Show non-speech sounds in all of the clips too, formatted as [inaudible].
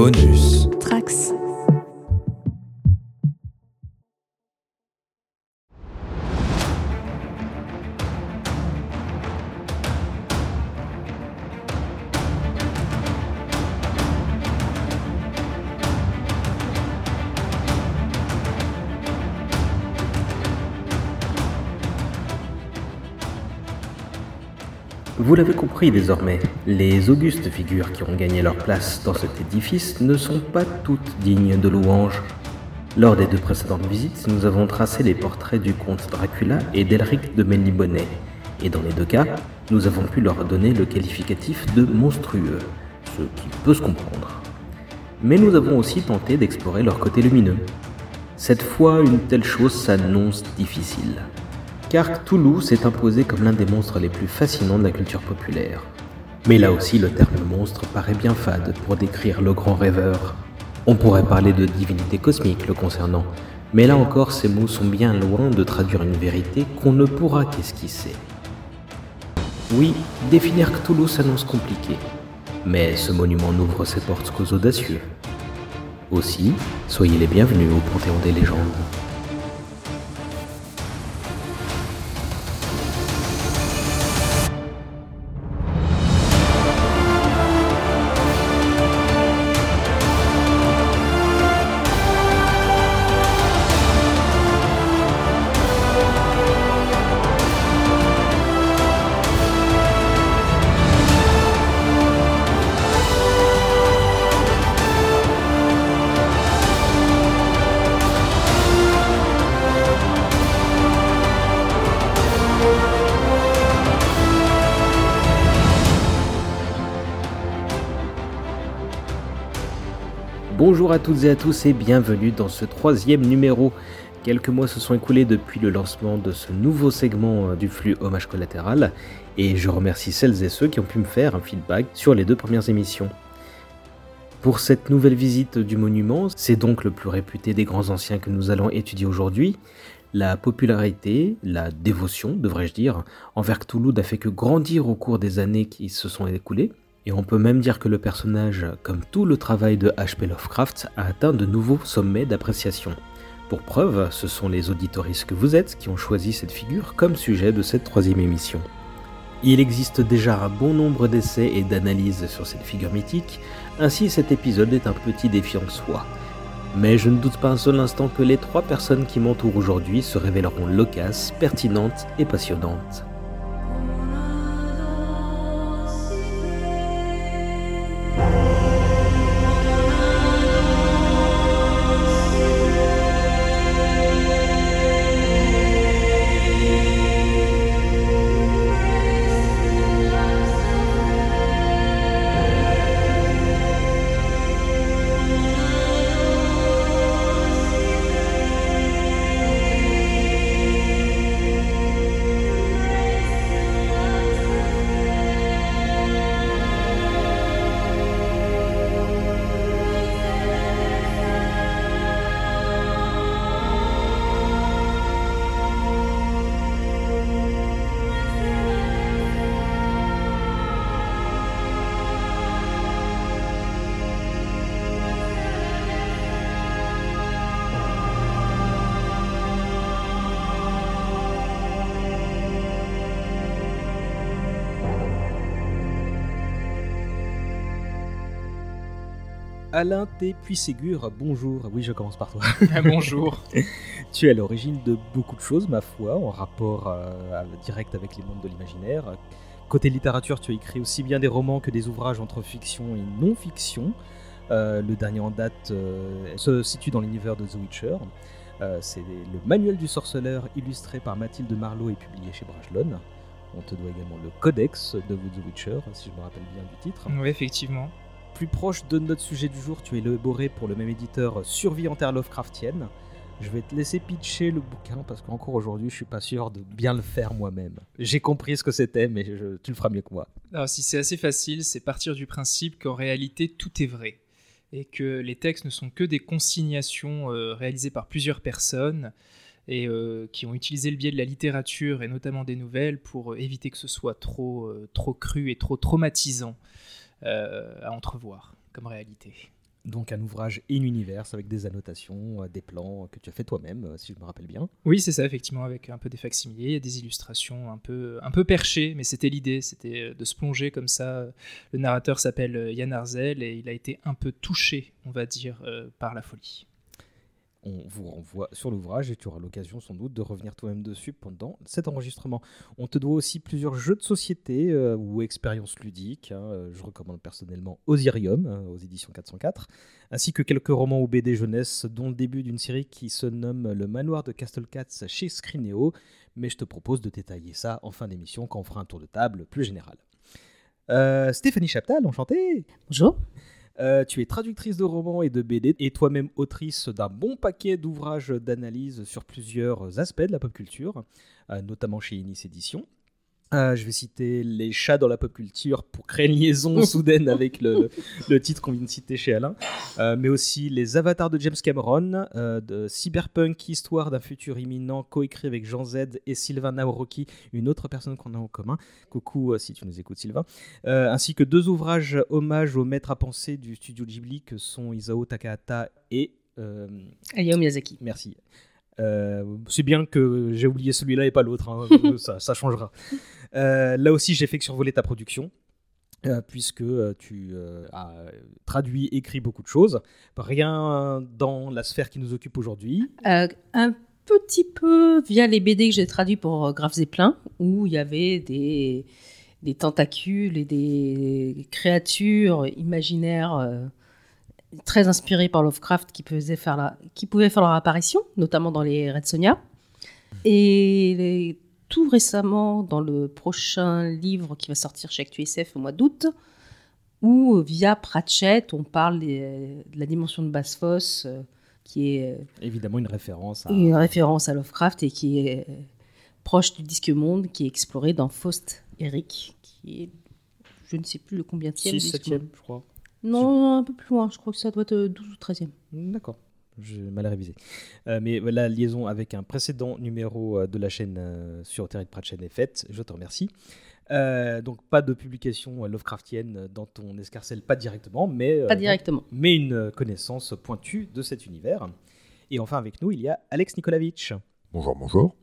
Bonus. Trax. L'avez compris désormais, les augustes figures qui ont gagné leur place dans cet édifice ne sont pas toutes dignes de louanges. Lors des deux précédentes visites, nous avons tracé les portraits du comte Dracula et d'Elric de Melibonnet, et dans les deux cas, nous avons pu leur donner le qualificatif de monstrueux, ce qui peut se comprendre. Mais nous avons aussi tenté d'explorer leur côté lumineux. Cette fois, une telle chose s'annonce difficile car Cthulhu s'est imposé comme l'un des monstres les plus fascinants de la culture populaire. Mais là aussi, le terme monstre paraît bien fade pour décrire le grand rêveur. On pourrait parler de divinité cosmique le concernant, mais là encore, ces mots sont bien loin de traduire une vérité qu'on ne pourra qu'esquisser. Oui, définir Cthulhu s'annonce compliqué, mais ce monument n'ouvre ses portes qu'aux audacieux. Aussi, soyez les bienvenus au Panthéon des légendes. Bonjour à toutes et à tous et bienvenue dans ce troisième numéro. Quelques mois se sont écoulés depuis le lancement de ce nouveau segment euh, du flux Hommage collatéral et je remercie celles et ceux qui ont pu me faire un feedback sur les deux premières émissions. Pour cette nouvelle visite du monument, c'est donc le plus réputé des grands anciens que nous allons étudier aujourd'hui. La popularité, la dévotion, devrais-je dire, envers Cthulhu n'a fait que grandir au cours des années qui se sont écoulées. Et on peut même dire que le personnage, comme tout le travail de H.P. Lovecraft, a atteint de nouveaux sommets d'appréciation. Pour preuve, ce sont les auditoristes que vous êtes qui ont choisi cette figure comme sujet de cette troisième émission. Il existe déjà un bon nombre d'essais et d'analyses sur cette figure mythique, ainsi cet épisode est un petit défi en soi. Mais je ne doute pas un seul instant que les trois personnes qui m'entourent aujourd'hui se révéleront loquaces, pertinentes et passionnantes. Alain T. Puisségur, bonjour. Oui, je commence par toi. [laughs] Ah, bonjour. [laughs] tu es à l'origine de beaucoup de choses, ma foi, en rapport euh, direct avec les mondes de l'imaginaire. Côté littérature, tu as écrit aussi bien des romans que des ouvrages entre fiction et non-fiction. Euh, le dernier en date euh, se situe dans l'univers de The Witcher. C'est le manuel du sorceleur illustré par Mathilde Marlowe et publié chez Brajlon. On te doit également le codex de The Witcher, si je me rappelle bien du titre. Oui, effectivement plus proche de notre sujet du jour, tu es élaboré pour le même éditeur Survie en terre Lovecraftienne. Je vais te laisser pitcher le bouquin parce qu'encore aujourd'hui, je suis pas sûr de bien le faire moi-même. J'ai compris ce que c'était, mais tu le feras mieux que moi. Alors, si c'est assez facile, c'est partir du principe qu'en réalité, tout est vrai et que les textes ne sont que des consignations euh, réalisées par plusieurs personnes et euh, qui ont utilisé le biais de la littérature et notamment des nouvelles pour éviter que ce soit trop, euh, trop cru et trop traumatisant. Euh, à entrevoir comme réalité. Donc un ouvrage in universe avec des annotations, des plans que tu as fait toi-même, si je me rappelle bien. Oui, c'est ça, effectivement, avec un peu des facsimilés, des illustrations un peu, un peu perchées, mais c'était l'idée, c'était de se plonger comme ça. Le narrateur s'appelle Yann Arzel et il a été un peu touché, on va dire, par la folie on vous renvoie sur l'ouvrage et tu auras l'occasion sans doute de revenir toi-même dessus pendant cet enregistrement. On te doit aussi plusieurs jeux de société euh, ou expériences ludiques. Hein, euh, je recommande personnellement Osirium hein, aux éditions 404, ainsi que quelques romans ou BD jeunesse, dont le début d'une série qui se nomme Le Manoir de Castlecats chez Scrineo. Mais je te propose de détailler ça en fin d'émission quand on fera un tour de table plus général. Euh, Stéphanie Chaptal, enchantée Bonjour euh, tu es traductrice de romans et de BD et toi-même autrice d'un bon paquet d'ouvrages d'analyse sur plusieurs aspects de la pop culture, euh, notamment chez Inis Éditions. Euh, je vais citer les chats dans la pop culture pour créer une liaison [laughs] soudaine avec le, titre qu'on vient de citer chez Alain, euh, mais aussi les avatars de James Cameron, euh, de Cyberpunk, histoire d'un futur imminent, coécrit avec Jean Z et Sylvain Naoroki, une autre personne qu'on a en commun. Coucou si tu nous écoutes Sylvain, ainsi que deux ouvrages hommage aux maîtres à penser du studio Ghibli que sont Isao Takahata et Hayao Miyazaki. Merci. Euh, c'est bien que j'ai oublié celui-là et pas l'autre, hein. [laughs] ça, changera. Euh, là aussi, j'ai fait que survoler ta production. Euh, puisque tu as traduit, écrit beaucoup de choses. Rien dans la sphère qui nous occupe aujourd'hui. un petit peu via les BD que j'ai traduits pour Graf Zeppelin, où il y avait des, des tentacules et des créatures imaginaires très inspirés par Lovecraft qui, faire qui pouvaient faire leur apparition, notamment dans les Red Sonia. Et tout récemment, dans le prochain livre qui va sortir chez ActuSF au mois d'août, où via Pratchett, on parle de la dimension de basse-fosse, euh, qui est... Euh, Évidemment une référence à... Une référence à Lovecraft et qui est proche du disque monde, qui est exploré dans Faust Eric, qui est, je ne sais plus le combien de 6 7 je crois. Non, un peu plus loin. Je crois que ça doit être 12 ou 13e. D'accord. J'ai mal révisé. Euh, mais la liaison avec un précédent numéro euh, de la chaîne euh, sur Terre de Pratchett est faite. Je te remercie. donc pas de publication Lovecraftienne dans ton escarcelle, pas directement, mais pas directement, mais une connaissance pointue de cet univers. Et enfin avec nous, il y a Alex Nikolavitch. Bonjour, bonjour.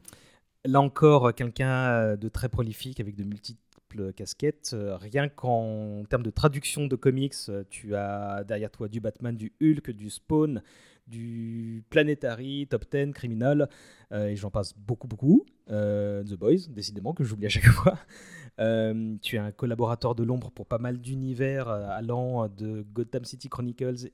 Là encore, quelqu'un de très prolifique avec de multiples casquette. Euh, rien qu'en termes de traduction de comics, euh, tu as derrière toi du Batman, du Hulk, du Spawn, du Planetary, Top Ten, Criminal, euh, et j'en passe beaucoup, beaucoup. The Boys, décidément, que j'oublie à chaque [laughs] fois. tu es un collaborateur de l'ombre pour pas mal d'univers allant de Gotham City Chronicles.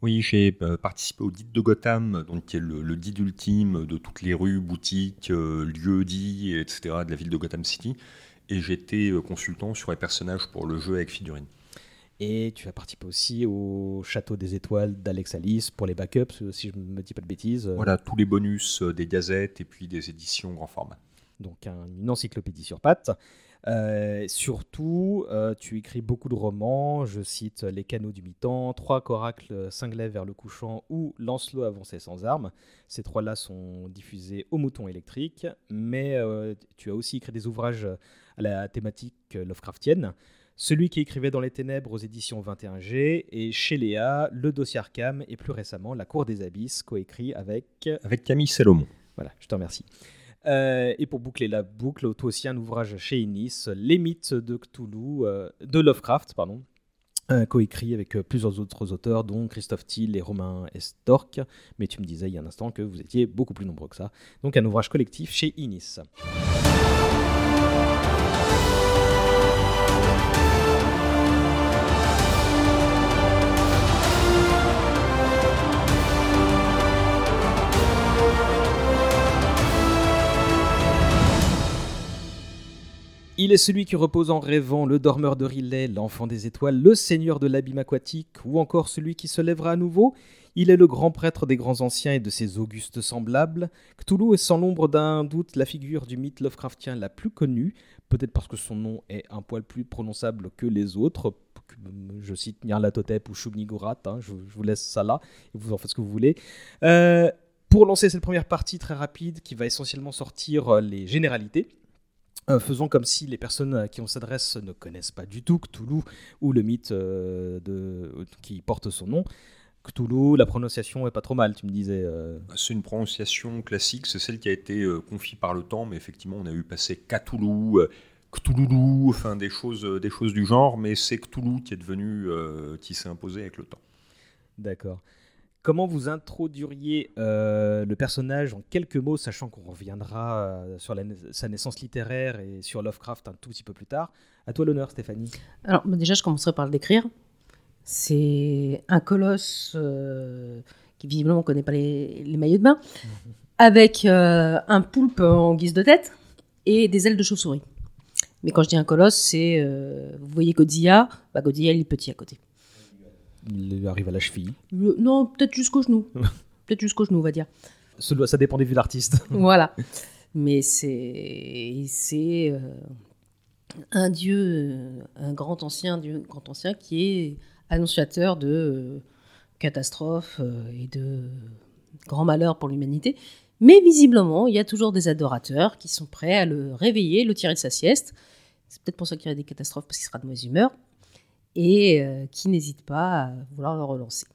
Oui, j'ai participé au dit de Gotham, donc qui est le, le dit ultime de toutes les rues, boutiques, lieux dits, etc. de la ville de Gotham City et j'étais euh, consultant sur les personnages pour le jeu avec figurines. Et tu as participé aussi au Château des Étoiles d'Alex Alice pour les backups, euh, si je ne me dis pas de bêtises. Voilà, tous les bonus euh, des gazettes et puis des éditions grand format. Donc une encyclopédie sur pattes. surtout, tu écris beaucoup de romans. Je cite Les Canaux du Mi-temps, Trois Coracles cinglés vers le couchant ou Lancelot avancé sans armes. Ces trois-là sont diffusés au mouton électrique. Mais tu as aussi écrit des ouvrages à la thématique Lovecraftienne. Celui qui écrivait dans les ténèbres aux éditions 21G et chez Léa, Le dossier Arkham et plus récemment La Cour des Abysses, coécrit avec... Avec Camille Salomon. Voilà, je te remercie. Euh, et pour boucler la boucle, toi aussi un ouvrage chez Ennis, Les mythes de Cthulhu, euh, de Lovecraft, pardon, euh, coécrit avec plusieurs autres auteurs, dont Christophe Thiel et Romain Estorque. Mais tu me disais il y a un instant que vous étiez beaucoup plus nombreux que ça. Donc un ouvrage collectif chez Inis. Il est celui qui repose en rêvant, le dormeur de Riley, l'enfant des étoiles, le seigneur de l'abîme aquatique, ou encore celui qui se lèvera à nouveau. Il est le grand prêtre des grands anciens et de ses augustes semblables. Cthulhu est sans l'ombre d'un doute la figure du mythe Lovecraftien la plus connue, peut-être parce que son nom est un poil plus prononçable que les autres. Je cite Nyarlathotep ou Shub-Niggurath, hein, je, vous laisse ça là, et vous en faites ce que vous voulez. Euh, pour lancer cette première partie très rapide qui va essentiellement sortir euh, les généralités, euh, faisons comme si les personnes à qui on s'adresse ne connaissent pas du tout Cthulhu ou le mythe euh, de, qui porte son nom. Cthulhu, la prononciation est pas trop mal, tu me disais. euh. C'est une prononciation classique, c'est celle qui a été euh, confiée par le temps, mais effectivement, on a eu passé Cthulhu, euh, Cthulhu, enfin des choses, des choses du genre, mais c'est Cthulhu qui est devenu, qui s'est imposé avec le temps. D'accord. Comment vous introduiriez euh, le personnage en quelques mots, sachant qu'on reviendra euh, sur la sa naissance littéraire et sur Lovecraft un tout petit peu plus tard À toi l'honneur, Stéphanie. Alors, bah, déjà, je commencerai par le décrire. C'est un colosse euh, qui visiblement ne connaît pas les, les maillots de bain, [laughs] avec un poulpe en guise de tête et des ailes de chauve-souris. Mais quand je dis un colosse, c'est. vous voyez Godzilla, bah Godzilla, il est petit à côté. Il arrive à la cheville. Le- non, peut-être jusqu'au genou. [laughs] peut-être jusqu'au genou, on va dire. Ça, ça dépend des vues d'artiste. [laughs] voilà. Mais c'est c'est euh, un dieu, euh, un grand ancien dieu, grand ancien qui est annonciateur de euh, catastrophes et de grands malheurs pour l'humanité. Mais visiblement, il y a toujours des adorateurs qui sont prêts à le réveiller, le tirer de sa sieste. C'est peut-être pour ça qu'il y a des catastrophes parce qu'il sera de mauvaise humeur et euh, qui n'hésitent pas à vouloir le relancer.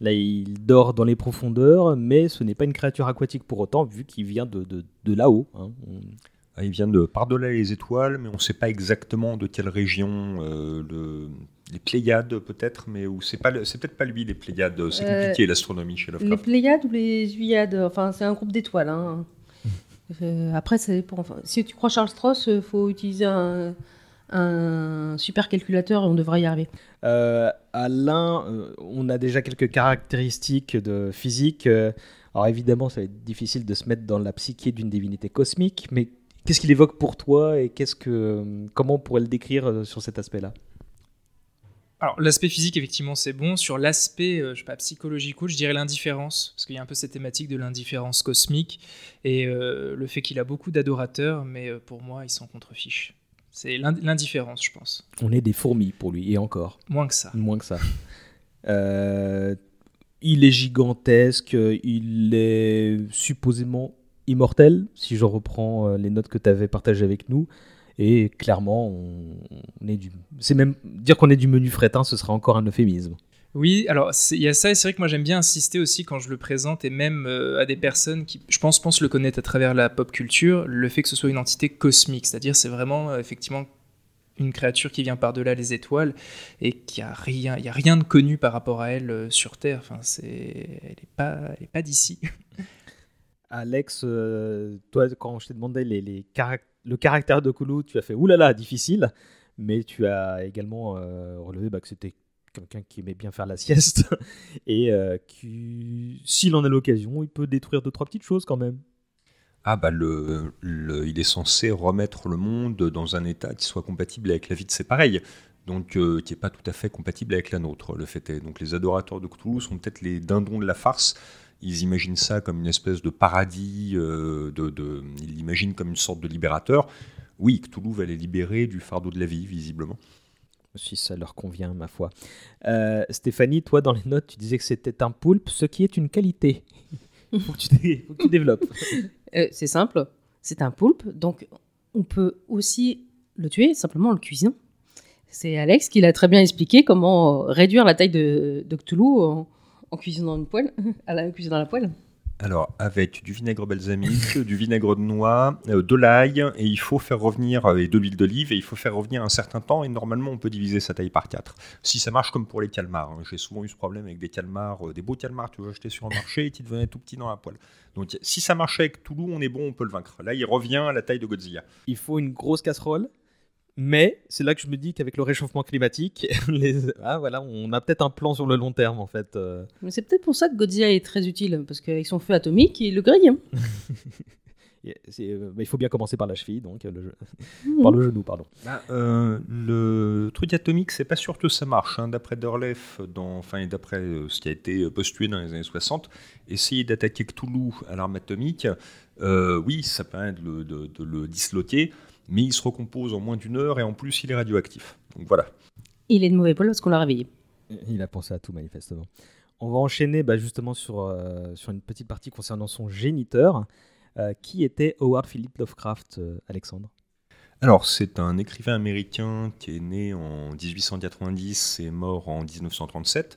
Là, il dort dans les profondeurs, mais ce n'est pas une créature aquatique pour autant, vu qu'il vient de, de, de là-haut. hein. On- Ah, Il vient de par-delà les étoiles, mais on ne sait pas exactement de quelle région, euh, le- les Pléiades peut-être, mais où c'est pas, le- c'est peut-être pas lui les Pléiades. C'est Euh, compliqué l'astronomie chez Les Lovecraft. Pléiades ou les Uyades, enfin c'est un groupe d'étoiles. hein. [laughs] Euh, après, enfin, si tu crois Charles Strauss, il faut utiliser un, un supercalculateur et on devrait y arriver. Euh, Alain, euh, on a déjà quelques caractéristiques de physique. euh, alors évidemment, ça va être difficile de se mettre dans la psyché d'une divinité cosmique, mais qu'est-ce qu'il évoque pour toi et qu'est-ce que, comment on pourrait le décrire sur cet aspect-là? Alors, l'aspect physique, effectivement, c'est bon. Sur l'aspect, euh, je sais pas, psychologique, je dirais l'indifférence, parce qu'il y a un peu cette thématique de l'indifférence cosmique et euh, le fait qu'il a beaucoup d'adorateurs, mais euh, pour moi, il s'en contrefiche. C'est l'indi- l'indifférence, je pense. On est des fourmis pour lui, et encore, Moins que ça. moins que ça. Euh, il est gigantesque, il est supposément immortel, si je reprends euh, les notes que tu avais partagées avec nous. Et clairement, on, on est du. C'est même dire qu'on est du menu fretin, ce serait encore un euphémisme. Oui, alors il y a ça, et c'est vrai que moi j'aime bien insister aussi quand je le présente, et même euh, à des personnes qui, je pense, pensent le connaître à travers la pop culture, le fait que ce soit une entité cosmique, c'est-à-dire c'est vraiment euh, effectivement une créature qui vient par-delà les étoiles et qui a rien, il y a rien de connu par rapport à elle euh, sur Terre. Enfin, c'est, elle est pas, pas d'ici. [laughs] Alex, toi, quand je t'ai demandé les, le caractère de Cthulhu, tu as fait oulala, difficile, mais tu as également relevé bah, que c'était quelqu'un qui aimait bien faire la sieste [laughs] et euh, qui, s'il en a l'occasion, il peut détruire deux trois petites choses quand même. Ah bah le, il est censé remettre le monde dans un état qui soit compatible avec la vie de ses pareils, donc euh, qui n'est pas tout à fait compatible avec la nôtre. Le fait est, donc les adorateurs de Cthulhu sont peut-être les dindons de la farce. Ils imaginent ça comme une espèce de paradis, euh, de, de- ils l'imaginent comme une sorte de libérateur. Oui, Cthulhu va les libérer du fardeau de la vie, visiblement. Si ça leur convient, ma foi. Euh, Stéphanie, toi, dans les notes, tu disais que c'était un poulpe, ce qui est une qualité. [laughs] Il faut, que tu développes. [laughs] Euh, c'est simple, c'est un poulpe, donc on peut aussi le tuer simplement en le cuisinant. C'est Alex qui l'a très bien expliqué comment euh, réduire la taille de, de Cthulhu en, en cuisinant une poêle, [laughs] à la cuisinant à la poêle. Alors, avec du vinaigre balsamique, [laughs] du vinaigre de noix, euh, de l'ail, et il faut faire revenir, euh, et de l'huile d'olive, et il faut faire revenir un certain temps, et normalement, on peut diviser sa taille par 4. Si ça marche comme pour les calmars, hein. j'ai souvent eu ce problème avec des calmars, euh, des beaux calmars que tu vas acheter sur un marché, et qui devenaient tout petits dans la poêle. Donc, si ça marchait avec Toulouse, on est bon, on peut le vaincre. Là, il revient à la taille de Godzilla. Il faut une grosse casserole, mais c'est là que je me dis qu'avec le réchauffement climatique, [laughs] les... ah, voilà, on a peut-être un plan sur le long terme, en fait. euh. Mais c'est peut-être pour ça que Godzilla est très utile, parce qu'avec son feu atomique, il le grille. hein. [laughs] Euh, mais il faut bien commencer par la cheville, donc euh, le Mhm. par le genou, pardon. Euh, le truc atomique, c'est pas sûr que ça marche. hein. D'après Derlef, dans, enfin, et d'après ce qui a été postulé dans les années 60, essayer d'attaquer Cthulhu à l'arme atomique, euh, oui, ça permet de le, de- de le disloquer, mais il se recompose en moins d'une heure et en plus, il est radioactif. Donc voilà. Il est de mauvais poil parce qu'on l'a réveillé. Il a pensé à tout, manifestement. On va enchaîner bah, justement sur, euh, sur une petite partie concernant son géniteur. Euh, qui était Howard Philip Lovecraft, euh, Alexandre? Alors, c'est un écrivain américain qui est né en 1890 et mort en 1937.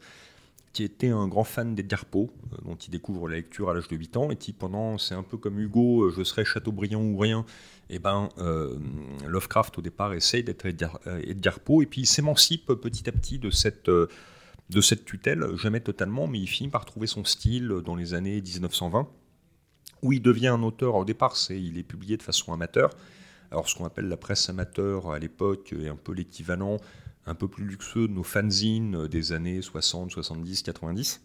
Qui était un grand fan d'Edgar Poe, euh, dont il découvre la lecture à l'âge de 8 ans, et qui pendant, c'est un peu comme Hugo, euh, je serai Chateaubriand ou rien, et eh ben euh, Lovecraft au départ essaye d'être Edgar, Poe, et puis il s'émancipe petit à petit de cette, de cette tutelle, jamais totalement, mais il finit par trouver son style dans les années 1920, où il devient un auteur, au départ c'est, il est publié de façon amateur, alors ce qu'on appelle la presse amateur à l'époque est un peu l'équivalent un peu plus luxueux de nos fanzines des années 60, 70, 90.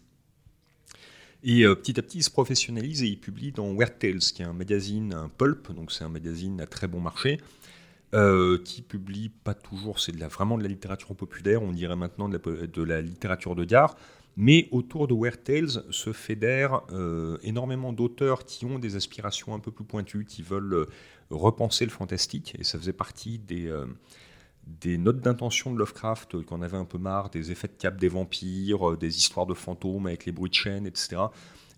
Et euh, petit à petit, il se professionnalise et il publie dans Weird Tales, qui est un magazine, un pulp, donc c'est un magazine à très bon marché, euh, qui publie pas toujours, c'est vraiment de la littérature populaire, on dirait maintenant de la, littérature de gare, mais autour de Weird Tales se fédèrent euh, énormément d'auteurs qui ont des aspirations un peu plus pointues, qui veulent repenser le fantastique, et ça faisait partie des des notes d'intention de Lovecraft euh, qu'on avait un peu marre, des effets de cap des vampires, euh, des histoires de fantômes avec les bruits de chaînes, etc.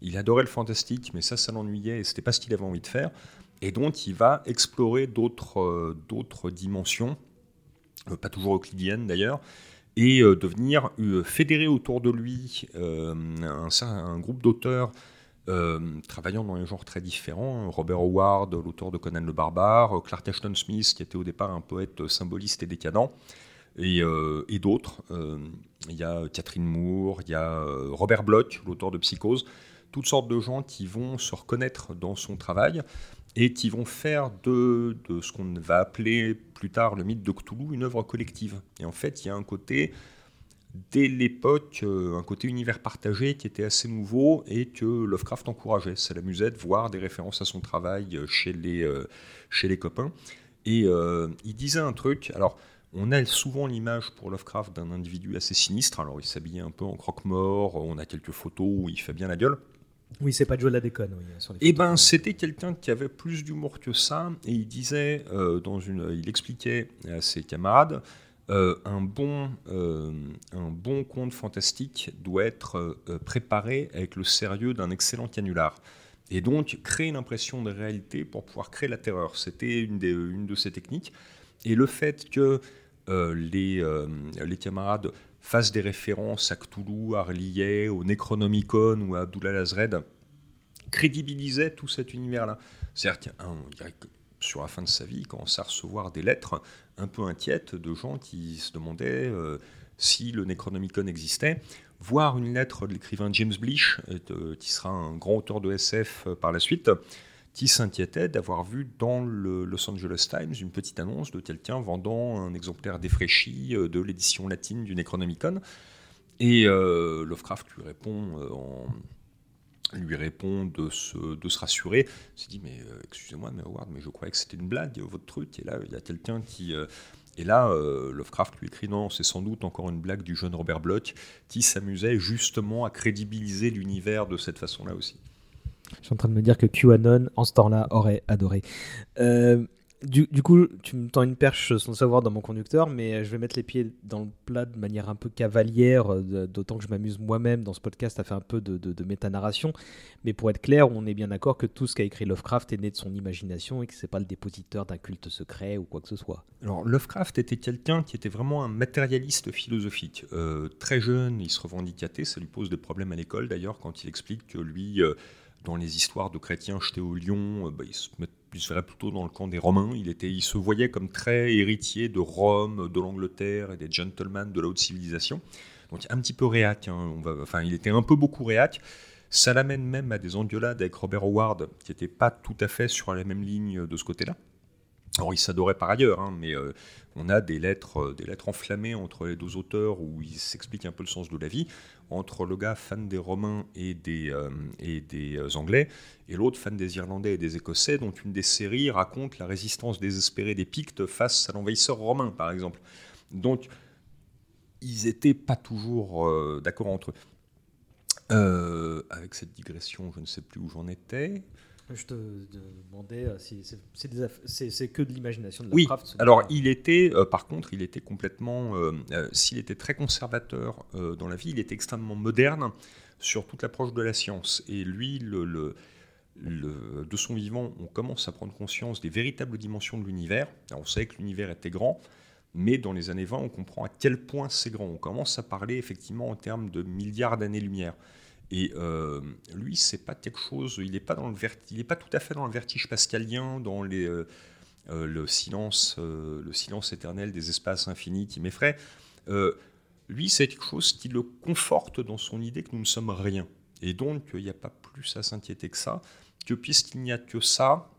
Il adorait le fantastique, mais ça, ça l'ennuyait et c'était pas ce qu'il avait envie de faire. Et donc, il va explorer d'autres euh, dimensions, pas toujours euclidiennes d'ailleurs, et devenir fédérer autour de lui un, groupe d'auteurs euh, travaillant dans un genre très différents. Robert Howard, l'auteur de Conan le Barbare, Clark Ashton Smith, qui était au départ un poète symboliste et décadent, et, euh, d'autres. Euh, il y a Catherine Moore, il y a Robert Bloch, l'auteur de Psychose, toutes sortes de gens qui vont se reconnaître dans son travail et qui vont faire de, de ce qu'on va appeler plus tard le mythe de Cthulhu une œuvre collective. Et en fait, il y a un côté dès l'époque euh, un côté univers partagé qui était assez nouveau et que Lovecraft encourageait. Ça l'amusait de voir des références à son travail euh, chez les, euh, chez les copains. Et il disait un truc, alors on a souvent l'image pour Lovecraft d'un individu assez sinistre, alors il s'habillait un peu en croque-mort, on a quelques photos où il fait bien la gueule. Oui, c'est pas Joe la déconne. Oui, eh ben, c'était quelqu'un qui avait plus d'humour que ça, et il disait, dans une, il expliquait à ses camarades, euh, un, bon, euh, un bon conte fantastique doit être euh, préparé avec le sérieux d'un excellent canular. Et donc créer une impression de réalité pour pouvoir créer la terreur. C'était une, une de ces techniques. Et le fait que les, les camarades fassent des références à Cthulhu, à Arlier, au Necronomicon ou à Abdullah Lazred crédibilisait tout cet univers-là. C'est-à-dire sur la fin de sa vie, il commençait à recevoir des lettres un peu inquiètes de gens qui se demandaient euh, si le Necronomicon existait. Voir une lettre de l'écrivain James Blish, euh, qui sera un grand auteur de SF euh, par la suite, qui s'inquiétait d'avoir vu dans le Los Angeles Times une petite annonce de quelqu'un vendant un exemplaire défraîchi de l'édition latine du Necronomicon. Et Lovecraft lui répond en lui répond de se, de se rassurer. Il s'est dit, mais euh, excusez-moi, mais Howard, mais je croyais que c'était une blague, votre truc. Et là, il y a quelqu'un qui... Euh, et là, euh, Lovecraft lui écrit, non, c'est sans doute encore une blague du jeune Robert Bloch, qui s'amusait justement à crédibiliser l'univers de cette façon-là aussi. Je suis en train de me dire que QAnon, en ce temps-là, aurait adoré. Du, coup, tu me tends une perche sans le savoir dans mon conducteur, mais je vais mettre les pieds dans le plat de manière un peu cavalière, euh, d'autant que je m'amuse moi-même dans ce podcast à faire un peu de, méta-narration. Mais pour être clair, on est bien d'accord que tout ce qu'a écrit Lovecraft est né de son imagination et que c'est pas le dépositeur d'un culte secret ou quoi que ce soit. Alors, Lovecraft était quelqu'un qui était vraiment un matérialiste philosophique. Euh, très jeune, il se revendicatait, ça lui pose des problèmes à l'école d'ailleurs quand il explique que lui. Euh, dans les histoires de chrétiens jetés au lion, bah, il se il se verrait plutôt dans le camp des Romains. Il, était, il se voyait comme très héritier de Rome, de l'Angleterre et des gentlemen de la haute civilisation. Donc un petit peu réac. Hein. Va, enfin, il était un peu beaucoup réac. Ça l'amène même à des engueulades avec Robert Howard, qui n'était pas tout à fait sur la même ligne de ce côté-là. Alors, ils s'adoraient par ailleurs, hein, mais euh, on a des lettres, euh, des lettres enflammées entre les deux auteurs où ils s'expliquent un peu le sens de la vie, entre le gars fan des Romains et des, euh, et des Anglais, et l'autre fan des Irlandais et des Écossais, dont une des séries raconte la résistance désespérée des Pictes face à l'envahisseur romain, par exemple. Donc, ils n'étaient pas toujours d'accord entre eux. avec cette digression, je ne sais plus où j'en étais. Je te, demandais euh, si c'est que de l'imagination de Lovecraft. Oui, alors il était, euh, par contre, il était complètement, euh, s'il était très conservateur dans la vie, il était extrêmement moderne sur toute l'approche de la science. Et lui, le, le, de son vivant, on commence à prendre conscience des véritables dimensions de l'univers. On savait que l'univers était grand, mais dans les années 20, on comprend à quel point c'est grand. On commence à parler effectivement en termes de milliards d'années-lumière. Et euh, lui, c'est pas quelque chose, il n'est pas, dans le il est pas tout à fait dans le vertige pascalien, dans euh, euh, le, silence, le silence éternel des espaces infinis qui m'effraie. lui, c'est quelque chose qui le conforte dans son idée que nous ne sommes rien. Et donc, il n'y a pas plus à s'inquiéter que ça, que puisqu'il n'y a que ça,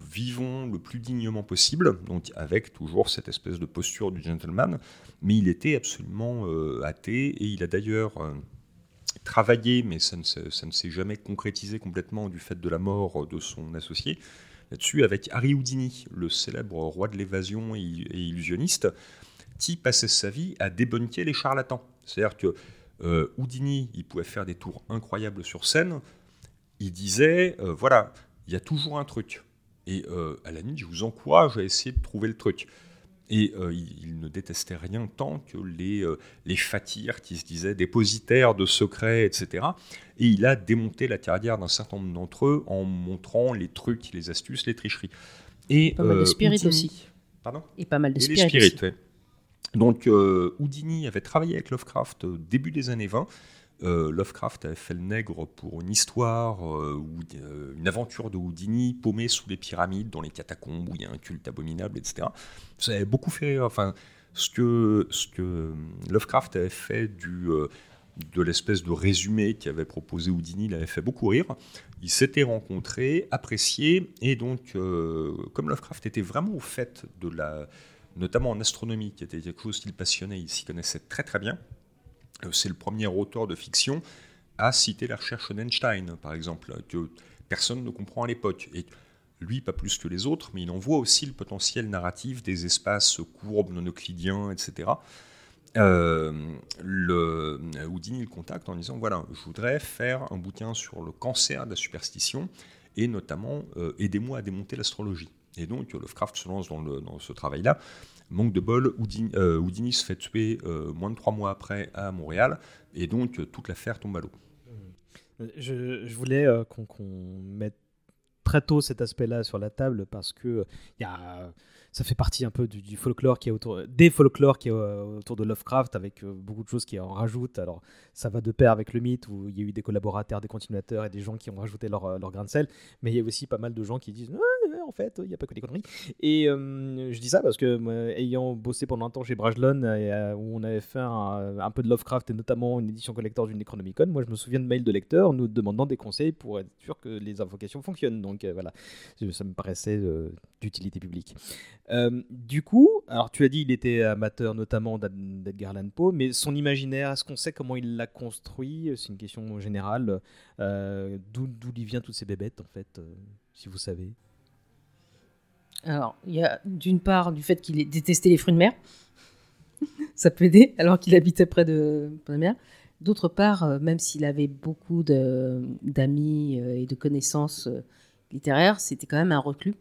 vivons le plus dignement possible, donc avec toujours cette espèce de posture du gentleman, mais il était absolument athée, et il a d'ailleurs travaillé, mais ça ne, s'est jamais concrétisé complètement du fait de la mort de son associé, là-dessus avec Harry Houdini, le célèbre roi de l'évasion et, illusionniste, qui passait sa vie à débunker les charlatans. C'est-à-dire que euh, Houdini, il pouvait faire des tours incroyables sur scène, il disait, euh, voilà, il y a toujours un truc. Et euh, à la je vous encourage à essayer de trouver le truc. Et euh, il, ne détestait rien tant que les, euh, les qui se disaient dépositaires de secrets, etc. Et il a démonté la carrière d'un certain nombre d'entre eux en montrant les trucs, les astuces, les tricheries. Et, pas mal de euh, spirit aussi. Pardon? Et pas mal de spirit. Donc Houdini avait travaillé avec Lovecraft au début des années 20 euh, Lovecraft avait fait le nègre pour une histoire, euh, euh, une aventure de Houdini paumé sous les pyramides, dans les catacombes, où il y a un culte abominable, etc. Ça avait beaucoup fait rire. Enfin, ce que, ce que Lovecraft avait fait du, de l'espèce de résumé qu'avait proposé Houdini, il avait fait beaucoup rire. Ils s'étaient rencontrés, appréciés, et donc, comme Lovecraft était vraiment au fait de la notamment en astronomie, qui était quelque chose qu'il passionnait, il s'y connaissait très très bien. Euh, c'est le premier auteur de fiction à citer la recherche d'Einstein, par exemple, que personne ne comprend à l'époque. Et lui, pas plus que les autres, mais il en voit aussi le potentiel narratif des espaces courbes, non euclidiens, etc. Euh, le, Houdini le contacte en disant voilà, je voudrais faire un bouquin sur le cancer de la superstition et notamment euh, aidez-moi à démonter l'astrologie. Et donc Lovecraft se lance dans, dans ce travail-là. Manque de bol, euh, Houdini, se fait tuer euh, moins de trois mois après à Montréal, et donc euh, toute l'affaire tombe à l'eau. Je, voulais qu'on mette très tôt cet aspect-là sur la table parce que il y a ça fait partie un peu du, folklore qui est autour des folklores qui est euh, autour de Lovecraft avec euh, beaucoup de choses qui en rajoutent. Alors ça va de pair avec le mythe où il y a eu des collaborateurs, des continuateurs et des gens qui ont rajouté leur, euh, leur grain de sel, mais il y a aussi pas mal de gens qui disent en fait il n'y a pas que des conneries. Et je dis ça parce que ayant bossé pendant un temps chez Brajlon où on avait fait un, peu de Lovecraft et notamment une édition collector du Necronomicon, moi je me souviens de mails de lecteurs nous demandant des conseils pour être sûr que les invocations fonctionnent. Donc voilà, ça me paraissait d'utilité publique. Euh, du coup, alors tu as dit il était amateur notamment d'Edgar Allan Poe, mais son imaginaire, est-ce qu'on sait comment il l'a construit? C'est une question générale. Euh, d'où il vient toutes ces bébêtes en fait, euh, si vous savez? Alors, il y a d'une part du fait qu'il détestait les fruits de mer. [laughs] Ça peut aider, alors qu'il habitait près de, la mer. D'autre part, même s'il avait beaucoup d'amis et de connaissances littéraires, c'était quand même un reclus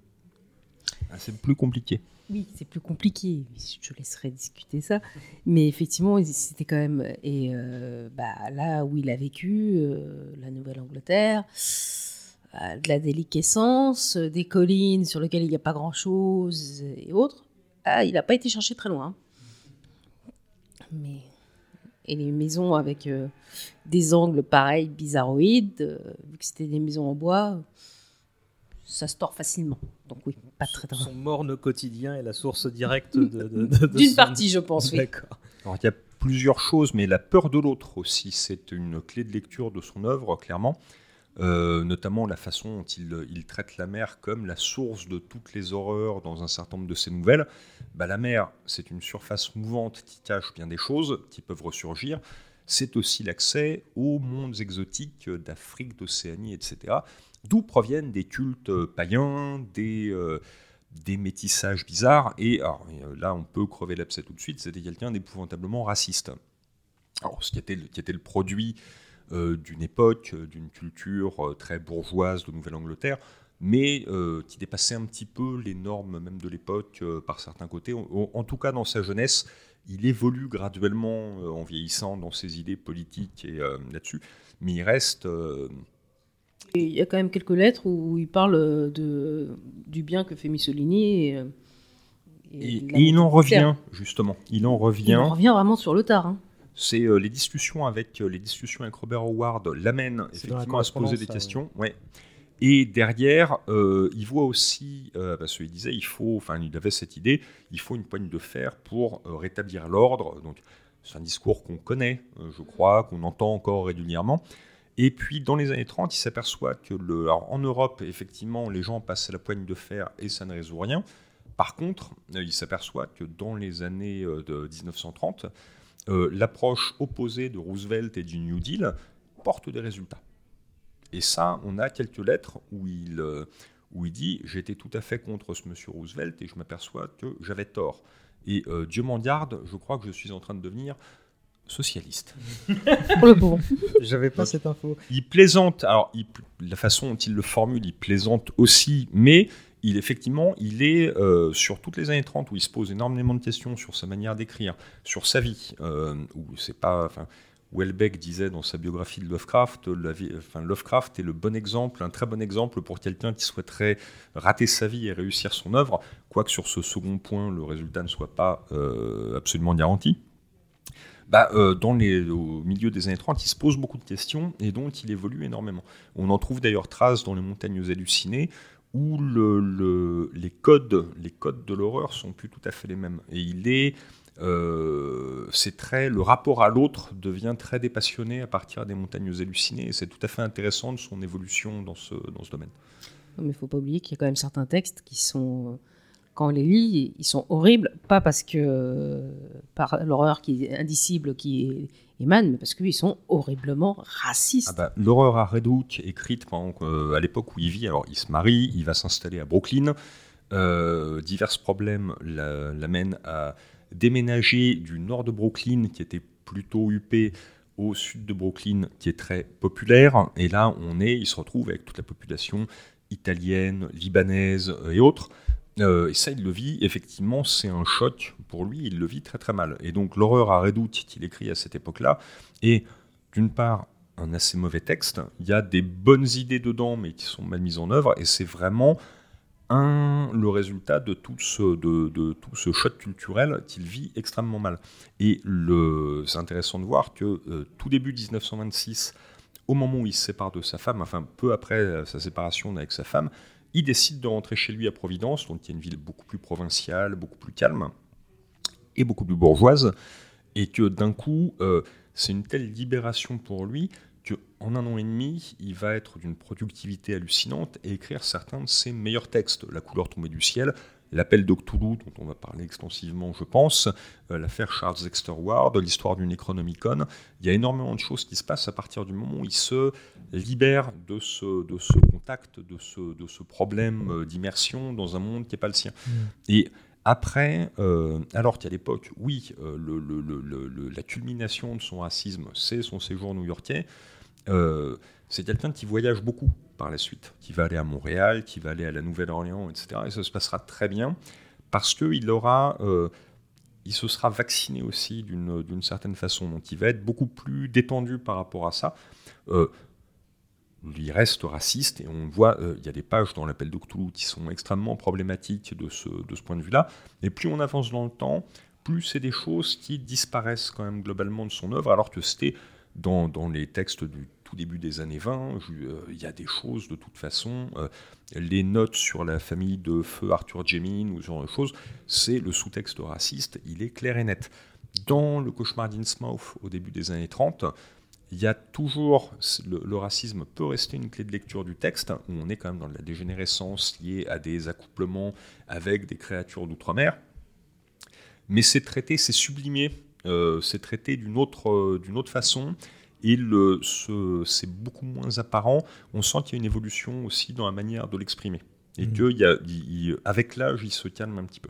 ah, c'est plus compliqué. Oui, c'est plus compliqué. Je laisserai discuter ça. Mais effectivement, c'était quand même. Et euh, bah, là où il a vécu, euh, la Nouvelle-Angleterre, euh, de la déliquescence, des collines sur lesquelles il n'y a pas grand-chose et autres, ah, il n'a pas été cherché très loin. Mais. Et les maisons avec des angles pareils, bizarroïdes, vu que c'était des maisons en bois, ça se tord facilement. Donc oui, pas très très Son morne quotidien est la source directe de, [laughs] d'une partie, je pense. Oui. D'accord. Alors il y a plusieurs choses, mais la peur de l'autre aussi, c'est une clé de lecture de son œuvre, clairement. Euh, notamment la façon dont il, traite la mer comme la source de toutes les horreurs dans un certain nombre de ses nouvelles. Bah, la mer, c'est une surface mouvante qui cache bien des choses qui peuvent ressurgir. C'est aussi l'accès aux mondes exotiques d'Afrique, d'Océanie, etc d'où proviennent des cultes euh, païens, des, euh, des métissages bizarres. Et euh, là, on peut crever l'abcès tout de suite, c'était quelqu'un d'épouvantablement raciste. Alors, ce qui était le produit d'une époque, d'une culture très bourgeoise de Nouvelle-Angleterre, mais qui dépassait un petit peu les normes même de l'époque par certains côtés. En, tout cas, dans sa jeunesse, il évolue graduellement en vieillissant dans ses idées politiques et là-dessus, mais il reste il y a quand même quelques lettres où il parle de, du bien que fait Mussolini et, et il en revient, justement. Il en Il revient. en revient vraiment sur le tard. hein. C'est euh, les discussions avec euh, les discussions avec Robert Howard l'amènent la effectivement à se poser des ça, questions. Ouais. Et derrière, euh, il voit aussi, euh, parce qu'il disait, il faut, enfin, il avait cette idée, il faut une poigne de fer pour euh, rétablir l'ordre. Donc, c'est un discours qu'on connaît, euh, je crois, qu'on entend encore régulièrement. Et puis, dans les années 30, il s'aperçoit que, le, alors, en Europe, effectivement, les gens passent à la poigne de fer et ça ne résout rien. Par contre, euh, il s'aperçoit que dans les années euh, de 1930, euh, l'approche opposée de Roosevelt et du New Deal porte des résultats. Et ça, on a quelques lettres où il, où il dit J'étais tout à fait contre ce monsieur Roosevelt et je m'aperçois que j'avais tort. Et Dieu m'en garde, je crois que je suis en train de devenir socialiste. [laughs] Pour le pauvre. J'avais pas cette info. Il plaisante, alors il- la façon dont il le formule, il plaisante aussi, mais il effectivement, il est euh, sur toutes les années 30 où il se pose énormément de questions sur sa manière d'écrire, sur sa vie, euh, où c'est pas, enfin, Welbeck disait dans sa biographie de Lovecraft, la vie- enfin, Lovecraft est le bon exemple, un très bon exemple pour quelqu'un qui souhaiterait rater sa vie et réussir son œuvre, quoique sur ce second point, le résultat ne soit pas euh, absolument garanti. Bah, euh, dans les, au milieu des années 30, il se pose beaucoup de questions et donc il évolue énormément. On en trouve d'ailleurs trace dans les montagnes hallucinées où le- le- les, codes, les codes de l'horreur sont plus tout à fait les mêmes. Et il est, euh, c'est très, le rapport à l'autre devient très dépassionné à partir des montagnes hallucinées c'est tout à fait intéressant de son évolution dans ce, dans ce domaine. Mais il faut pas oublier qu'il y a quand même certains textes qui sont, quand on les lit, ils sont horribles, pas parce que euh, par l'horreur qui est indicible qui émane, mais parce qu'ils sont horriblement racistes. Ah bah, L'horreur à Red Hook, écrite pendant euh, à l'époque où il vit, alors il se marie, il va s'installer à Brooklyn. Euh, divers problèmes la- l'amènent à déménager du nord de Brooklyn, qui était plutôt huppé, au sud de Brooklyn, qui est très populaire. Et là, on est, il se retrouve avec toute la population italienne, libanaise et autres. Euh, et ça, il le vit, effectivement, c'est un choc pour lui, il le vit très très mal. Et donc, l'horreur à Red Hook qu'il écrit à cette époque-là est, d'une part, un assez mauvais texte. Il y a des bonnes idées dedans, mais qui sont mal mises en œuvre. Et c'est vraiment un, le résultat de tout ce, de, tout ce choc culturel qu'il vit extrêmement mal. Et c'est intéressant de voir que euh, tout début 1926, au moment où il se sépare de sa femme, enfin peu après euh, sa séparation avec sa femme, il décide de rentrer chez lui à Providence, donc qui est une ville beaucoup plus provinciale, beaucoup plus calme et beaucoup plus bourgeoise, et que d'un coup, euh, c'est une telle libération pour lui qu'en un an et demi, il va être d'une productivité hallucinante et écrire certains de ses meilleurs textes. La couleur tombée du ciel, L'appel d'Octoulou, dont on va parler extensivement, je pense, euh, l'affaire Charles Dexter Ward, l'histoire du Necronomicon. Il y a énormément de choses qui se passent à partir du moment où il se libère de ce, de ce contact, de ce, de ce problème euh, d'immersion dans un monde qui n'est pas le sien. Et après, euh, alors qu'à l'époque, oui, euh, le- le- le- le- le- la culmination de son racisme, c'est son séjour new-yorkais, euh, c'est quelqu'un qui voyage beaucoup par la suite, qui va aller à Montréal, qui va aller à la Nouvelle-Orléans, etc. Et ça se passera très bien parce qu'il aura, euh, il se sera vacciné aussi d'une certaine façon. Donc il va être beaucoup plus détendu par rapport à ça. Euh, il reste raciste et on voit, euh, il y a des pages dans l'appel de qui sont extrêmement problématiques de ce, de ce point de vue-là. Et plus on avance dans le temps, plus c'est des choses qui disparaissent quand même globalement de son œuvre, alors que c'était dans, dans les textes du tout début des années 20, je- euh, il y a des choses de toute façon, euh, les notes sur la famille de feu Arthur Jemin ou ce genre de choses, c'est le sous-texte raciste, il est clair et net. Dans le cauchemar d'Innsmouth au début des années 30, il y a toujours, le, racisme peut rester une clé de lecture du texte, où on est quand même dans la dégénérescence liée à des accouplements avec des créatures d'outre-mer, mais c'est traité, c'est sublimé, euh, c'est traité d'une autre, d'une autre façon, et le, ce- c'est beaucoup moins apparent. On sent qu'il y a une évolution aussi dans la manière de l'exprimer, et Mhm. qu'avec l'âge, il se calme un petit peu.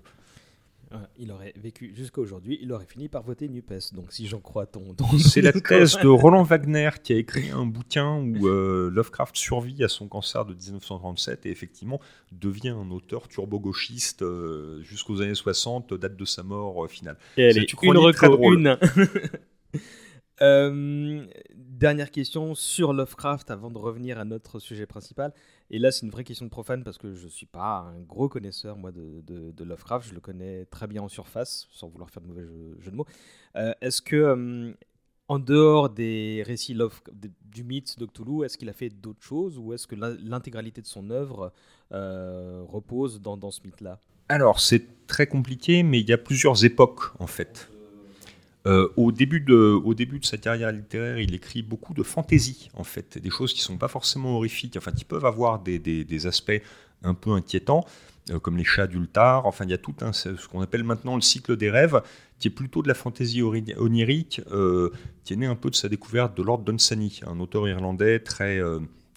Il aurait vécu jusqu'à aujourd'hui, il aurait fini par voter NUPES. Donc si j'en crois ton. ton- [laughs] C'est la thèse de [laughs] Roland Wagner qui a écrit un bouquin où euh, Lovecraft survit à son cancer de 1937 et effectivement devient un auteur turbo-gauchiste euh, jusqu'aux années 60, date de sa mort euh, finale. Et elle C'est est une une très drôle. une. [laughs] Euh, dernière question sur Lovecraft avant de revenir à notre sujet principal. Et là, c'est une vraie question de profane parce que je ne suis pas un gros connaisseur, moi, de, Lovecraft. Je le connais très bien en surface, sans vouloir faire de mauvais jeu, de mots. Euh, est-ce que, euh, en dehors des récits Love, du mythe de Cthulhu, est-ce qu'il a fait d'autres choses ou est-ce que l'intégralité de son œuvre repose dans, dans ce mythe-là? Alors, c'est très compliqué, mais il y a plusieurs époques, en fait. Euh, au, début de, au début de sa carrière littéraire, il écrit beaucoup de fantaisie, en fait, des choses qui ne sont pas forcément horrifiques, enfin, qui peuvent avoir des, des, aspects un peu inquiétants, euh, comme les chats d'Ultar. Enfin, il y a tout un, ce qu'on appelle maintenant le cycle des rêves, qui est plutôt de la fantaisie onirique, euh, qui est né un peu de sa découverte de Lord Dunsany, un auteur irlandais très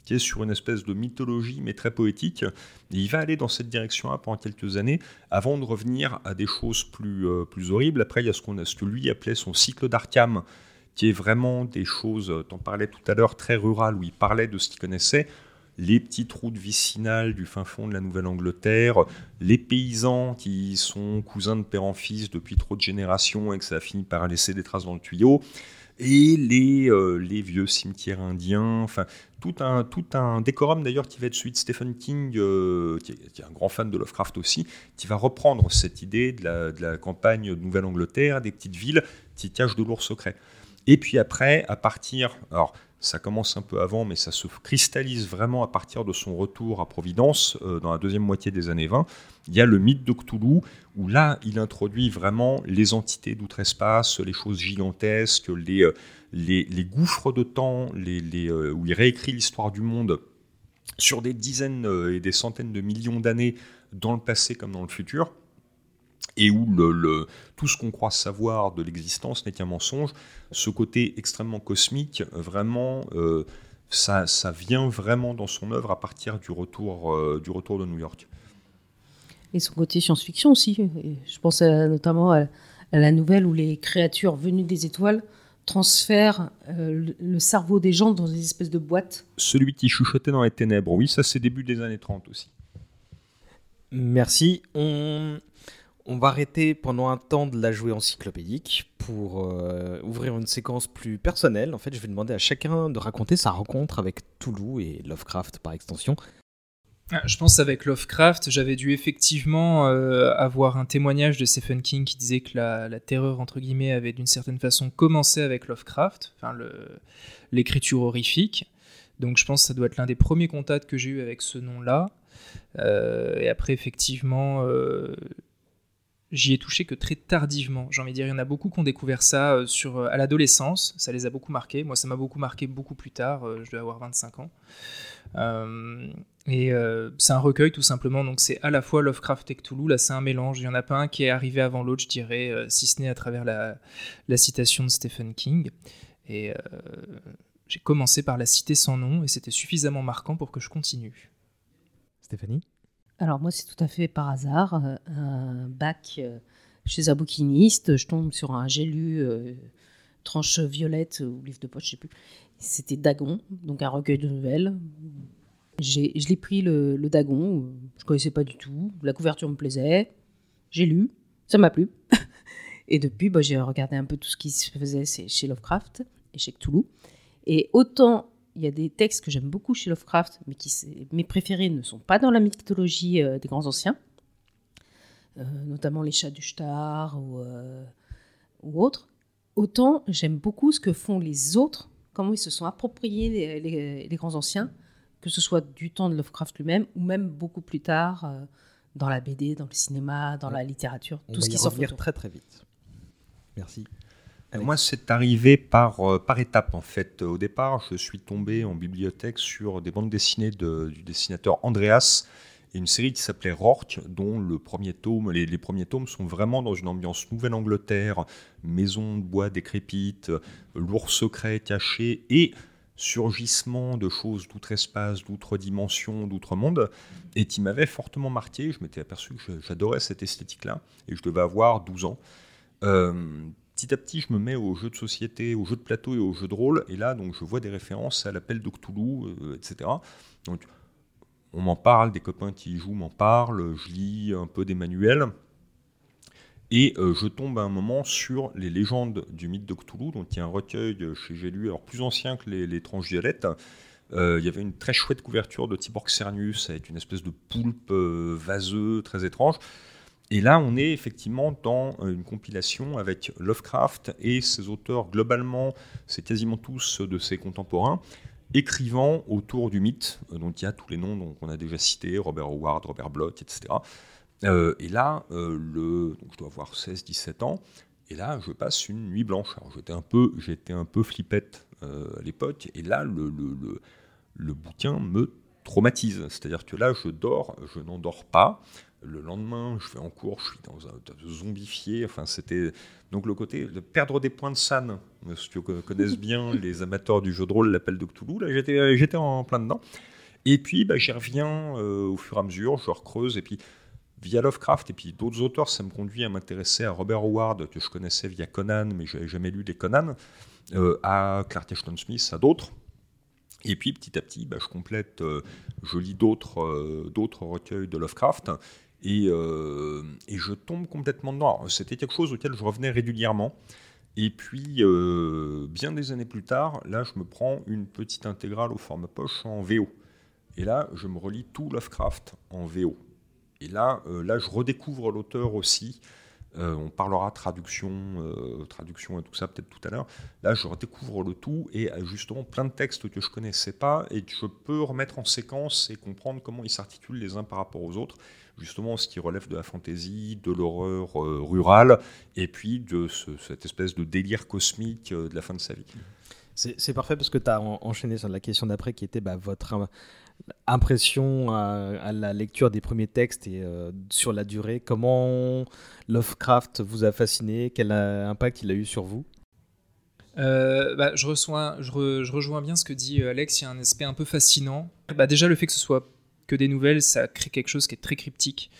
qui est sur une espèce de mythologie, mais très poétique. il va aller dans cette direction-là pendant quelques années, avant de revenir à des choses plus, euh, plus horribles. Après, il y a ce, qu'on a, ce que lui appelait son cycle d'Arkham, qui est vraiment des choses, euh, tu en parlais tout à l'heure, très rurales, où il parlait de ce qu'il connaissait, les petites routes vicinales du fin fond de la Nouvelle-Angleterre, les paysans qui sont cousins de père en fils depuis trop de générations et que ça a fini par laisser des traces dans le tuyau, et les, euh, les vieux cimetières indiens, enfin tout un, tout un décorum d'ailleurs qui va être celui de Stephen King, euh, qui, est, un grand fan de Lovecraft aussi, qui va reprendre cette idée de la, de la campagne de Nouvelle-Angleterre, des petites villes qui cachent de lourds secrets. Et puis après, à partir, alors ça commence un peu avant, mais ça se cristallise vraiment à partir de son retour à Providence euh, dans la deuxième moitié des années 20. Il y a le mythe de Cthulhu, où là, il introduit vraiment les entités d'outre-espace, les choses gigantesques, les, euh, les, gouffres de temps, les, euh, où il réécrit l'histoire du monde sur des dizaines et des centaines de millions d'années dans le passé comme dans le futur et où le, tout ce qu'on croit savoir de l'existence n'est qu'un mensonge, ce côté extrêmement cosmique, vraiment, euh, ça, ça, vient vraiment dans son œuvre à partir du retour, euh, du retour de New York. Et son côté science-fiction aussi. Je pense notamment à, la nouvelle où les créatures venues des étoiles transfèrent euh, le cerveau des gens dans des espèces de boîtes. Celui qui chuchotait dans les ténèbres, oui, ça c'est début des années 30 aussi. Merci. On, on va arrêter pendant un temps de la jouer encyclopédique pour euh, ouvrir une séquence plus personnelle. En fait, je vais demander à chacun de raconter sa rencontre avec Toulouse et Lovecraft par extension. Ah, je pense avec Lovecraft, j'avais dû effectivement euh, avoir un témoignage de Stephen King qui disait que la, terreur entre guillemets avait d'une certaine façon commencé avec Lovecraft, enfin l'écriture horrifique. Donc je pense que ça doit être l'un des premiers contacts que j'ai eu avec ce nom-là. Euh, et après effectivement, J'y ai touché que très tardivement. J'ai envie de dire, il y en a beaucoup qui ont découvert ça euh, sur, euh, à l'adolescence. Ça les a beaucoup marqués. Moi, ça m'a beaucoup marqué beaucoup plus tard. Euh, je dois avoir 25 ans. et c'est un recueil tout simplement. Donc c'est à la fois Lovecraft et Cthulhu. Là, c'est un mélange. Il n'y en a pas un qui est arrivé avant l'autre, je dirais, si ce n'est à travers la, la, citation de Stephen King. Et j'ai commencé par la citer sans nom et c'était suffisamment marquant pour que je continue. Stéphanie? Alors moi, c'est tout à fait par hasard. Euh, un bac euh, chez un bouquiniste, je tombe sur un j'ai lu euh, tranche violette ou livre de poche, je sais plus. C'était Dagon, donc un recueil de nouvelles. Je l'ai pris le, Dagon, je connaissais pas du tout. La couverture me plaisait, j'ai lu, ça m'a plu. [laughs] et depuis, bah, j'ai regardé un peu tout ce qui se faisait chez Lovecraft et chez Cthulhu. Et autant il y a des textes que j'aime beaucoup chez Lovecraft, mais qui mes préférés ne sont pas dans la mythologie euh, des grands anciens, euh, notamment les chats du Shtar ou, euh, ou autres. Autant j'aime beaucoup ce que font les autres, comment ils se sont appropriés les, grands anciens, que ce soit du temps de Lovecraft lui-même ou même beaucoup plus tard dans la BD, dans le cinéma, dans la littérature, tout ce qui très très vite. Merci. Moi, c'est arrivé par, euh, par étapes en fait. Au départ, je suis tombé en bibliothèque sur des bandes dessinées du dessinateur Andreas et une série qui s'appelait Rorke, dont le premier tome, les, premiers tomes sont vraiment dans une ambiance Nouvelle-Angleterre, maison de bois décrépite, lourds secrets cachés et surgissement de choses d'outre-espace, d'outre-dimension, d'outre-monde, et qui m'avait fortement marqué. Je m'étais aperçu que j'adorais cette esthétique-là, et je devais avoir 12 ans. Euh, petit à petit, je me mets aux jeux de société, aux jeux de plateau et aux jeux de rôle. Et là, donc, je vois des références à l'appel de euh, etc. Donc, on m'en parle, des copains qui y jouent m'en parlent, je lis un peu des manuels. Et euh, je tombe à un moment sur les légendes du mythe de Cthulhu, donc il y a un recueil chez J'ai lu, alors plus ancien que les, les tranches violettes. Euh, il y avait une très chouette couverture de Tiborg Cernius avec une espèce de poulpe euh, vaseux très étrange. Et là, on est effectivement dans une compilation avec Lovecraft et ses auteurs, globalement, c'est quasiment tous de ses contemporains, écrivant autour du mythe. Donc il y a tous les noms qu'on a déjà cités, Robert Howard, Robert Bloch, etc. Euh, et là, euh, je dois avoir 16-17 ans, et là, je passe une nuit blanche. J'étais un peu, un peu flippette euh, à l'époque, et là, le, le bouquin me traumatise. C'est-à-dire que là, je dors, je n'endors pas. Le lendemain, je vais en cours, je suis dans un, zombifié. Enfin, c'était donc le côté de perdre des points de san. Ceux qui connaissent bien [laughs] les amateurs du jeu de rôle, l'appel de Cthulhu. Là, j'étais, j'étais en plein dedans. Et puis, bah, j'y reviens au fur et à mesure, je recreuse, et puis via Lovecraft et puis d'autres auteurs, ça me conduit à m'intéresser à Robert Howard, que je connaissais via Conan, mais je n'avais jamais lu des Conan, euh, à Clark Ashton Smith, à d'autres. Et puis petit à petit, bah, je complète, euh, je lis d'autres euh, d'autres recueils de Lovecraft, et, et, je tombe complètement dedans. C'était quelque chose auquel je revenais régulièrement. Et puis, bien des années plus tard, là, je me prends une petite intégrale au format poche en VO. Et là, je me relis tout Lovecraft en VO. Et là, euh, là, je redécouvre l'auteur aussi. Euh, on parlera traduction, euh, traduction et tout ça peut-être tout à l'heure. Là, je redécouvre le tout et justement plein de textes que je connaissais pas et que je peux remettre en séquence et comprendre comment ils s'articulent les uns par rapport aux autres. Justement, ce qui relève de la fantaisie, de l'horreur rurale et puis de cette espèce de délire cosmique de la fin de sa vie. C'est parfait parce que tu as enchaîné sur la question d'après qui était bah, votre impression à, la lecture des premiers textes et euh, sur la durée. Comment Lovecraft vous a fasciné? Quel impact il a eu sur vous? Euh, bah, je, reçois, je, rejoins bien ce que dit euh, Alex, il y a un aspect un peu fascinant. Bah, déjà, le fait que ce soit que des nouvelles, ça crée quelque chose qui est très cryptique.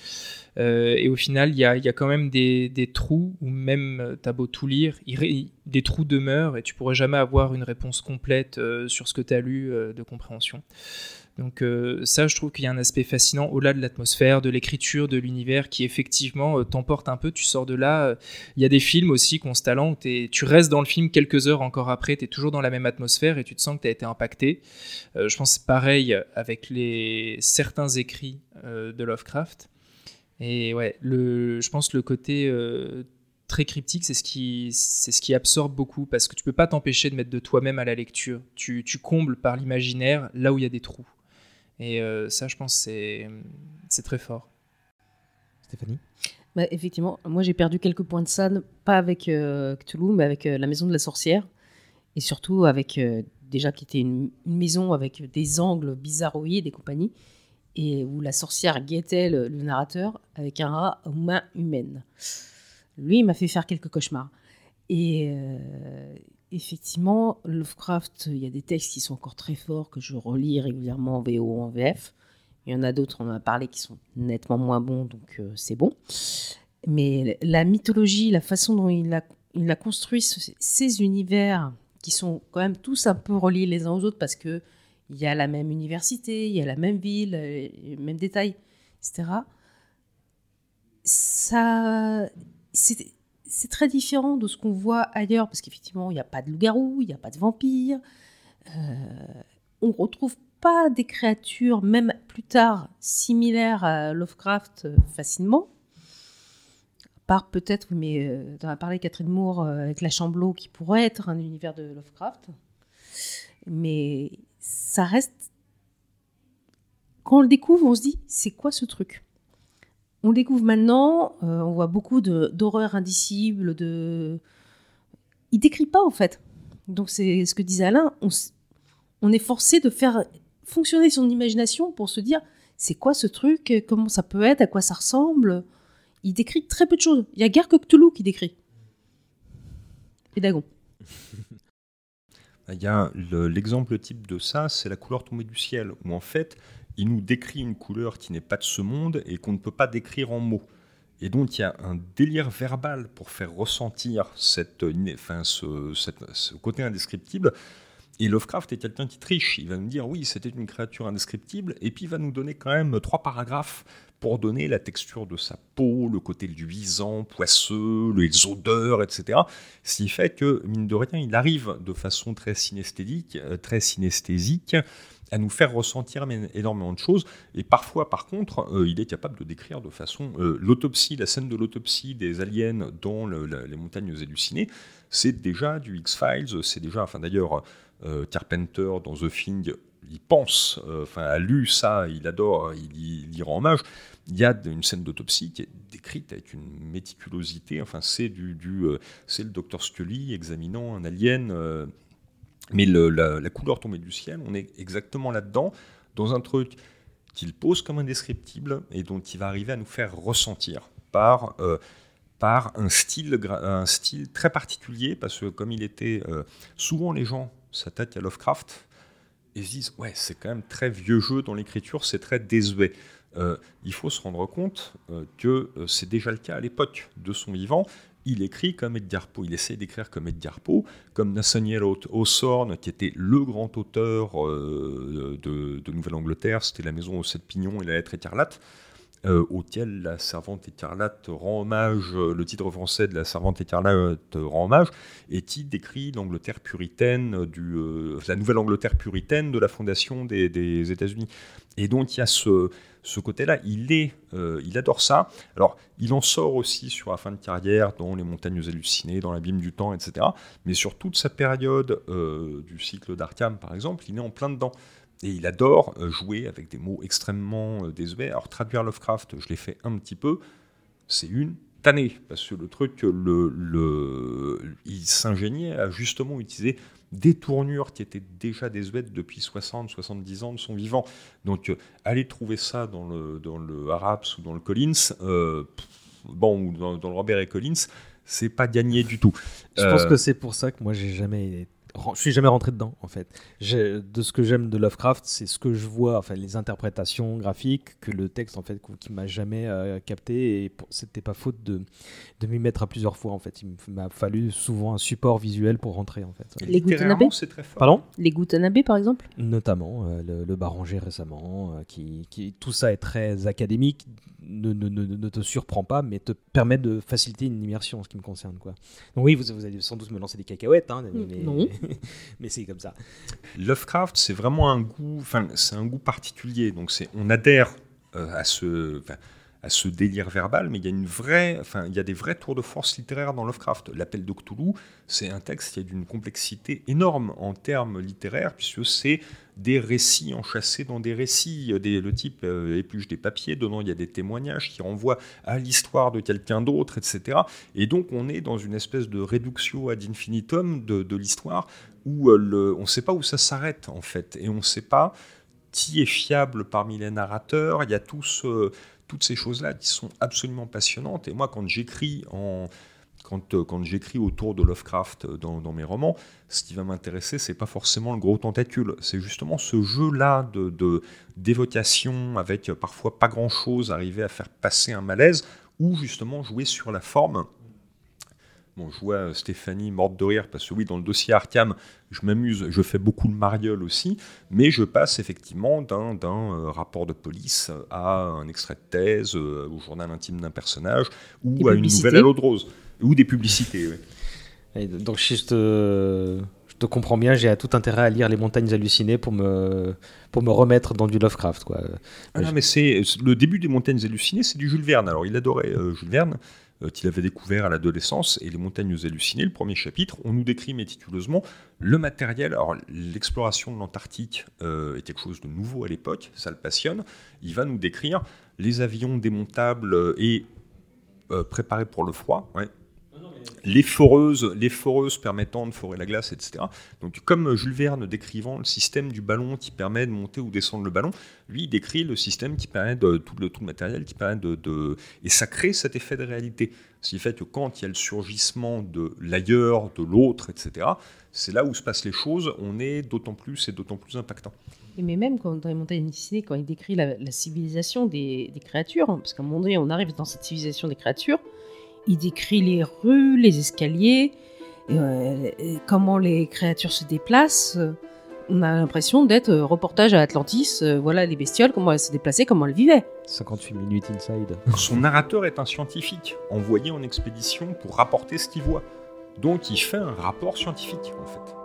et au final, il y a, quand même des, trous où même t'as beau tout lire, des trous demeurent et tu pourrais jamais avoir une réponse complète sur ce que tu as lu de compréhension. Donc euh, ça, je trouve qu'il y a un aspect fascinant au-delà de l'atmosphère, de l'écriture, de l'univers qui effectivement euh, t'emporte un peu. Tu sors de là. Euh, il y a des films aussi talent où tu restes dans le film quelques heures encore après, tu es toujours dans la même atmosphère et tu te sens que tu as été impacté. je pense c'est pareil avec les certains écrits de Lovecraft. Et ouais, je pense le côté très cryptique, c'est ce qui c'est ce qui absorbe beaucoup parce que tu peux pas t'empêcher de mettre de toi-même à la lecture. Tu, tu combles par l'imaginaire là où il y a des trous. Et euh, ça, je pense, c'est, c'est très fort. Stéphanie bah, Effectivement, moi j'ai perdu quelques points de SAN, pas avec euh, Cthulhu, mais avec euh, la maison de la sorcière. Et surtout avec, déjà qui était une, maison avec des angles bizarroïdes et compagnie, et où la sorcière guettait le, le narrateur avec un rat aux mains humaines. Lui, il m'a fait faire quelques cauchemars. Et, effectivement, Lovecraft, il y a des textes qui sont encore très forts que je relis régulièrement en VO en VF. Il y en a d'autres, on en a parlé, qui sont nettement moins bons, donc euh, c'est bon. Mais la mythologie, la façon dont il a, construit ces univers, qui sont quand même tous un peu reliés les uns aux autres, parce que il y a la même université, il y a la même ville, euh, les mêmes détails, etc. Ça, c'est très différent de ce qu'on voit ailleurs, parce qu'effectivement, il n'y a pas de loup-garou, il n'y a pas de vampire. Euh, on ne retrouve pas des créatures, même plus tard, similaires à Lovecraft euh, facilement. À part peut-être, mais euh, on a parlé Catherine Moore avec La Chambleau, qui pourrait être un univers de Lovecraft. Mais ça reste. Quand on le découvre, on se dit c'est quoi ce truc? On découvre maintenant, euh, on voit beaucoup d'horreurs indicibles, de... Il décrit pas en fait. Donc c'est ce que disait Alain, on, est forcé de faire fonctionner son imagination pour se dire c'est quoi ce truc, comment ça peut être, à quoi ça ressemble? Il décrit très peu de choses. Il y a guère que Cthulhu qui décrit. Et Dagon. [laughs] Il y a l'exemple type de ça, c'est la couleur tombée du ciel, où en fait, il nous décrit une couleur qui n'est pas de ce monde et qu'on ne peut pas décrire en mots. Et donc il y a un délire verbal pour faire ressentir cette, enfin, ce, côté indescriptible. Et Lovecraft est quelqu'un qui triche. Il va nous dire oui, c'était une créature indescriptible, et puis il va nous donner quand même trois paragraphes pour donner la texture de sa peau, le côté luisant, poisseux, les odeurs, etc. Ce qui fait que, mine de rien, il arrive de façon très synesthésique, euh, très synesthésique à nous faire ressentir énormément de choses. Et parfois, par contre, euh, il est capable de décrire de façon... Euh, l'autopsie, la scène de l'autopsie des aliens dans les montagnes hallucinées, c'est déjà du X-Files, c'est déjà... Enfin d'ailleurs, Carpenter, dans The Thing, il pense, euh, enfin, a lu ça, il adore, il, y rend hommage. Il y a une scène d'autopsie qui est décrite avec une méticulosité. Enfin, c'est du, euh, c'est le docteur Scully examinant un alien. Euh, mais la, couleur tombée du ciel, on est exactement là-dedans, dans un truc qu'il pose comme indescriptible et dont il va arriver à nous faire ressentir par par un style, un style très particulier, parce que comme il était souvent les gens s'attaquent à Lovecraft, ils se disent ouais c'est quand même très vieux jeu dans l'écriture, c'est très désuet. Euh, il faut se rendre compte euh, que euh, c'est déjà le cas à l'époque de son vivant. Il écrit comme Edgar Poe, il essaie d'écrire comme Edgar Poe, comme Nathaniel Hawthorne, qui était le grand auteur de, de Nouvelle-Angleterre, c'était La Maison aux Sept Pignons et La Lettre écarlate. Euh, auquel la servante écarlate rend hommage, euh, le titre français de la servante écarlate rend hommage, et qui décrit l'Angleterre puritaine, euh, la nouvelle Angleterre puritaine de la fondation des, États-Unis. Et donc il y a ce, ce côté-là, il, est, il adore ça. Alors il en sort aussi sur la fin de carrière, dans Les montagnes hallucinées, dans l'abîme du temps, etc. Mais sur toute sa période du cycle d'Arkham, par exemple, il est en plein dedans. Et il adore euh, jouer avec des mots extrêmement euh, désuets. Alors traduire Lovecraft, je l'ai fait un petit peu, c'est une tannée, parce que le truc, le, il s'ingéniait à justement utiliser des tournures qui étaient déjà désuètes depuis 60-70 ans de son vivant. Donc euh, aller trouver ça dans le, dans le ou dans le Collins, bon, ou dans, le Robert et Collins, c'est pas gagné du tout. Je pense que c'est pour ça que moi j'ai jamais je suis jamais rentré dedans en fait. De ce que j'aime de Lovecraft, c'est ce que je vois, enfin les interprétations graphiques, que le texte en fait qui m'a jamais euh, capté et c'était pas faute de, de m'y mettre à plusieurs fois en fait. Il m'a fallu souvent un support visuel pour rentrer en fait. Les Gutanabe, c'est très fort. Pardon? Les Gutanabe par exemple? Notamment euh, le, le Baranger récemment, euh, qui, qui, tout ça est très académique, ne, ne, ne, ne, te surprend pas, mais te permet de faciliter une immersion en ce qui me concerne quoi. Donc oui, vous, vous allez sans doute me lancer des cacahuètes, hein, mais, non. [laughs] [laughs] mais c'est comme ça. Lovecraft, c'est vraiment un goût, enfin, c'est un goût particulier. Donc, c'est, on adhère euh, à ce, à ce délire verbal, mais il y a une vraie, enfin, il y a des vrais tours de force littéraires dans Lovecraft. L'appel de Cthulhu, c'est un texte qui a d'une complexité énorme en termes littéraires, puisque c'est des récits enchâssés dans des récits. Le type euh, épluche des papiers, dedans il y a des témoignages qui renvoient à l'histoire de quelqu'un d'autre, etc. Et donc on est dans une espèce de réduction ad infinitum de, l'histoire où euh, on ne sait pas où ça s'arrête en fait, et on ne sait pas qui est fiable parmi les narrateurs. Il y a tous toutes ces choses-là qui sont absolument passionnantes. Et moi, quand j'écris en quand, euh, quand j'écris autour de Lovecraft euh, dans, mes romans, ce qui va m'intéresser, c'est pas forcément le gros tentacule, c'est justement ce jeu-là de, d'évocation avec euh, parfois pas grand-chose, arriver à faire passer un malaise, ou justement jouer sur la forme Bon, je vois Stéphanie morte de rire parce que oui, dans le dossier Arkham, je m'amuse, je fais beaucoup de mariole aussi, mais je passe effectivement d'un, euh, rapport de police à un extrait de thèse, euh, au journal intime d'un personnage, ou à une nouvelle à l'eau de rose, ou des publicités. donc je te, je te comprends bien, j'ai tout intérêt à lire Les Montagnes hallucinées pour me, pour me remettre dans du Lovecraft. Quoi. Ah non, mais c'est le début des Montagnes hallucinées, c'est du Jules Verne. Alors il adorait euh, Jules Verne. Euh, qu'il avait découvert à l'adolescence, et Les montagnes hallucinées, le premier chapitre, on nous décrit méticuleusement le matériel. L'exploration de l'Antarctique euh, est quelque chose de nouveau à l'époque, ça le passionne. Il va nous décrire les avions démontables et euh, préparés pour le froid, les foreuses, les foreuses permettant de forer la glace, etc. Donc, comme Jules Verne décrivant le système du ballon qui permet de monter ou descendre le ballon, lui, il décrit le système qui permet de tout le, tout matériel qui permet de, et ça crée cet effet de réalité. Ce qui fait que quand il y a le surgissement de l'ailleurs, de l'autre, etc., c'est là où se passent les choses. On est d'autant plus et d'autant plus impactant. mais même quand, dans les montagnes quand il décrit la, civilisation des, des créatures, hein, parce qu'à un moment donné, on arrive dans cette civilisation des créatures il décrit les rues, les escaliers, euh, comment les créatures se déplacent. on a l'impression d'être euh, reportage à Atlantis. euh, voilà les bestioles, comment elles se déplaçaient, comment elles vivaient. 58 minutes inside. Son narrateur est un scientifique, envoyé en expédition pour rapporter ce qu'il voit. Donc il fait un rapport scientifique, en fait.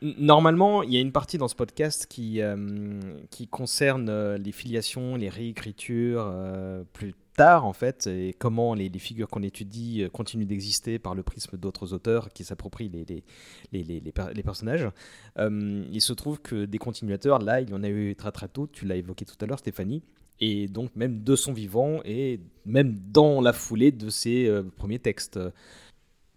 Normalement, il y a une partie dans ce podcast qui, euh, concerne euh, les filiations, les réécritures euh, plus tard, en fait, et comment les, figures qu'on étudie continuent d'exister par le prisme d'autres auteurs qui s'approprient les, les, les, les- les per- les personnages. Il se trouve que des continuateurs, là, il y en a eu très très tôt, tu l'as évoqué tout à l'heure, Stéphanie, et donc même de son vivant, et même dans la foulée de ses premiers textes.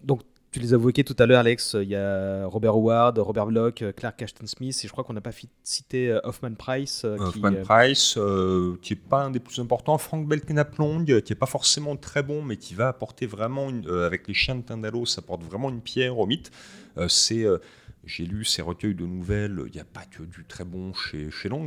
Donc tu les as évoqués tout à l'heure, Alex. Il y a Robert Howard, Robert Bloch, euh, Clark Ashton Smith, et je crois qu'on n'a pas cité euh, Hoffman Price. euh, qui, Hoffman euh, Price, euh, qui n'est pas un des plus importants. Frank Belknap-Long, euh, qui n'est pas forcément très bon, mais qui va apporter vraiment, une- euh, avec les chiens de Tindalos, ça apporte vraiment une pierre au mythe. Euh, c'est, euh, j'ai lu ces recueils de nouvelles, il n'y a pas que du très bon chez, chez Long,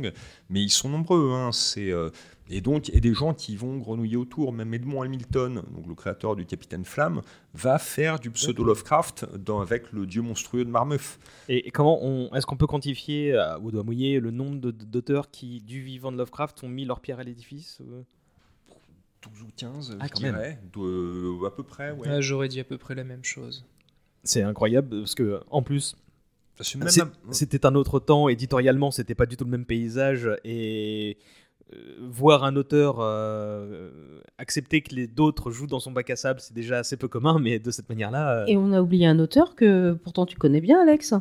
mais ils sont nombreux. hein, c'est, euh, et donc, il y a des gens qui vont grenouiller autour. Même Edmond Hamilton, donc le créateur du Capitaine Flamme, va faire du pseudo-Lovecraft dans- avec le dieu monstrueux de Marmeuf. Et et comment on, est-ce qu'on peut quantifier euh, au doigt mouillé le nombre de- d'auteurs qui, du vivant de Lovecraft, ont mis leur pierre à l'édifice euh? 12 ou 15, Ah, je quand même. dirais, de- à peu près. Ouais. Ah, J'aurais dit à peu près la même chose. C'est incroyable parce que en plus, C'est même c'était un autre temps. Éditorialement, c'était pas du tout le même paysage et euh, voir un auteur euh, accepter que les d'autres jouent dans son bac à sable, c'est déjà assez peu commun, mais de cette manière-là. euh, Et on a oublié un auteur que pourtant tu connais bien, Alex.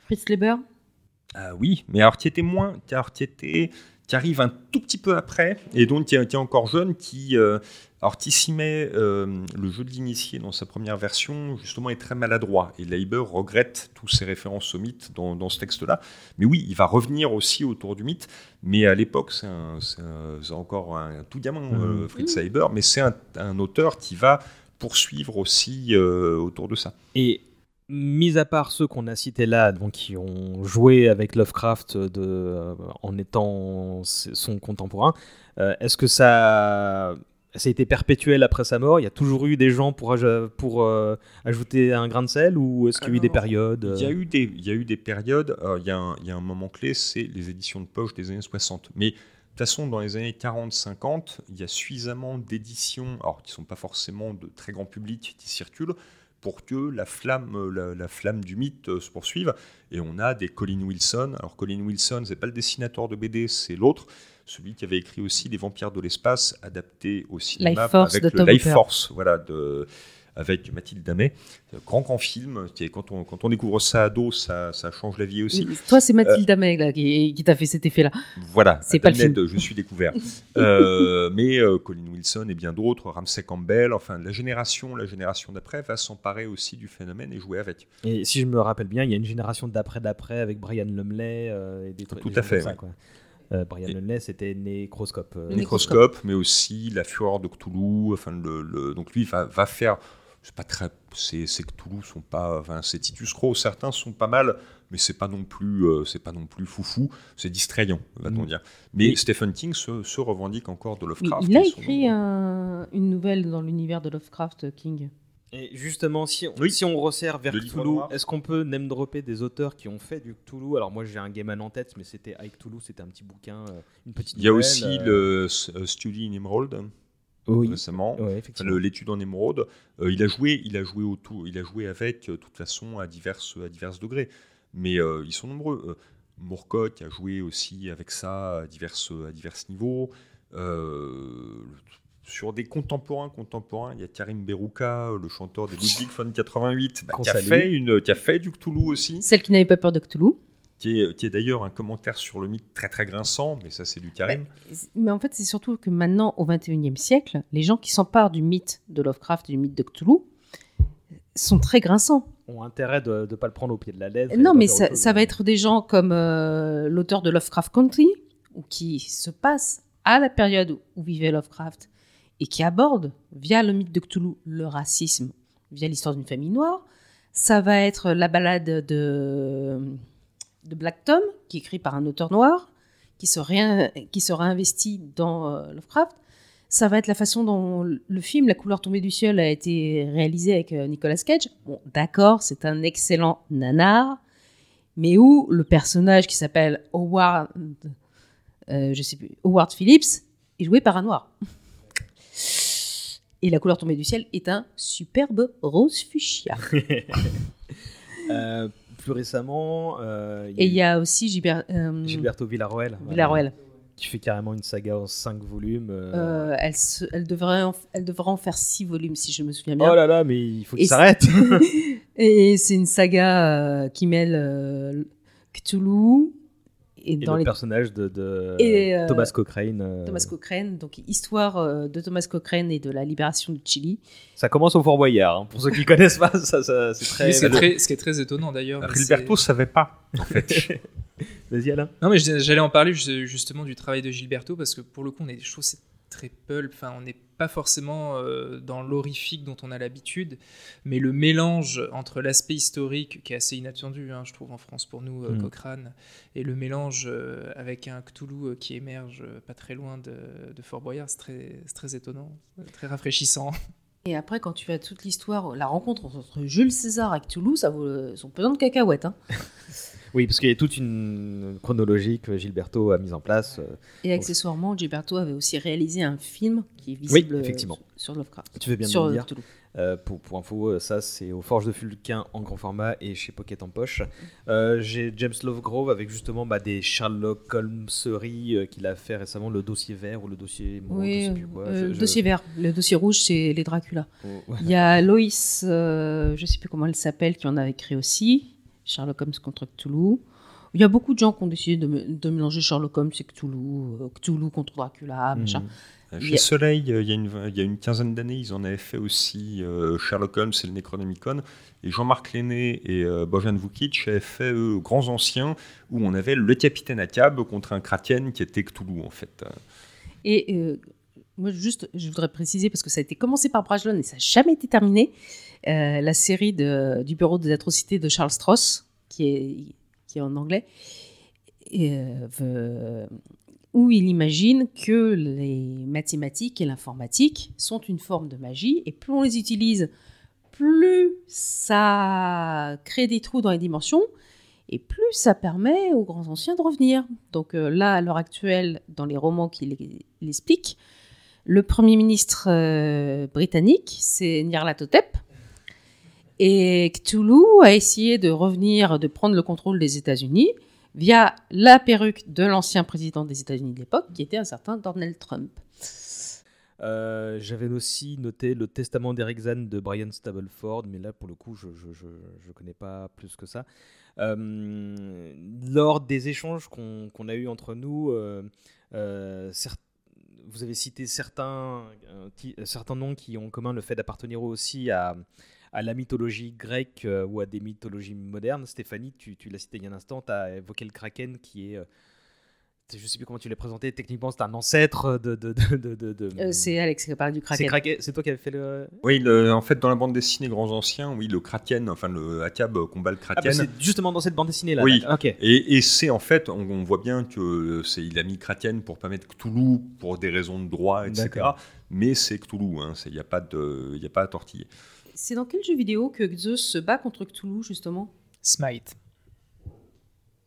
Fritz Leiber. Ah oui, mais alors tu étais moins, alors tu étais, tu arrives un tout petit peu après, et donc tu es, encore jeune, qui, euh, alors Tissimé, euh, le jeu de l'initié dans sa première version, justement est très maladroit, et Leiber regrette tous ses références au mythe dans, dans ce texte-là. Mais oui, il va revenir aussi autour du mythe, mais à l'époque c'est un- encore un tout gamin, euh, Fritz Leiber, mais c'est un, un auteur qui va poursuivre aussi euh, autour de ça. Et mis à part ceux qu'on a cités là, donc qui ont joué avec Lovecraft de, euh, en étant son contemporain, euh, est-ce que ça, ça a été perpétuel après sa mort? Il y a toujours eu des gens pour, euh, ajouter un grain de sel ou est-ce qu'il y a eu des périodes Il y, a eu des, il y a eu des périodes, il, y a un, il y a un moment clé, c'est les éditions de poche des années 60. Mais de toute façon, dans les années 40-50, il y a suffisamment d'éditions, alors qui ne sont pas forcément de très grand public, qui circulent, pour que la flamme, euh, la, la flamme du mythe euh, se poursuive. Et on a des Colin Wilson. Alors Colin Wilson, c'est pas le dessinateur de BD, c'est l'autre, celui qui avait écrit aussi Les Vampires de l'espace, adapté au cinéma Life Force avec le Life. Force, voilà, de, avec Mathilde Damet. Euh, Grand, grand film. Quand, on, quand on découvre ça à dos, ça, ça change la vie aussi. Toi, c'est Mathilde là, qui, qui t'a fait cet effet-là. Voilà, C'est pas le Internet, je suis découvert. [laughs] Euh, mais euh, Colin Wilson et bien d'autres, Ramsey Campbell, enfin la génération, la génération d'après va s'emparer aussi du phénomène et jouer avec. Et si je me rappelle bien, il y a une génération d'après d'après avec Brian Lumley euh, et des trucs. Tout des à fait, comme ça, ouais. quoi. Euh, Brian Lumley, c'était Nécroscope. euh, Nécroscope. Microscope, mais aussi la fureur de Cthulhu. Enfin, le, le- donc lui va, va faire. C'est pas très. C'est c'est Cthulhu sont pas. Enfin, c'est Titus Crow. Certains sont pas mal, mais c'est pas non plus. euh, c'est pas non plus foufou. C'est distrayant, va-t-on Mm. dire. Mais Stephen King se, se revendique encore de Mais Lovecraft. il a son écrit un- une nouvelle dans l'univers de Lovecraft, King. Et justement, si on, Oui. si on resserre vers Cthulhu, est-ce qu'on peut name dropper des auteurs qui ont fait du Cthulhu Alors moi j'ai un Gaiman en tête, mais c'était avec Cthulhu, c'était un petit bouquin, euh, une petite Il y a nouvelle, aussi euh, le euh, Study in Emerald Oui, récemment. ouais, l'étude en émeraude, euh, il a joué, il a joué autour, il a joué avec, euh, de toute façon, à divers, à divers degrés. Mais euh, ils sont nombreux. Euh, Moorcock a joué aussi avec ça à divers, à divers niveaux. Euh, sur des contemporains, contemporains, il y a Karim Berouka, le chanteur des Ludwig von 88, bah, Qu'on qui, a fait une, qui a fait du Cthulhu aussi, Celle qui n'avait pas peur de Cthulhu. Qui est, qui est d'ailleurs un commentaire sur le mythe très très grinçant, mais ça c'est du Karim. Mais en fait, c'est surtout que maintenant, au XXIe siècle, les gens qui s'emparent du mythe de Lovecraft et du mythe de Cthulhu sont très grinçants. Ont intérêt de ne pas le prendre au pied de la lettre. et Non, mais ça va être des gens comme euh, l'auteur de Lovecraft Country, ou qui se passe à la période où vivait Lovecraft, et qui aborde, via le mythe de Cthulhu, le racisme, via l'histoire d'une famille noire. Ça va être la balade de, de Black Tom, qui est écrit par un auteur noir, qui se, réin- qui se réinvestit dans euh, Lovecraft. Ça va être la façon dont le film La couleur tombée du ciel a été réalisé avec euh, Nicolas Cage. Bon, d'accord, c'est un excellent nanar, mais où le personnage qui s'appelle Howard, euh, je sais plus, Howard Phillips est joué par un noir. Et La couleur tombée du ciel est un superbe rose fuchsia. [laughs] [laughs] Euh, plus récemment, euh, Et il y a aussi Gilbert, euh, Gilberto Villarroel. Villarroel. Qui fait carrément une saga en 5 volumes. euh. Elle, se- elle, devrait en, elle devrait en faire six volumes, si je me souviens bien. Oh là là, mais il faut qu'il s'arrête. [laughs] Et c'est une saga qui mêle Cthulhu et Et dans le les personnage de, de Et, euh, Thomas Cochrane. euh, Thomas Cochrane, donc histoire euh, de Thomas Cochrane et de la libération du Chili. Ça commence au Fort Boyard. hein. Pour ceux qui connaissent pas, ça, ça- c'est très. Oui, c'est très- ce qui est très étonnant d'ailleurs. Gilberto c'est- savait pas, en fait. [laughs] Vas-y Alain. Non, mais j'allais en parler ju- justement du travail de Gilberto parce que pour le coup, on est, je trouve que c'est très pulp. Enfin, on n'est pas forcément euh, dans l'horrifique dont on a l'habitude, mais le mélange entre l'aspect historique qui est assez inattendu, hein, je trouve en France pour nous, euh, Mm. Cochrane, et le mélange euh, avec un Cthulhu euh, qui émerge euh, pas très loin de, de Fort Boyard, c'est très, c'est très étonnant, très rafraîchissant. [laughs] Et après, quand tu as toute l'histoire, la rencontre entre Jules César et Cthulhu, ça vaut son pesant de cacahuètes. hein. [laughs] Oui, parce qu'il y a toute une chronologie que Gilberto a mise en place. euh, Et accessoirement, Gilberto avait aussi réalisé un film qui est visible euh, effectivement. sur Lovecraft. Tu fais bien sur le dire. Euh, pour, pour info, euh, ça c'est aux Forges de Fulquin en grand format et chez Pocket en poche. Euh, J'ai James Lovegrove avec justement bah, des Sherlock Holmeseries euh, qu'il a fait récemment, le dossier vert ou le dossier Oui, sais plus quoi. euh, Je- le je- dossier vert. Le dossier rouge, c'est les Dracula. Oh, ouais. Il y a Loïs, euh, je sais plus comment elle s'appelle, qui en a écrit aussi. Sherlock Holmes contre Cthulhu. Il y a beaucoup de gens qui ont décidé de, mélanger Sherlock Holmes et Cthulhu, euh, Cthulhu contre Dracula, machin. Chez a- Soleil, il y, a une, il y a une quinzaine d'années, ils en avaient fait aussi euh, Sherlock Holmes et le Necronomicon. Et Jean-Marc Lenné et euh, Bojan Vukic avaient fait eux, Grands Anciens, où on avait le capitaine Akab contre un kraken qui était Cthulhu, en fait. Et euh, moi, juste, je voudrais préciser, parce que ça a été commencé par Brajlon et ça n'a jamais été terminé, euh, la série du Bureau des atrocités de Charles Strauss, qui est, en anglais, euh, où il imagine que les mathématiques et l'informatique sont une forme de magie, et plus on les utilise, plus ça crée des trous dans les dimensions, et plus ça permet aux grands anciens de revenir. Donc euh, là, à l'heure actuelle, dans les romans qu'il il explique, le Premier ministre britannique, c'est Nyarlathotep, et Cthulhu a essayé de revenir, de prendre le contrôle des États-Unis via la perruque de l'ancien président des États-Unis de l'époque, qui était un certain Donald Trump. Euh, J'avais aussi noté le testament d'Eric Zahn de Brian Stableford, mais là pour le coup je je connais pas plus que ça. Euh, lors des échanges qu'on a eu entre nous, euh, vous avez cité certains noms qui ont en commun le fait d'appartenir aussi à, à la mythologie grecque euh, ou à des mythologies modernes. Stéphanie, tu, tu l'as cité il y a un instant, tu as évoqué le kraken qui est... euh, je sais plus comment tu l'as présenté. Techniquement, c'est un ancêtre de. de, de, de, de- Euh, c'est Alex qui a parlé du c'est Kraken. Kraken- C'est toi qui avais fait le. Oui, le- en fait, dans la bande dessinée Grands Anciens, oui, le Kraken, enfin le Akab combat le Ah, bah, Kraken. c'est justement dans cette bande dessinée là. Oui. Ok. Et, et c'est en fait, on, on voit bien que c'est, il a mis Kraken pour pas mettre Cthulhu pour des raisons de droit, etc. D'accord. Mais c'est Cthulhu, hein, il n'y a, pas de- y a pas à tortiller. C'est dans quel jeu vidéo que Zeus se bat contre Cthulhu, justement? Smite.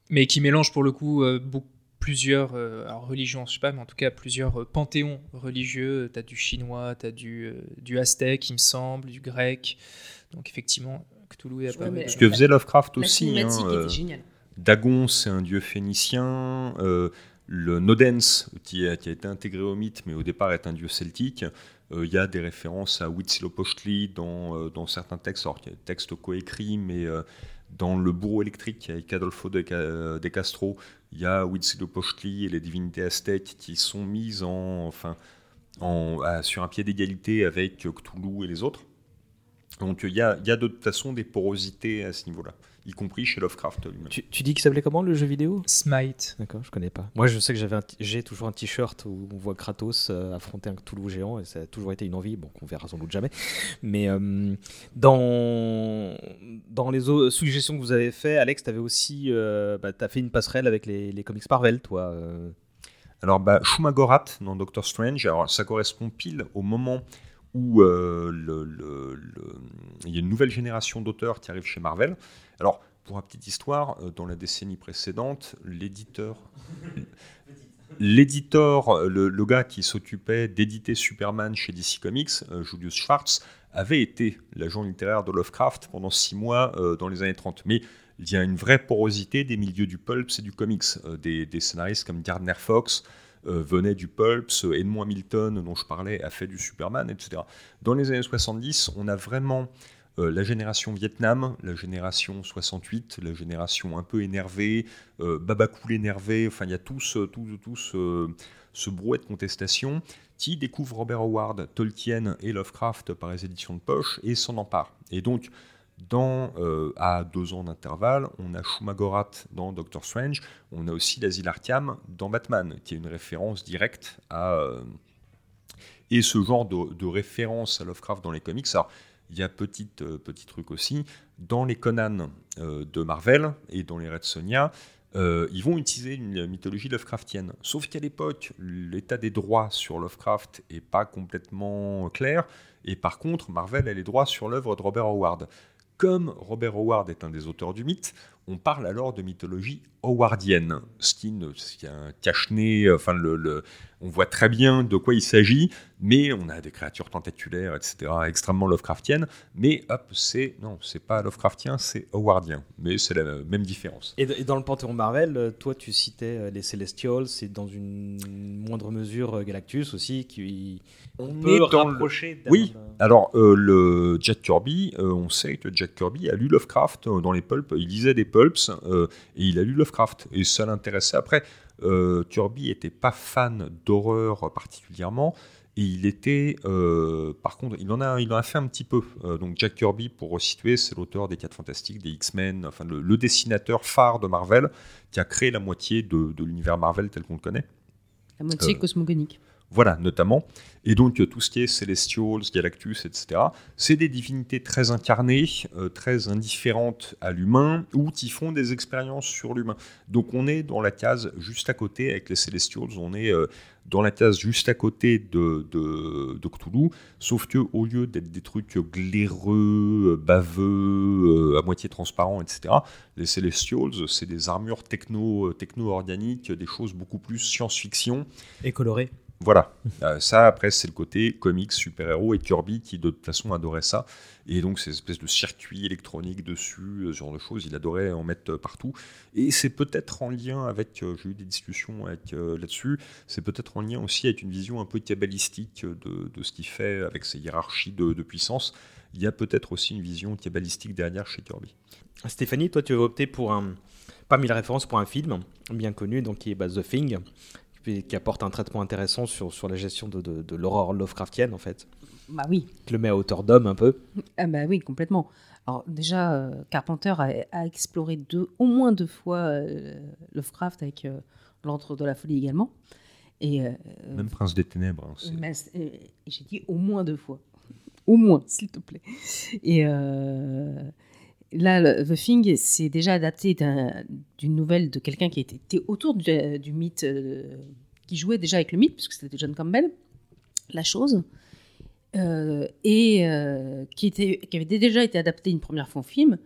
Mais qui mélange pour le coup euh, beaucoup- plusieurs euh, religions, je sais pas, mais en tout cas plusieurs euh, panthéons religieux. Tu as du chinois, tu as du, euh, du aztèque, il me semble, du grec. Donc effectivement, Cthulhu est apparu. Ce que faisait Lovecraft La aussi. hein, était euh. Dagon, c'est un dieu phénicien. euh, le Nodens, qui a, qui a été intégré au mythe, mais au départ est un dieu celtique. Euh, Il y a des références à Huitzilopochtli dans, euh, dans certains textes, alors qu'il y a des textes coécrits, mais euh, dans le bourreau électrique avec Adolfo de, de Castro, il y a Huitzilopochtli et les divinités aztèques qui sont mises en, en, sur un pied d'égalité avec Cthulhu et les autres. Donc il y a, il y a de toute façon des porosités à ce niveau-là, y compris chez Lovecraft lui-même. Tu, tu dis qu'il s'appelait comment le jeu vidéo? Smite. D'accord, je connais pas. Moi, je sais que j'avais j'ai toujours un t-shirt où on voit Kratos euh, affronter un Cthulhu géant et ça a toujours été une envie, bon, qu'on verra sans doute jamais. Mais euh, dans, dans les autres suggestions que vous avez fait, Alex, tu avais aussi euh, bah, t'as fait une passerelle avec les, les comics Marvel, toi. euh. Alors, bah, Shumagorat dans Doctor Strange, alors ça correspond pile au moment où euh, le- le- le- il y a une nouvelle génération d'auteurs qui arrive chez Marvel. Alors, pour la petite histoire, euh, dans la décennie précédente, l'éditeur. L'éditeur, le, le gars qui s'occupait d'éditer Superman chez DC Comics, euh, Julius Schwartz, avait été l'agent littéraire de Lovecraft pendant six mois euh, dans les années 30. Mais il y a une vraie porosité des milieux du pulp et du comics. Euh, des, des scénaristes comme Gardner Fox euh, venaient du pulp, ce Edmond Hamilton dont je parlais a fait du Superman, etc. Dans les années 70, on a vraiment euh, la génération Vietnam, la génération 68, la génération un peu énervée, euh, Babacool énervé, enfin il y a tout ce, tout, tout ce, ce brouet de contestation qui découvre Robert Howard, Tolkien et Lovecraft par les éditions de poche et s'en empare. Et donc, dans, euh, à deux ans d'intervalle, on a Shumagorat dans Doctor Strange, on a aussi l'Asile Arkham dans Batman, qui est une référence directe à... euh, et ce genre de, de référence à Lovecraft dans les comics. Alors, il y a petit, euh, petit truc aussi, dans les Conan euh, de Marvel et dans les Red Sonja, euh, ils vont utiliser une mythologie Lovecraftienne. Sauf qu'à l'époque, l'état des droits sur Lovecraft est pas complètement clair. Et par contre, Marvel a les droits sur l'œuvre de Robert Howard. Comme Robert Howard est un des auteurs du mythe, on parle alors de mythologie howardienne, ce qui, est un cache-nez, enfin le, le- on voit très bien de quoi il s'agit, mais on a des créatures tentaculaires, etc., extrêmement Lovecraftiennes, mais hop, c'est, non, c'est pas Lovecraftien, c'est howardien, mais c'est la même différence. Et, et dans le panthéon Marvel, toi, tu citais euh, les Celestials, c'est dans une moindre mesure euh, Galactus aussi, qui On peut est dans le- rapprocher. d'un- Oui. Alors, euh, le Jack Kirby, euh, on sait que Jack Kirby a lu Lovecraft dans les pulps. Il lisait des pulps euh, et il a lu Lovecraft. Et ça l'intéressait. Après, euh, Kirby n'était pas fan d'horreur particulièrement. Et il était, euh, par contre, il en, a, il en a fait un petit peu. Euh, donc Jack Kirby, pour resituer, c'est l'auteur des 4 Fantastiques, des X-Men, enfin le, le dessinateur phare de Marvel, qui a créé la moitié de, de l'univers Marvel tel qu'on le connaît. La moitié cosmogonique. Voilà, notamment. Et donc, euh, tout ce qui est Celestials, Galactus, etc., c'est des divinités très incarnées, euh, très indifférentes à l'humain, ou qui font des expériences sur l'humain. Donc, on est dans la case juste à côté, avec les Celestials, on est euh, dans la case juste à côté de, de, Cthulhu, sauf que au lieu d'être des trucs glaireux, baveux, à moitié transparents, etc., les Celestials, c'est des armures techno, techno-organiques, des choses beaucoup plus science-fiction, Et coloré. Voilà, Euh, ça après c'est le côté comics, super-héros et Kirby qui de toute façon adorait ça. Et donc ces espèces de circuits électroniques dessus, euh, ce genre de choses, il adorait en mettre euh, partout. Et c'est peut-être en lien avec, j'ai eu des discussions avec, là-dessus, c'est peut-être en lien aussi avec une vision un peu kabbalistique de, ce qu'il fait avec ses hiérarchies de, puissance. Il y a peut-être aussi une vision kabbalistique derrière chez Kirby. Stéphanie, toi, tu as opté pour un, parmi les références pour un film bien connu, donc qui est The Thing, qui, qui apporte un traitement intéressant sur, sur la gestion de, de, de l'horreur Lovecraftienne, en fait. Bah oui. Qui le met à hauteur d'homme un peu. Ah bah oui, complètement. Alors déjà, euh, Carpenter a, a exploré deux, au moins deux fois euh, Lovecraft avec euh, L'Antre de la folie également. Et, euh, Même Prince des Ténèbres. hein, J'ai dit au moins deux fois. Au moins, s'il te plaît. Et euh, là, The Thing, c'est déjà adapté d'un- d'une nouvelle de quelqu'un qui était, autour du, du mythe, euh, qui jouait déjà avec le mythe, puisque c'était John Campbell, la chose, euh, et euh, qui, avait déjà été adapté une première fois en film.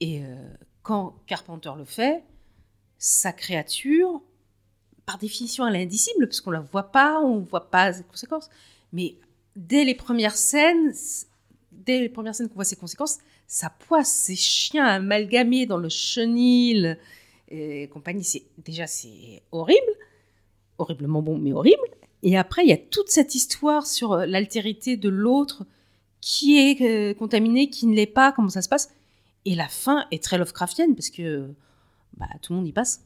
Et euh, quand Carpenter le fait, sa créature, par définition, elle est indicible, parce qu'on la voit pas, on voit pas ses conséquences. Mais dès les premières scènes, dès les premières scènes qu'on voit ses conséquences, ça poisse, ces chiens amalgamés dans le chenil et compagnie, c'est déjà c'est horrible, horriblement bon, mais horrible. Et après, il y a toute cette histoire sur euh, l'altérité de l'autre qui est euh, contaminé, qui ne l'est pas, comment ça se passe. Et la fin est très Lovecraftienne parce que bah, tout le monde y passe.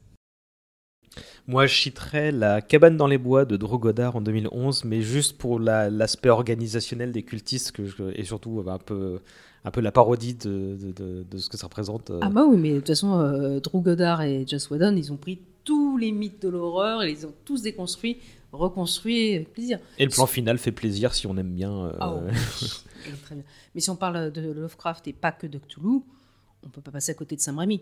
Moi, je citerais La cabane dans les bois de Drew Goddard en 2011, mais juste pour la- l'aspect organisationnel des cultistes que je- et surtout euh, un peu, un peu la parodie de, de- de- de ce que ça représente. euh. Ah bah oui, mais de toute façon, euh, Drew Goddard et Joss Whedon, ils ont pris tous les mythes de l'horreur, et ils ont tous déconstruits, reconstruits avec plaisir. Et le plan final fait plaisir si on aime bien. euh, Ah [laughs] très bien. Mais si on parle de Lovecraft et pas que de Cthulhu, on peut pas passer à côté de Sam Raimi.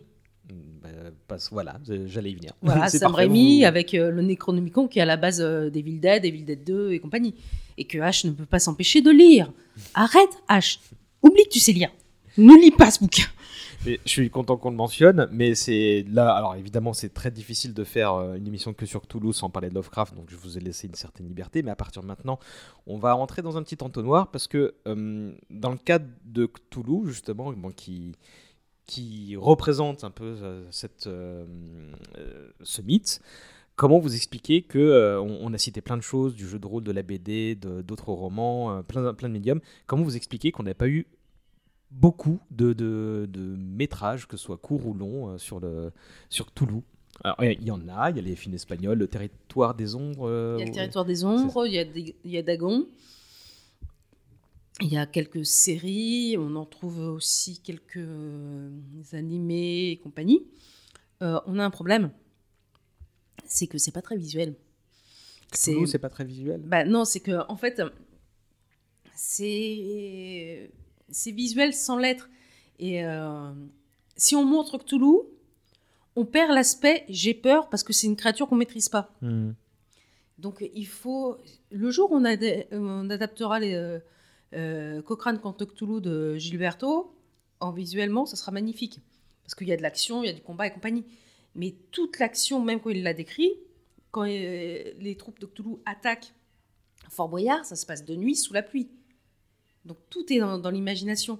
Bah, voilà, j'allais y venir. Voilà, [laughs] C'est Sam parfait, Raimi vous- avec euh, le Necronomicon qui est à la base euh, d'Evil Dead, Evil Dead 2 et compagnie. Et que H ne peut pas s'empêcher de lire. Arrête, H. Oublie que tu sais lire. Ne lis pas ce bouquin. Mais je suis content qu'on le mentionne, mais c'est là. Alors évidemment, c'est très difficile de faire euh, une émission que sur Cthulhu sans parler de Lovecraft, donc je vous ai laissé une certaine liberté. Mais à partir de maintenant, on va rentrer dans un petit entonnoir parce que euh, dans le cadre de Cthulhu, justement, bon, qui qui représente un peu euh, cette, euh, euh, ce mythe. Comment vous expliquez que euh, on, on a cité plein de choses, du jeu de rôle, de la BD, d'autres romans, euh, plein, plein de médiums. Comment vous expliquez qu'on n'a pas eu beaucoup de, de, de métrages, que ce soit court ou long, euh, sur, le, sur Toulouse Alors, il y en a, il y a les films espagnols, le territoire des ombres. Il y a le territoire des ombres, il y a, des- il y a Dagon. Il y a quelques séries, on en trouve aussi quelques euh, animés et compagnie. Euh, on a un problème, c'est que c'est pas très visuel. Cthulhu, c'est pas très visuel. Bah non, c'est que en fait, c'est c'est visuel sans l'être. Et euh, si on montre Cthulhu, on perd l'aspect j'ai peur parce que c'est une créature qu'on maîtrise pas. Hmm. Donc il faut le jour où on, ad- on adaptera les euh, Cochrane contre Cthulhu de Gilberto en visuellement, ça sera magnifique parce qu'il y a de l'action, il y a du combat et compagnie. Mais toute l'action, même quand il l'a décrit, quand euh, les troupes de Cthulhu attaquent Fort Boyard, ça se passe de nuit sous la pluie. Donc tout est dans, l'imagination.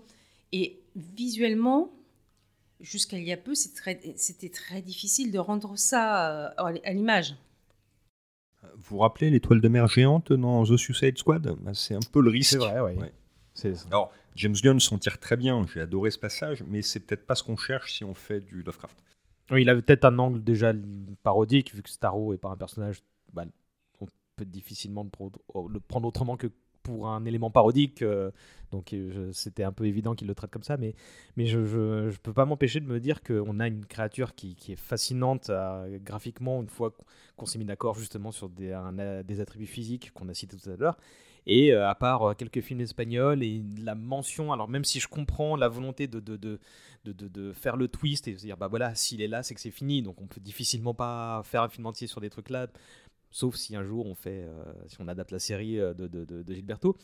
Et visuellement, jusqu'à il y a peu, c'était très difficile de rendre ça euh, à l'image. Vous vous rappelez l'étoile de mer géante dans The Suicide Squad? Bah, C'est un peu le risque. C'est vrai. Ouais. C'est- Alors, James Gunn s'en tire très bien, j'ai adoré ce passage, mais c'est peut-être pas ce qu'on cherche si on fait du Lovecraft. Oui, il avait peut-être un angle déjà parodique, vu que Starro est pas un personnage. bah, on peut difficilement le prendre autrement que pour un élément parodique. euh, donc euh, c'était un peu évident qu'il le traite comme ça. Mais, mais je, je peux pas m'empêcher de me dire qu'on a une créature qui, qui est fascinante graphiquement, une fois qu'on s'est mis d'accord justement sur des, euh, des attributs physiques qu'on a cités tout à l'heure. Et à part quelques films espagnols et la mention, alors même si je comprends la volonté de, de, de, de, de- faire le twist et se dire bah voilà s'il est là c'est que c'est fini donc on peut difficilement pas faire un film entier sur des trucs là sauf si un jour on fait euh, si on adapte la série euh, de, de, de- de Gilberto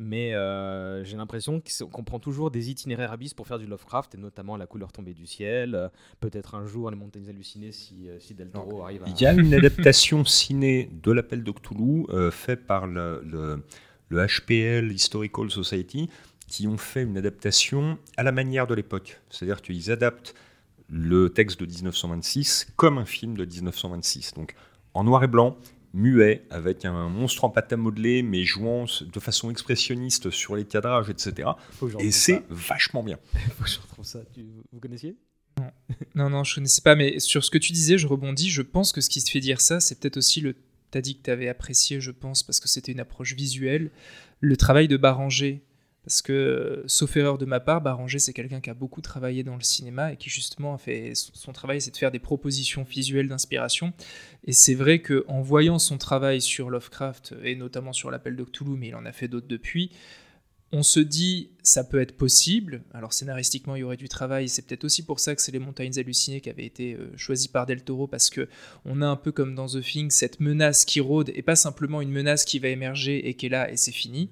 mais euh, j'ai l'impression qu'on prend toujours des itinéraires abysses pour faire du Lovecraft et notamment la couleur tombée du ciel euh, peut-être un jour les montagnes hallucinées si, si Del Toro arrive à Il y a une adaptation ciné de l'appel de Cthulhu faite par le, le- le HPL Historical Society qui ont fait une adaptation à la manière de l'époque. C'est-à-dire qu'ils adaptent le texte de 1926 comme un film de 1926. Donc en noir et blanc, muet, avec un monstre en pâte à modeler, mais jouant de façon expressionniste sur les cadrages, etc. Et c'est vachement bien. [laughs] Faut que je retrouve ça Tu- vous connaissiez? Non, non, je connaissais pas, mais sur ce que tu disais, je rebondis. Je pense que ce qui te fait dire ça, c'est peut-être aussi le. T'as dit que t'avais apprécié, je pense, parce que c'était une approche visuelle, le travail de Baranger. Parce que, sauf erreur de ma part, Baranger, c'est quelqu'un qui a beaucoup travaillé dans le cinéma et qui justement a fait son travail, c'est de faire des propositions visuelles d'inspiration. Et c'est vrai que en voyant son travail sur Lovecraft et notamment sur l'appel de mais il en a fait d'autres depuis, on se dit ça peut être possible. Alors scénaristiquement, il y aurait du travail. C'est peut-être aussi pour ça que c'est les montagnes hallucinées qui avaient été euh, choisies par Del Toro parce que on a un peu comme dans The Thing cette menace qui rôde et pas simplement une menace qui va émerger et qui est là et c'est fini.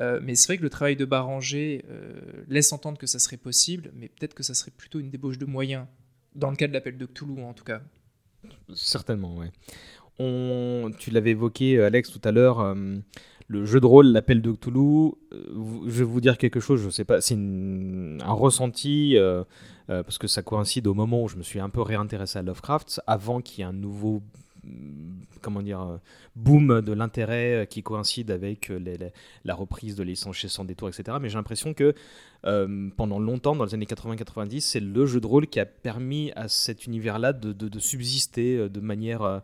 Euh, mais c'est vrai que le travail de Baranger euh, laisse entendre que ça serait possible, mais peut-être que ça serait plutôt une débauche de moyens, dans le cas de l'appel de Cthulhu en tout cas. Certainement, oui. On... Tu l'avais évoqué, Alex, tout à l'heure le jeu de rôle, l'appel de Cthulhu, euh, je vais vous dire quelque chose, je sais pas, c'est un ressenti, euh, euh, parce que ça coïncide au moment où je me suis un peu réintéressé à Lovecraft, avant qu'il y ait un nouveau comment dire, boom de l'intérêt qui coïncide avec la reprise de licence chez Sans Détour, etc. Mais j'ai l'impression que pendant longtemps, dans les années 80-90, c'est le jeu de rôle qui a permis à cet univers-là de, subsister de manière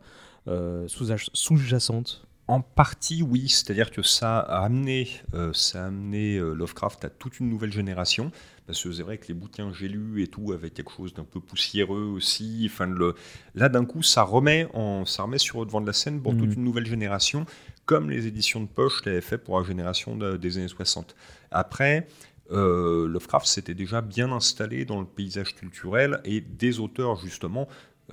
sous-jacente. En partie, oui. C'est-à-dire que ça a amené, euh, ça a amené euh, Lovecraft à toute une nouvelle génération. Parce que c'est vrai que les bouquins que j'ai lus et tout avaient quelque chose d'un peu poussiéreux aussi. Enfin, le... Là, d'un coup, ça remet, en... ça remet sur le devant de la scène pour toute mm. une nouvelle génération, comme les éditions de poche l'avaient fait pour la génération des années 60. Après, euh, Lovecraft s'était déjà bien installé dans le paysage culturel et des auteurs, justement,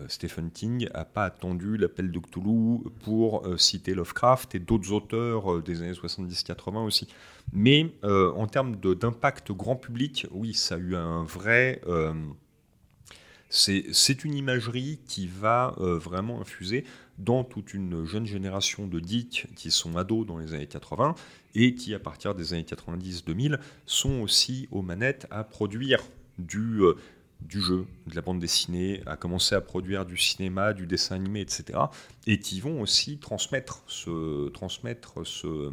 Stephen King n'a pas attendu l'appel de Cthulhu pour euh, citer Lovecraft et d'autres auteurs euh, des années 70-80 aussi. Mais en termes d'impact grand public, oui, ça a eu un vrai... c'est une imagerie qui va vraiment infuser dans toute une jeune génération de geeks qui sont ados dans les années 80 et qui, à partir des années 90-2000, sont aussi aux manettes à produire du du jeu, de la bande dessinée, à commencer à produire du cinéma, du dessin animé, etc. Et qui vont aussi transmettre, ce, transmettre ce,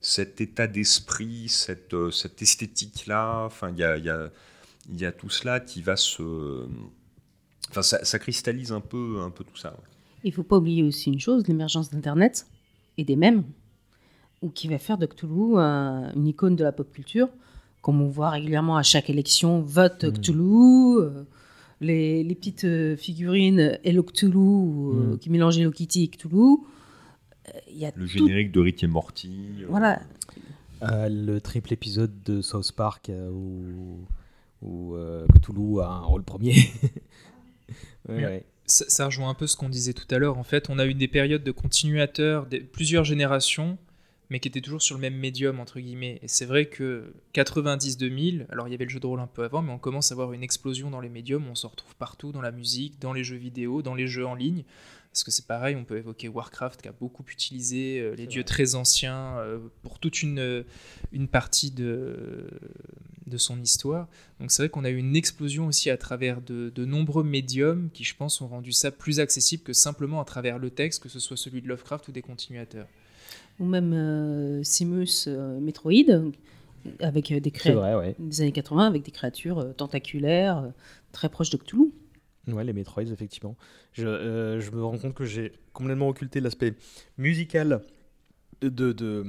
cet état d'esprit, cette, cette esthétique-là. Enfin, il y a, y, a, y a, tout cela qui va se... Enfin, ça, cristallise un peu, un peu tout ça. Il ne faut pas oublier aussi une chose, l'émergence d'Internet et des mèmes, ou qui va faire de Cthulhu une icône de la pop culture comme on voit régulièrement à chaque élection, vote mm. Cthulhu, euh, les, petites euh, figurines Hello Cthulhu, euh, mm. qui mélangent Hello Kitty et Cthulhu. Y a le générique de Rick et Morty. Voilà. le triple épisode de South Park où, où Cthulhu a un rôle premier. [laughs] Ça, ça, rejoint un peu ce qu'on disait tout à l'heure. En fait, on a eu des périodes de continuateurs, de plusieurs générations mais qui était toujours sur le même médium, entre guillemets. Et c'est vrai que 90-2000, alors il y avait le jeu de rôle un peu avant, mais on commence à avoir une explosion dans les médiums, on se retrouve partout, dans la musique, dans les jeux vidéo, dans les jeux en ligne. Parce que c'est pareil, on peut évoquer Warcraft qui a beaucoup utilisé euh, les dieux très anciens euh, pour toute une, euh, une partie de, de son histoire. Donc c'est vrai qu'on a eu une explosion aussi à travers de, de, nombreux médiums qui, je pense, ont rendu ça plus accessible que simplement à travers le texte, que ce soit celui de Lovecraft ou des continuateurs ou même euh, Simus euh, Metroid, avec des créatures des années 80, avec des créatures euh, tentaculaires, très proches de Cthulhu. Ouais, les Metroids, effectivement. Je, me rends compte que j'ai complètement occulté l'aspect musical de, de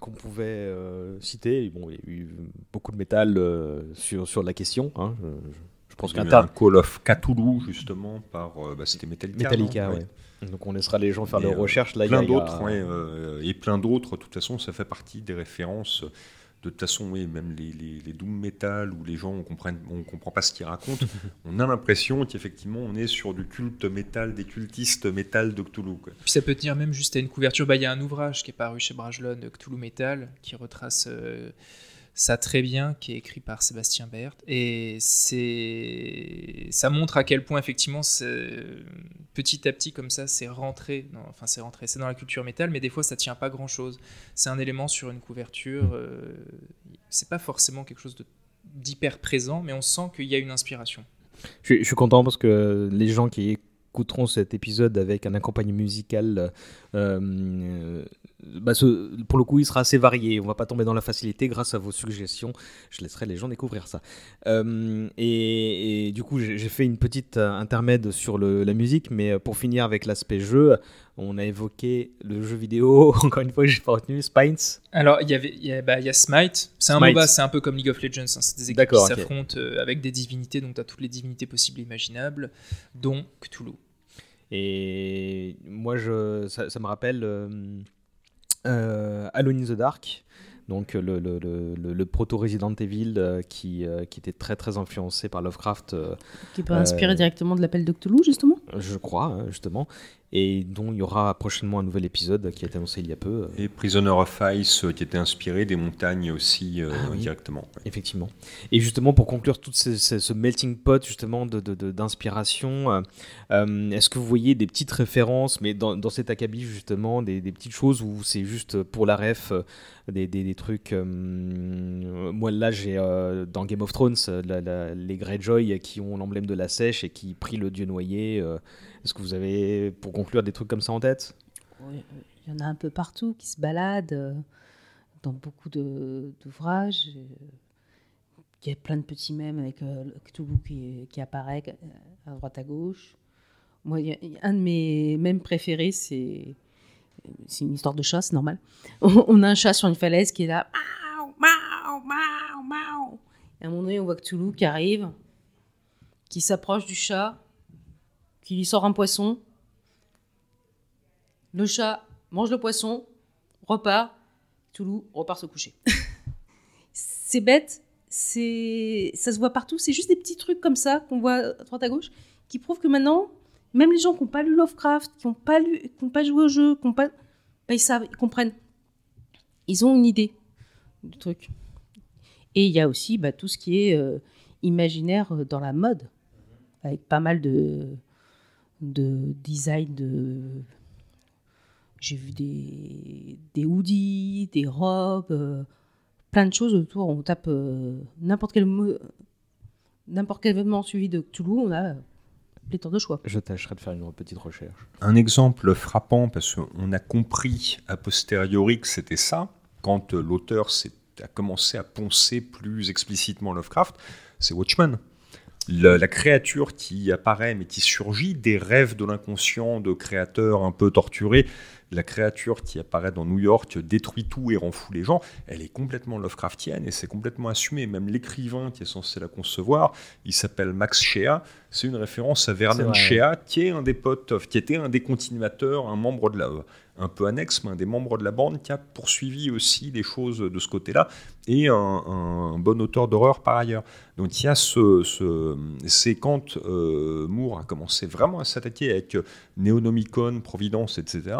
qu'on pouvait citer. Bon, il y a eu beaucoup de métal sur, sur la question. Hein. Je, pense qu'un un Call of Cthulhu, justement, par. Bah, C'était Metallica. Metallica, ouais. Donc on laissera les gens faire leurs euh, recherches. Là, plein d'autres, euh, et plein d'autres. De toute façon, ça fait partie des références. De toute façon, oui, même les, les, doom metal où les gens on comprend, on comprend pas ce qu'ils racontent, [laughs] on a l'impression qu'effectivement on est sur du culte métal, des cultistes métal de Cthulhu. Quoi. Puis ça peut tenir même juste à une couverture. Bah, il y a un ouvrage qui est paru chez Brajlon, Cthulhu Metal, qui retrace. Euh, ça très bien, qui est écrit par Sébastien Berthe. Et ça montre à quel point effectivement, petit à petit comme ça, c'est rentré. enfin, c'est rentré. C'est dans la culture métal, mais des fois, ça tient pas grand chose. C'est un élément sur une couverture. Euh, c'est pas forcément quelque chose d'hyper présent, mais on sent qu'il y a une inspiration. Je, suis content parce que les gens qui écouteront cet épisode avec un accompagnement musical, euh, bah, ce- pour le coup, il sera assez varié. On va pas tomber dans la facilité grâce à vos suggestions. Je laisserai les gens découvrir ça. Euh, et, et du coup, j'ai fait une petite euh, intermède sur le- la musique, mais euh, pour finir avec l'aspect jeu, on a évoqué le jeu vidéo. [laughs] Encore une fois, j'ai pas retenu Spines. Alors, il y avait, il y a, bah, il y a Smite. C'est un Smite. MOBA, c'est un peu comme League of Legends. hein. C'est des équipes qui s'affrontent avec des divinités, donc tu as toutes les divinités possibles et imaginables, dont Cthulhu. Et moi, je, ça, ça me rappelle euh, Alone in the Dark, donc le, le, le, le- le proto-Resident Evil euh, qui, euh, qui était très très influencé par Lovecraft, euh, Qui peut inspirer Euh, directement de l'appel de Cthulhu, justement? je crois, hein, justement, et dont il y aura prochainement un nouvel épisode qui a été annoncé il y a peu. Et Prisoner of Ice, euh, qui était inspiré des montagnes aussi euh, Ah oui. directement. ouais. Effectivement. Et justement, pour conclure tout ce, ce- ce melting pot justement de, de- de- d'inspiration, euh, euh, est-ce que vous voyez des petites références, mais dans, dans cet acabit justement, des, des petites choses où c'est juste pour la ref, euh, des, des- des trucs. euh, moi là, j'ai euh, dans Game of Thrones euh, la- la- les Greyjoy qui ont l'emblème de la sèche et qui prient le dieu noyé. euh, est-ce que vous avez, pour conclure, des trucs comme ça en tête? Il y en a un peu partout qui se baladent euh, dans beaucoup d'ouvrages. euh, Il y a plein de petits mèmes avec euh, Cthulhu qui, apparaît à droite à gauche. Moi, un de mes mèmes préférés, c'est une histoire de chat, c'est normal. [laughs] On, a un chat sur une falaise qui est là. À un moment donné, on voit Cthulhu qui arrive, qui s'approche du chat, qui sort un poisson. Le chat mange le poisson, repart, Toulouse repart se coucher. [laughs] c'est bête, c'est ça se voit partout, c'est juste des petits trucs comme ça qu'on voit à droite à gauche qui prouvent que maintenant, même les gens qui n'ont pas lu Lovecraft, qui n'ont pas lu, qui n'ont pas joué au jeu, qui ont pas, bah, ils savent, ils comprennent. Ils ont une idée du truc. Et il y a aussi bah, tout ce qui est euh, imaginaire euh, dans la mode, avec pas mal de, de design de j'ai vu des, des hoodies, des robes, euh, plein de choses autour. On tape euh, n'importe quel mot, n'importe quel événement suivi de Cthulhu, on a pléthore de choix. Je tâcherai de faire une petite recherche. Un exemple frappant, parce qu'on a compris a posteriori que c'était ça, quand l'auteur s'est- a commencé à poncer plus explicitement Lovecraft, c'est Watchmen. La, la créature qui apparaît mais qui surgit des rêves de l'inconscient de créateurs un peu torturés, la créature qui apparaît dans New York détruit tout et rend fou les gens, elle est complètement Lovecraftienne et c'est complètement assumé. Même l'écrivain qui est censé la concevoir, il s'appelle Max Shea, c'est une référence à Vernon. Shea, qui est un des potes, qui était un des continuateurs, un membre de la, un peu annexe, mais un des membres de la bande qui a poursuivi aussi les choses de ce côté-là, et un, un bon auteur d'horreur par ailleurs. Donc il y a ce, ce c'est quand euh, Moore a commencé vraiment à s'attaquer avec Neonomicon, Providence, etc.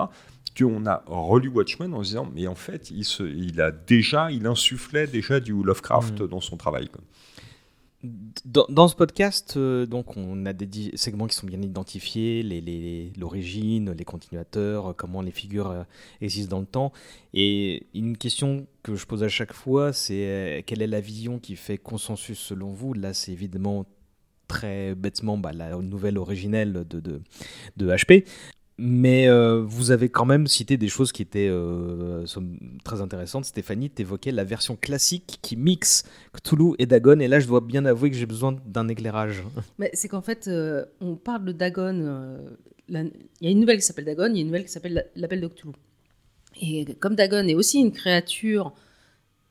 qu'on a relu Watchmen en se disant mais en fait il, se, il a déjà il insufflait déjà du Lovecraft Mm. dans son travail. quoi. Dans, ce podcast, euh, donc, on a des segments qui sont bien identifiés, l'origine, les, continuateurs, euh, comment les figures euh, existent dans le temps. Et une question que je pose à chaque fois, c'est quelle est la vision qui fait consensus selon vous? Là, c'est évidemment très bêtement bah, la nouvelle originelle de HP. Mais euh, vous avez quand même cité des choses qui étaient euh, très intéressantes. Stéphanie, t'évoquais la version classique qui mixe Cthulhu et Dagon. Et là, je dois bien avouer que j'ai besoin d'un éclairage. [laughs] C'est qu'en fait, euh, on parle de Dagon. Il y a une nouvelle qui s'appelle Dagon, il y a une nouvelle qui s'appelle la- l'appel de Cthulhu. Et comme Dagon est aussi une créature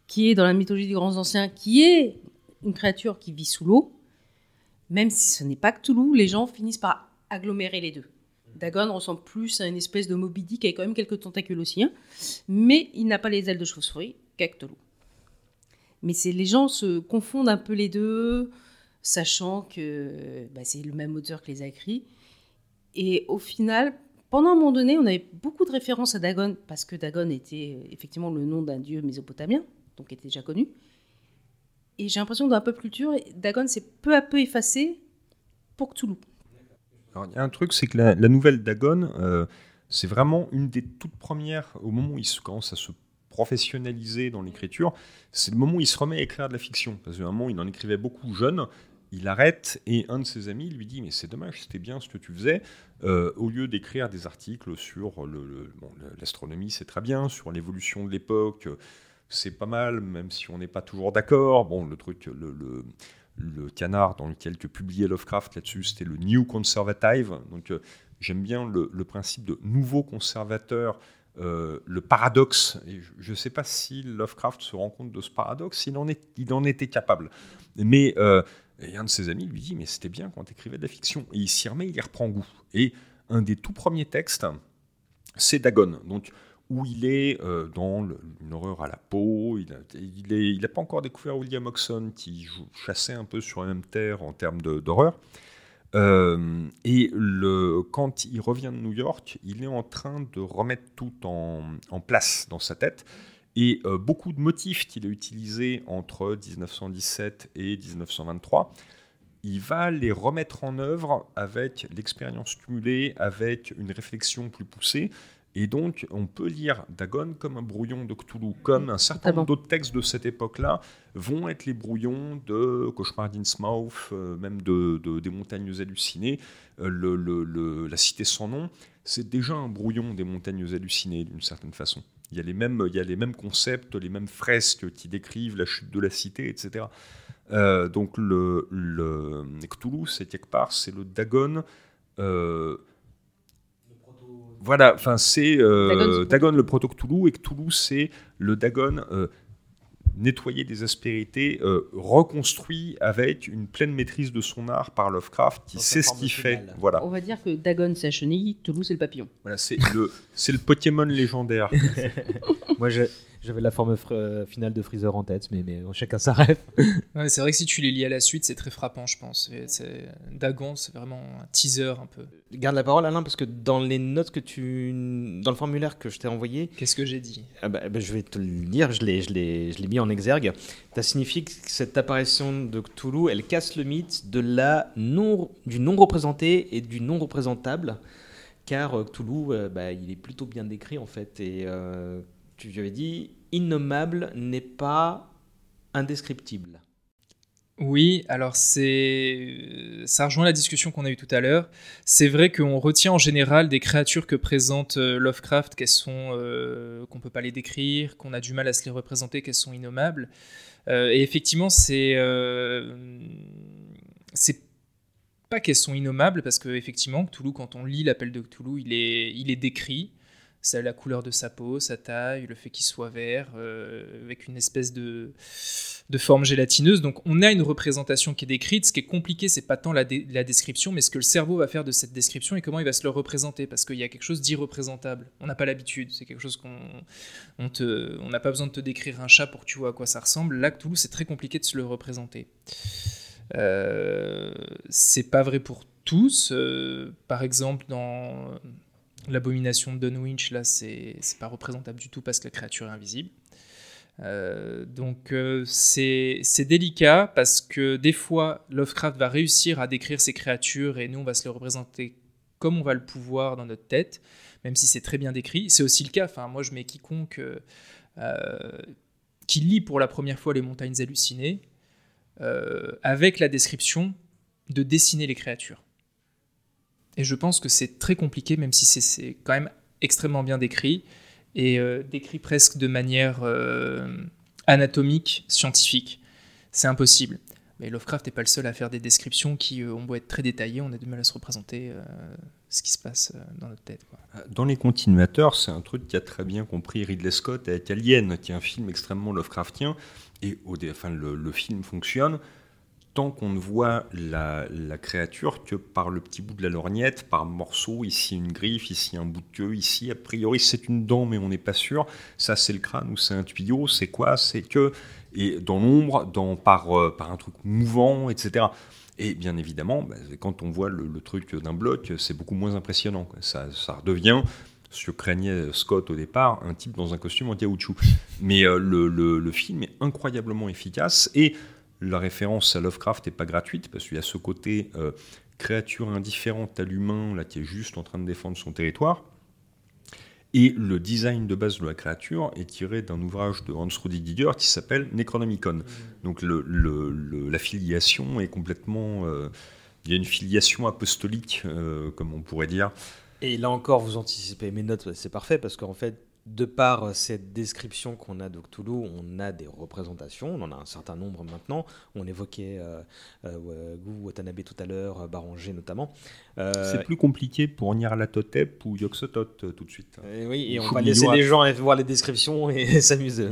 qui est dans la mythologie des grands anciens, qui est une créature qui vit sous l'eau, même si ce n'est pas Cthulhu, les gens finissent par agglomérer les deux. Dagon ressemble plus à une espèce de Moby Dick avec quand même quelques tentacules aussi, hein, mais il n'a pas les ailes de chauve-souris qu'à Cthulhu. Mais les gens se confondent un peu les deux, sachant que bah, c'est le même auteur qui les a écrits. Et au final, pendant un moment donné, on avait beaucoup de références à Dagon, parce que Dagon était effectivement le nom d'un dieu mésopotamien, donc était déjà connu. Et j'ai l'impression que dans la pop culture, Dagon s'est peu à peu effacé pour Cthulhu. Il y a un truc, c'est que la, nouvelle Dagon, euh, c'est vraiment une des toutes premières, au moment où il commence à se professionnaliser dans l'écriture, c'est le moment où il se remet à écrire de la fiction. Parce qu'à un moment, il en écrivait beaucoup jeune, il arrête et un de ses amis lui dit mais c'est dommage, c'était bien ce que tu faisais. Euh, au lieu d'écrire des articles sur l'astronomie, c'est très bien, sur l'évolution de l'époque, c'est pas mal, même si on n'est pas toujours d'accord. Bon, le truc, canard dans lequel tu publiais Lovecraft là-dessus, c'était le New Conservative. Donc euh, j'aime bien le, principe de nouveau conservateur. Euh, le paradoxe, je ne sais pas si Lovecraft se rend compte de ce paradoxe, il en, est, il en était capable. Mais et un de ses amis lui dit Mais c'était bien quand tu écrivais de la fiction. Et il s'y remet, il y reprend goût. Et un des tout premiers textes, c'est Dagon. Donc, où il est euh, dans une horreur à la peau. Il n'a pas encore découvert William Oxon, qui chassait un peu sur la même terre en termes d'horreur. Euh, et quand il revient de New York, il est en train de remettre tout en, en place dans sa tête. Et euh, beaucoup de motifs qu'il a utilisés entre 1917 et 1923, il va les remettre en œuvre avec l'expérience cumulée, avec une réflexion plus poussée. Et donc, on peut lire Dagon comme un brouillon de Cthulhu, comme un certain nombre d'autres textes de cette époque-là vont être les brouillons de Cauchemar d'Innsmouth, euh, même de, des montagnes hallucinées. Euh, le, la cité sans nom, c'est déjà un brouillon des montagnes hallucinées, d'une certaine façon. Il y, a les mêmes, il y a les mêmes concepts, les mêmes fresques qui décrivent la chute de la cité, etc. Euh, donc le, le Cthulhu, c'est quelque part, c'est le Dagon. Euh, voilà, enfin c'est euh, Dagon, le proto Cthulhu et Cthulhu c'est le Dagon nettoyer des aspérités, euh, reconstruit avec une pleine maîtrise de son art par Lovecraft, qui sait ce qu'il fait. Voilà. On va dire que Dagon c'est la chenille, Toulouse c'est le papillon. Voilà, c'est le, c'est le Pokémon légendaire. [laughs] Moi, je, j'avais la forme euh, finale de Freezer en tête, mais, mais chacun sa rêve. [laughs] c'est vrai que si tu les lis à la suite, c'est très frappant, je pense. C'est, Dagon, c'est vraiment un teaser un peu. Garde la parole, Alain, parce que dans les notes que tu. Dans le formulaire que je t'ai envoyé. Qu'est-ce que j'ai dit ah bah, bah, Je vais te le dire, je l'ai, je l'ai, je l'ai mis en exergue. Tu as signifié que cette apparition de Cthulhu, elle casse le mythe de la non, du non représenté et du non représentable. Car euh, Cthulhu, euh, bah, il est plutôt bien décrit en fait. Et tu avais dit, innommable n'est pas indescriptible. Oui, alors c'est ça rejoint la discussion qu'on a eue tout à l'heure. C'est vrai qu'on retient en général des créatures que présente euh, Lovecraft qu'elles sont euh, qu'on peut pas les décrire, qu'on a du mal à se les représenter, qu'elles sont innommables. Euh, et effectivement, c'est c'est pas qu'elles sont innommables parce que effectivement, Cthulhu, quand on lit l'appel de Cthulhu, il est il est décrit c'est la couleur de sa peau, sa taille, le fait qu'il soit vert, euh, avec une espèce de, de forme gélatineuse. Donc on a une représentation qui est décrite. Ce qui est compliqué, c'est pas tant la, la, description, mais ce que le cerveau va faire de cette description et comment il va se le représenter, parce qu'il y a quelque chose d'irreprésentable. On n'a pas l'habitude. C'est quelque chose qu'on on te, on n'a pas besoin de te décrire un chat pour que tu vois à quoi ça ressemble. Là, Toulouse, c'est très compliqué de se le représenter. Euh, c'est pas vrai pour tous. Euh, par exemple, dans L'abomination de Dunwich, là, c'est pas représentable du tout parce que la créature est invisible. Euh, donc euh, c'est délicat parce que des fois Lovecraft va réussir à décrire ces créatures et nous on va se les représenter comme on va le pouvoir dans notre tête, même si c'est très bien décrit. C'est aussi le cas, moi je mets quiconque euh, qui lit pour la première fois les montagnes hallucinées avec la description de dessiner les créatures. Et je pense que c'est très compliqué, même si c'est quand même extrêmement bien décrit, et euh, décrit presque de manière euh, anatomique, scientifique. C'est impossible. Mais Lovecraft n'est pas le seul à faire des descriptions qui euh, ont beau être très détaillées, on a du mal à se représenter ce qui se passe dans notre tête. Dans les continuateurs, c'est un truc qui a très bien compris Ridley Scott avec Alien, qui est un film extrêmement Lovecraftien, et au, enfin, le film fonctionne tant qu'on ne voit la, créature que par le petit bout de la lorgnette, par morceau, ici une griffe, ici un bout de queue, ici a priori c'est une dent mais on n'est pas sûr, ça c'est le crâne ou c'est un tuyau, c'est quoi, c'est que, et dans l'ombre, dans, par, euh, un truc mouvant, etc. Et bien évidemment, bah, quand on voit le, truc d'un bloc, c'est beaucoup moins impressionnant. Ça, ça redevient ce que craignait Scott au départ, un type dans un costume en caoutchouc. Mais euh, le, film est incroyablement efficace et la référence à Lovecraft n'est pas gratuite, parce qu'il y a ce côté euh, créature indifférente à l'humain, là, qui est juste en train de défendre son territoire. Et le design de base de la créature est tiré d'un ouvrage de Hans Rudi Giger qui s'appelle Necronomicon. Mmh. Donc la filiation est complètement... Euh, il y a une filiation apostolique, euh, comme on pourrait dire. Et là encore, vous anticipez mes notes, c'est parfait, parce qu'en fait, de par cette description qu'on a de Cthulhu, on a des représentations, on en a un certain nombre maintenant. On évoquait euh, euh, Watanabe tout à l'heure, Baranger notamment. Euh, c'est plus compliqué pour Nyarlathotep ou Yoxotot euh, tout de suite. oui, et on va laisser les gens voir les descriptions et [laughs] s'amuser.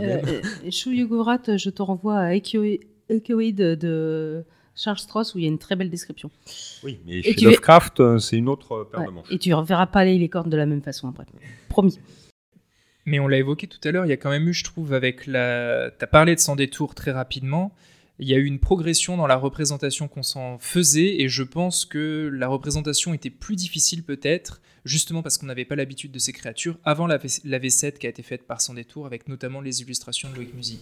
Chou je te renvoie à Echoid de Charles Strauss où il y a une très belle description. Oui, mais chez Lovecraft, c'est une autre paire de manches. Et tu ne reverras pas les licornes de la même façon après. Promis. Mais on l'a évoqué tout à l'heure, il y a quand même eu, je trouve, avec la. Tu as parlé de Sans détour très rapidement. Il y a eu une progression dans la représentation qu'on s'en faisait, et je pense que la représentation était plus difficile peut-être, justement parce qu'on n'avait pas l'habitude de ces créatures, avant la, la V7 qui a été faite par Sans détour, avec notamment les illustrations de Loïc Musy.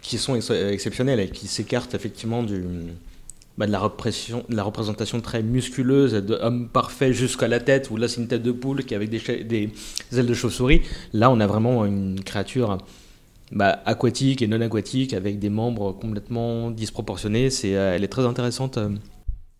Qui sont exceptionnelles et qui s'écartent effectivement du, bah, de, la représentation très musculeuse de homme parfait jusqu'à la tête, où là c'est une tête de poule qui avec des, des ailes de chauve-souris. Là on a vraiment une créature bah, aquatique et non aquatique avec des membres complètement disproportionnés. C'est, euh, elle est très intéressante. Euh.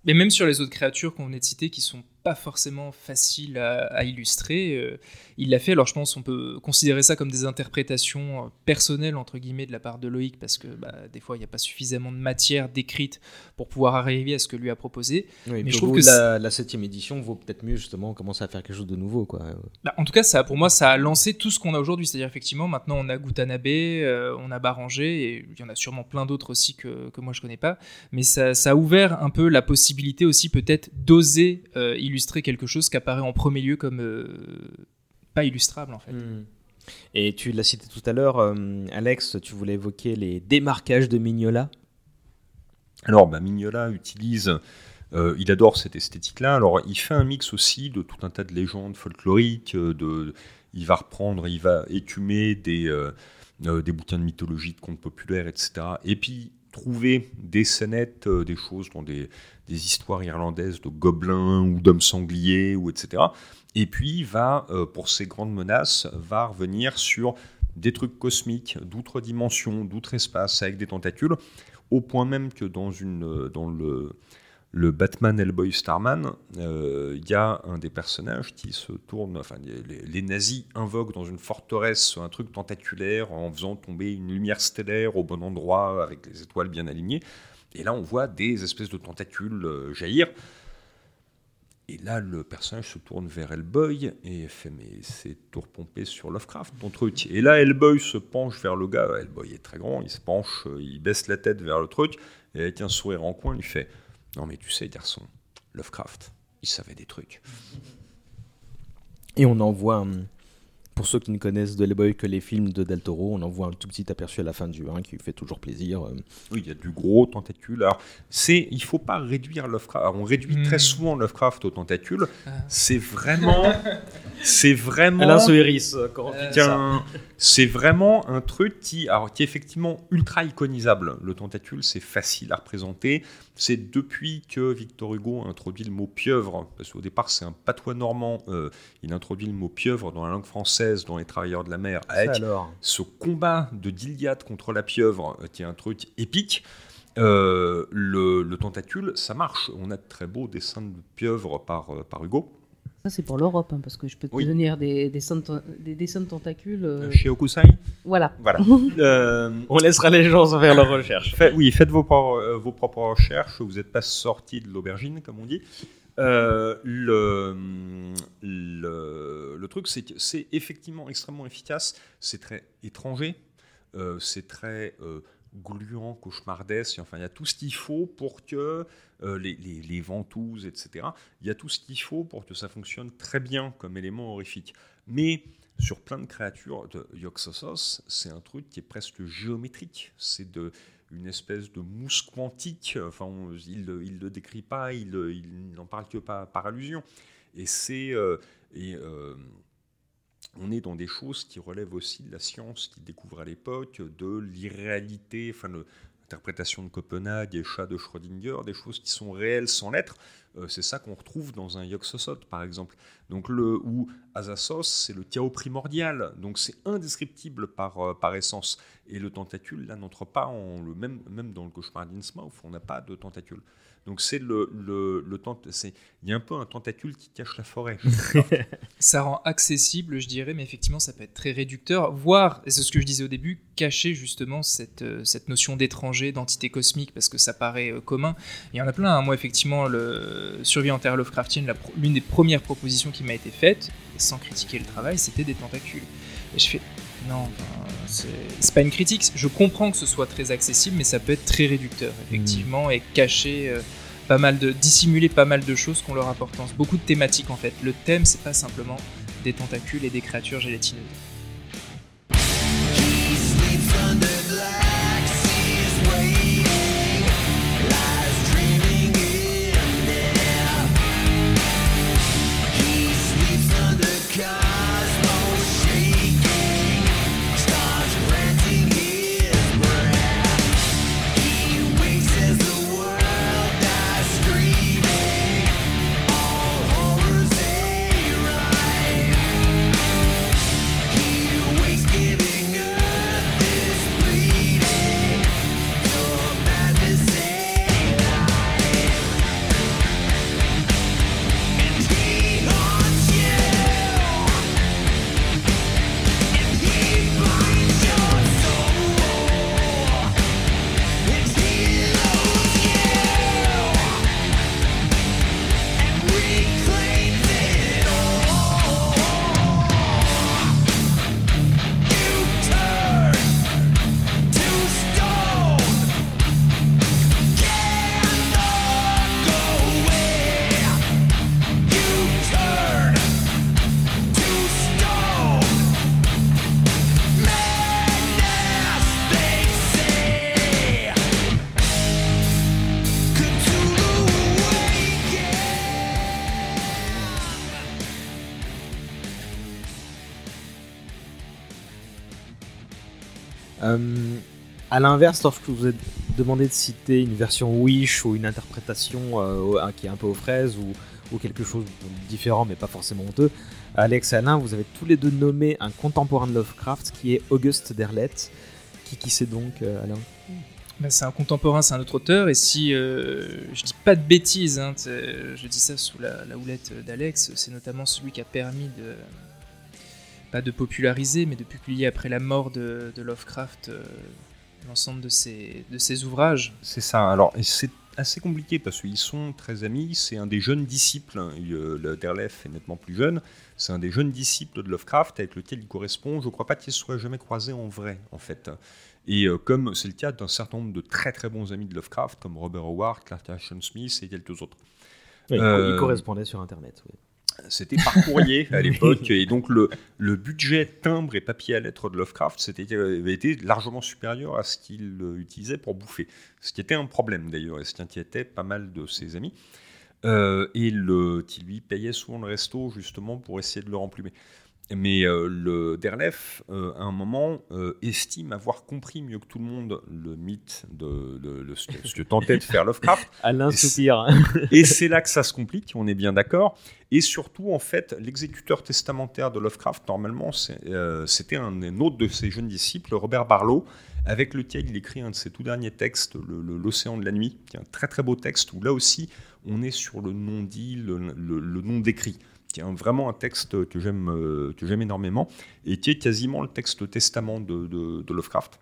Mais même sur les autres créatures qu'on venait de citer qui sont pas forcément faciles à, illustrer, euh, il l'a fait. Alors je pense qu'on peut considérer ça comme des interprétations euh, personnelles entre guillemets de la part de Loïc parce que bah, des fois il n'y a pas suffisamment de matière décrite pour pouvoir arriver à ce que lui a proposé. mais je trouve que la, la, septième édition vaut peut-être mieux justement commencer à faire quelque chose de nouveau quoi. Bah, en tout cas ça pour moi ça a lancé tout ce qu'on a aujourd'hui, c'est-à-dire effectivement maintenant on a Gutanabe, euh, on a Baranger et il y en a sûrement plein d'autres aussi que, que moi je connais pas, mais ça, ça, a ouvert un peu la possibilité aussi peut-être d'oser illustrer quelque chose qui apparaît en premier lieu comme illustrable en fait. Hmm. Et tu l'as cité tout à l'heure, euh, Alex, tu voulais évoquer les démarquages de Mignola? Alors, bah, Mignola utilise, euh, il adore cette esthétique-là. Alors, il fait un mix aussi de tout un tas de légendes folkloriques. Euh, de, il va reprendre, il va écumer des, des bouquins de mythologie, de contes populaires, etc. Et puis trouver des scénettes, des choses dans des, des histoires irlandaises de gobelins ou d'hommes sangliers, ou etc. Et puis va, euh, pour ces grandes menaces, va revenir sur des trucs cosmiques, d'outre dimensions, d'outre espace, avec des tentacules, au point même que dans, une, euh, dans le, le Batman Hellboy Starman, euh, il y a un des personnages qui se tourne, enfin les, nazis invoquent dans une forteresse un truc tentaculaire en faisant tomber une lumière stellaire au bon endroit avec les étoiles bien alignées. Et là on voit des espèces de tentacules jaillir. Et là, le personnage se tourne vers Hellboy et fait Mais c'est tout repompé sur Lovecraft, ton truc. Et là, Hellboy se penche vers le gars. Hellboy est très grand, il se penche, il baisse la tête vers le truc, et avec un sourire en coin, il fait Non, mais tu sais, garçon, Lovecraft, il savait des trucs. Et on en voit pour ceux qui ne connaissent de Hellboy que les films de Del Toro, on en voit un tout petit aperçu à la fin du 1 qui fait toujours plaisir. Euh. Oui, il y a du gros tentacule. Alors, c'est, il faut pas réduire Lovecraft. on réduit très hmm. souvent Lovecraft aux tentacules. Ah. C'est vraiment, c'est vraiment. Alain Soiris, quand euh, c'est vraiment un truc qui, alors, qui est effectivement ultra iconisable. Le tentacule, c'est facile à représenter. C'est depuis que Victor Hugo a introduit le mot pieuvre, parce qu'au départ c'est un patois normand, euh, il introduit le mot pieuvre dans la langue française, dans les travailleurs de la mer, avec ce combat de d'Iliade contre la pieuvre, euh, qui est un truc épique. Euh, le, tentacule, ça marche. On a de très beaux dessins de pieuvre par, par Hugo. Ça, c'est pour l'Europe, hein, parce que je peux te donner des, dessins de tentacules. Euh, Chez Okusai Voilà. voilà. [laughs] Euh, on laissera les gens faire leurs recherches. oui, faites vos, euh, vos propres recherches. Vous n'êtes pas sorti de l'aubergine, comme on dit. le, le, le, truc, c'est que c'est effectivement extrêmement efficace. C'est très étranger. c'est très gluant, cauchemardesque. Enfin, il y a tout ce qu'il faut pour que euh, les, ventouses, etc. Il y a tout ce qu'il faut pour que ça fonctionne très bien comme élément horrifique. Mais sur plein de créatures de Yoxosos, c'est un truc qui est presque géométrique. C'est une espèce de mousse quantique. Enfin, il ne le décrit pas, il, n'en parle que par, par allusion. Et c'est euh, euh, on est dans des choses qui relèvent aussi de la science qui découvre à l'époque, de l'irréalité, enfin le interprétation de Copenhague et chat de Schrödinger, des choses qui sont réelles sans l'être. Euh, c'est ça qu'on retrouve dans un Yoxosot, par exemple. Donc le ou Azasos, c'est le chaos primordial, donc c'est indescriptible par, euh, par essence. Et le tentacule, là, n'entre pas en le même, même dans le cauchemar d'Innsmouth, on n'a pas de tentacule. Donc c'est le, le, le c'est il y a un peu un tentacule qui cache la forêt. [laughs] ça rend accessible, je dirais, mais effectivement ça peut être très réducteur, voire, et c'est ce que je disais au début, cacher justement cette, euh, cette notion d'étranger, d'entité cosmique, parce que ça paraît euh, commun. Il y en a plein. Hein. Moi effectivement, le survie en terre Lovecraftienne, l'une des premières propositions qui m'a été faite, sans critiquer le travail, c'était des tentacules. Et je fais non, c'est pas une critique. Je comprends que ce soit très accessible, mais ça peut être très réducteur, effectivement, hmm. et cacher euh, pas mal de, dissimuler pas mal de choses qu'on leur importance. Beaucoup de thématiques en fait. Le thème, c'est pas simplement des tentacules et des créatures gélatineuses. À l'inverse, lorsque vous ai demandé de citer une version Wish ou une interprétation euh, qui est un peu aux fraises ou, quelque chose de différent mais pas forcément honteux, Alex et Alain, vous avez tous les deux nommé un contemporain de Lovecraft qui est Auguste Derlet. Qui, qui c'est donc, euh, Alain? Ben, c'est un contemporain, c'est un autre auteur, et si euh, je dis pas de bêtises, hein, je dis ça sous la, houlette d'Alex, c'est notamment celui qui a permis de, pas de populariser, mais de publier après la mort de, Lovecraft l'ensemble de ces, de ces ouvrages. C'est ça. Alors, c'est assez compliqué parce qu'ils sont très amis. C'est un des jeunes disciples. Hein. Le Derlef est nettement plus jeune. C'est un des jeunes disciples de Lovecraft avec lequel il correspond. Je ne crois pas qu'il soit jamais croisé en vrai, en fait. Et euh, comme c'est le cas d'un certain nombre de très très bons amis de Lovecraft, comme Robert Howard, Clark Ashton Smith et quelques autres. Oui, euh, il correspondait sur Internet. Oui. C'était par courrier à [laughs] l'époque, et donc le, le, budget timbre et papier à lettres de Lovecraft avait été largement supérieur à ce qu'il utilisait pour bouffer. Ce qui était un problème d'ailleurs, et ce qui inquiétait pas mal de ses amis. Euh, et le, qui lui payait souvent le resto justement pour essayer de le remplumer. Mais euh, le Derlef, euh, à un moment, euh, estime avoir compris mieux que tout le monde le mythe de, ce, que, tentait de faire Lovecraft. [laughs] Alain soupir. Et c'est là que ça se complique, on est bien d'accord. Et surtout, en fait, l'exécuteur testamentaire de Lovecraft, normalement, c'était un, autre de ses jeunes disciples, Robert Barlow, avec lequel il écrit un de ses tout derniers textes, L'Océan de la nuit, qui est un très très beau texte, où là aussi, on est sur le non-dit, le, le non décrit qui est vraiment un texte que j'aime euh, que j'aime énormément et qui est quasiment le texte testament de, Lovecraft.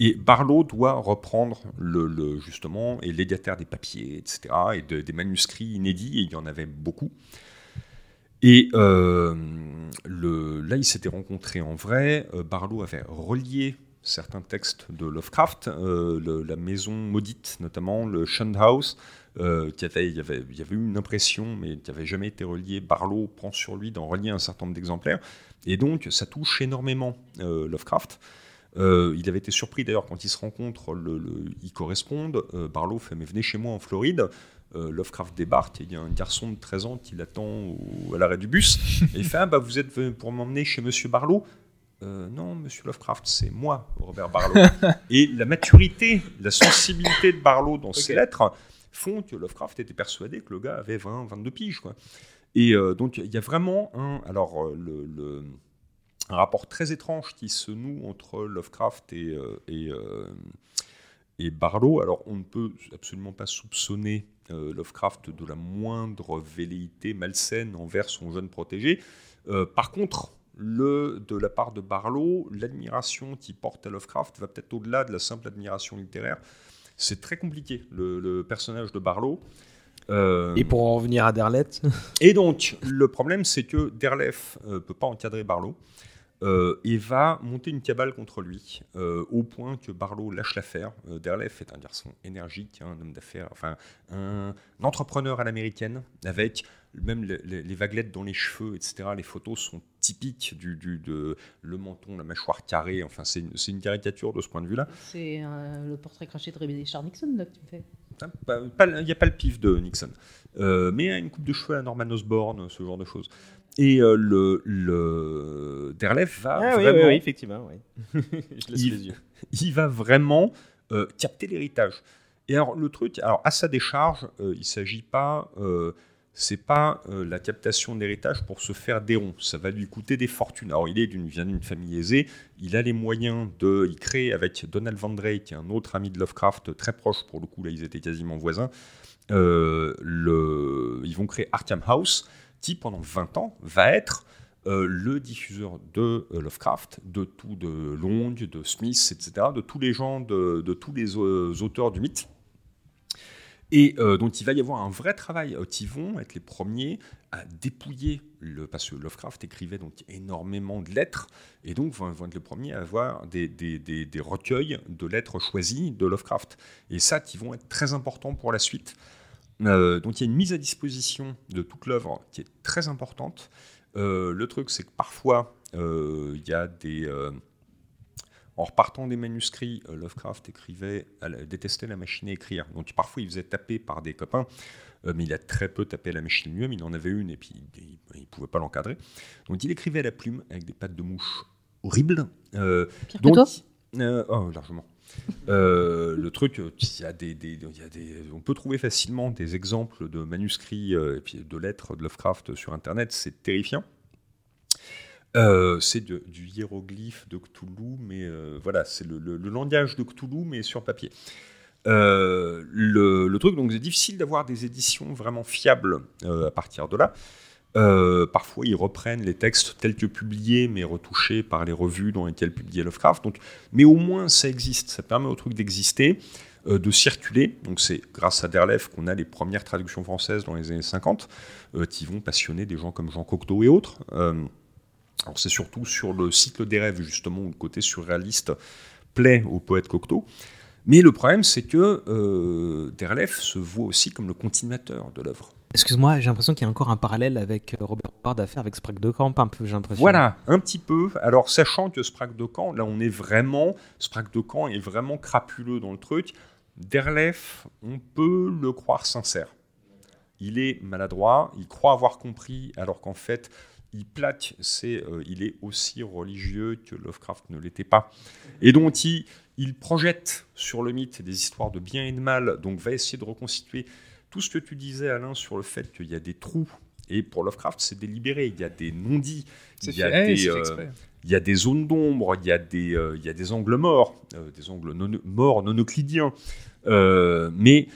Et Barlow doit reprendre le, justement et légataire des papiers, etc., et des manuscrits inédits, et il y en avait beaucoup. Et euh, là, ils s'étaient rencontrés en vrai. Euh, Barlow avait relié certains textes de Lovecraft, la maison maudite notamment, le Shunned House, euh, qui avait, il, y avait, il y avait eu une impression, mais qui n'avait jamais été relié. Barlow prend sur lui d'en relier un certain nombre d'exemplaires. Et donc, ça touche énormément euh, Lovecraft. Euh, il avait été surpris d'ailleurs quand ils se rencontrent, le, ils correspondent. Barlow fait Mais venez chez moi en Floride. Lovecraft débarque et il y a un garçon de 13 ans qui l'attend à l'arrêt du bus. et il fait ah, bah, Vous êtes venu pour m'emmener chez monsieur Barlow euh, non, monsieur Lovecraft, c'est moi, Robert Barlow. [laughs] et la maturité, la sensibilité de Barlow dans ses lettres font que Lovecraft était persuadé que le gars avait 20, 22 piges. Quoi. Et euh, donc, il y a vraiment un, alors, euh, un rapport très étrange qui se noue entre Lovecraft et, et, et, Barlow. Alors, on ne peut absolument pas soupçonner Lovecraft de la moindre velléité malsaine envers son jeune protégé. par contre, le, de la part de Barlow, l'admiration qui porte à Lovecraft va peut-être au-delà de la simple admiration littéraire. C'est très compliqué, le, personnage de Barlow. Euh, et pour en revenir à Derleth [laughs] Et donc, le problème, c'est que Derleth ne euh, peut pas encadrer Barlow euh, et va monter une cabale contre lui, au point que Barlow lâche l'affaire. Derleth est un garçon énergique, un homme d'affaires, enfin un, entrepreneur à l'américaine, avec même les, vaguelettes dans les cheveux, etc. Les photos sont typiques du, du de le menton, la mâchoire carrée. Enfin, c'est une, caricature de ce point de vue-là. C'est euh, le portrait craché de Richard Nixon là, que tu me fais. Il n'y a pas le pif de Nixon, euh, mais une coupe de cheveux à Norman Osborn, ce genre de choses. Et euh, le, le Derlef va ah, vraiment, oui, oui, effectivement, oui. [laughs] Je laisse il, les yeux. il va vraiment capter l'héritage. Et alors le truc, alors à sa décharge, il ne s'agit pas c'est pas euh, la captation d'héritage pour se faire des ronds. Ça va lui coûter des fortunes. Alors, il est d'une, vient d'une famille aisée. Il a les moyens de. Il crée avec Donald Van Drake, qui est un autre ami de Lovecraft, très proche pour le coup, là, ils étaient quasiment voisins. Euh, ils vont créer Arkham House, qui pendant 20 ans va être euh, le diffuseur de Lovecraft, de tout, de Long, de Smith, etc., de tous les gens, de tous les auteurs du mythe. Et euh, donc il va y avoir un vrai travail. Ils vont être les premiers à dépouiller, le, parce que Lovecraft écrivait donc énormément de lettres, et donc vont, vont être les premiers à avoir des, des, des, recueils de lettres choisies de Lovecraft. Et ça, qui vont être très importants pour la suite. Euh, donc il y a une mise à disposition de toute l'œuvre qui est très importante. Euh, le truc, c'est que parfois, il y a des en repartant des manuscrits, euh, Lovecraft écrivait, détestait la machine à écrire. Donc parfois il faisait taper par des copains, euh, mais il a très peu tapé à la machine lui-même. Il en avait une et puis il ne pouvait pas l'encadrer. Donc il écrivait à la plume avec des pattes de mouche horribles. Euh, donc, oh, largement. le truc, il y a des, on peut trouver facilement des exemples de manuscrits et puis de lettres de Lovecraft sur Internet. C'est terrifiant. Euh, c'est du hiéroglyphe de Cthulhu, mais euh, voilà, c'est le, langage de Cthulhu, mais sur papier. Euh, le, truc, donc c'est difficile d'avoir des éditions vraiment fiables à partir de là. parfois, ils reprennent les textes tels que publiés, mais retouchés par les revues dans lesquelles publiait Lovecraft. Donc, mais au moins, ça existe. Ça permet au truc d'exister, de circuler. Donc, c'est grâce à Derlef qu'on a les premières traductions françaises dans les années 50, qui vont passionner des gens comme Jean Cocteau et autres. Alors c'est surtout sur le cycle des rêves, justement, où le côté surréaliste plaît au poète Cocteau. Mais le problème, c'est que euh, Derlef se voit aussi comme le continuateur de l'œuvre. Excuse-moi, j'ai l'impression qu'il y a encore un parallèle avec euh, Robert Ward à faire avec Sprague de Camp, un peu, j'ai l'impression. Voilà, un petit peu. Alors, sachant que Sprague de Camp, là, on est vraiment. Sprague de Camp est vraiment crapuleux dans le truc. Derlef, on peut le croire sincère. Il est maladroit, il croit avoir compris, alors qu'en fait, il plaque, c'est euh, il est aussi religieux que Lovecraft ne l'était pas. Et donc il, il, projette sur le mythe des histoires de bien et de mal, donc va essayer de reconstituer tout ce que tu disais Alain sur le fait qu'il y a des trous. Et pour Lovecraft, c'est délibéré. Il y a des non-dits, il, y a des, euh, il y a des zones d'ombre, il, y a des, euh, il y a des angles morts, des angles non, morts non euclidiens. mais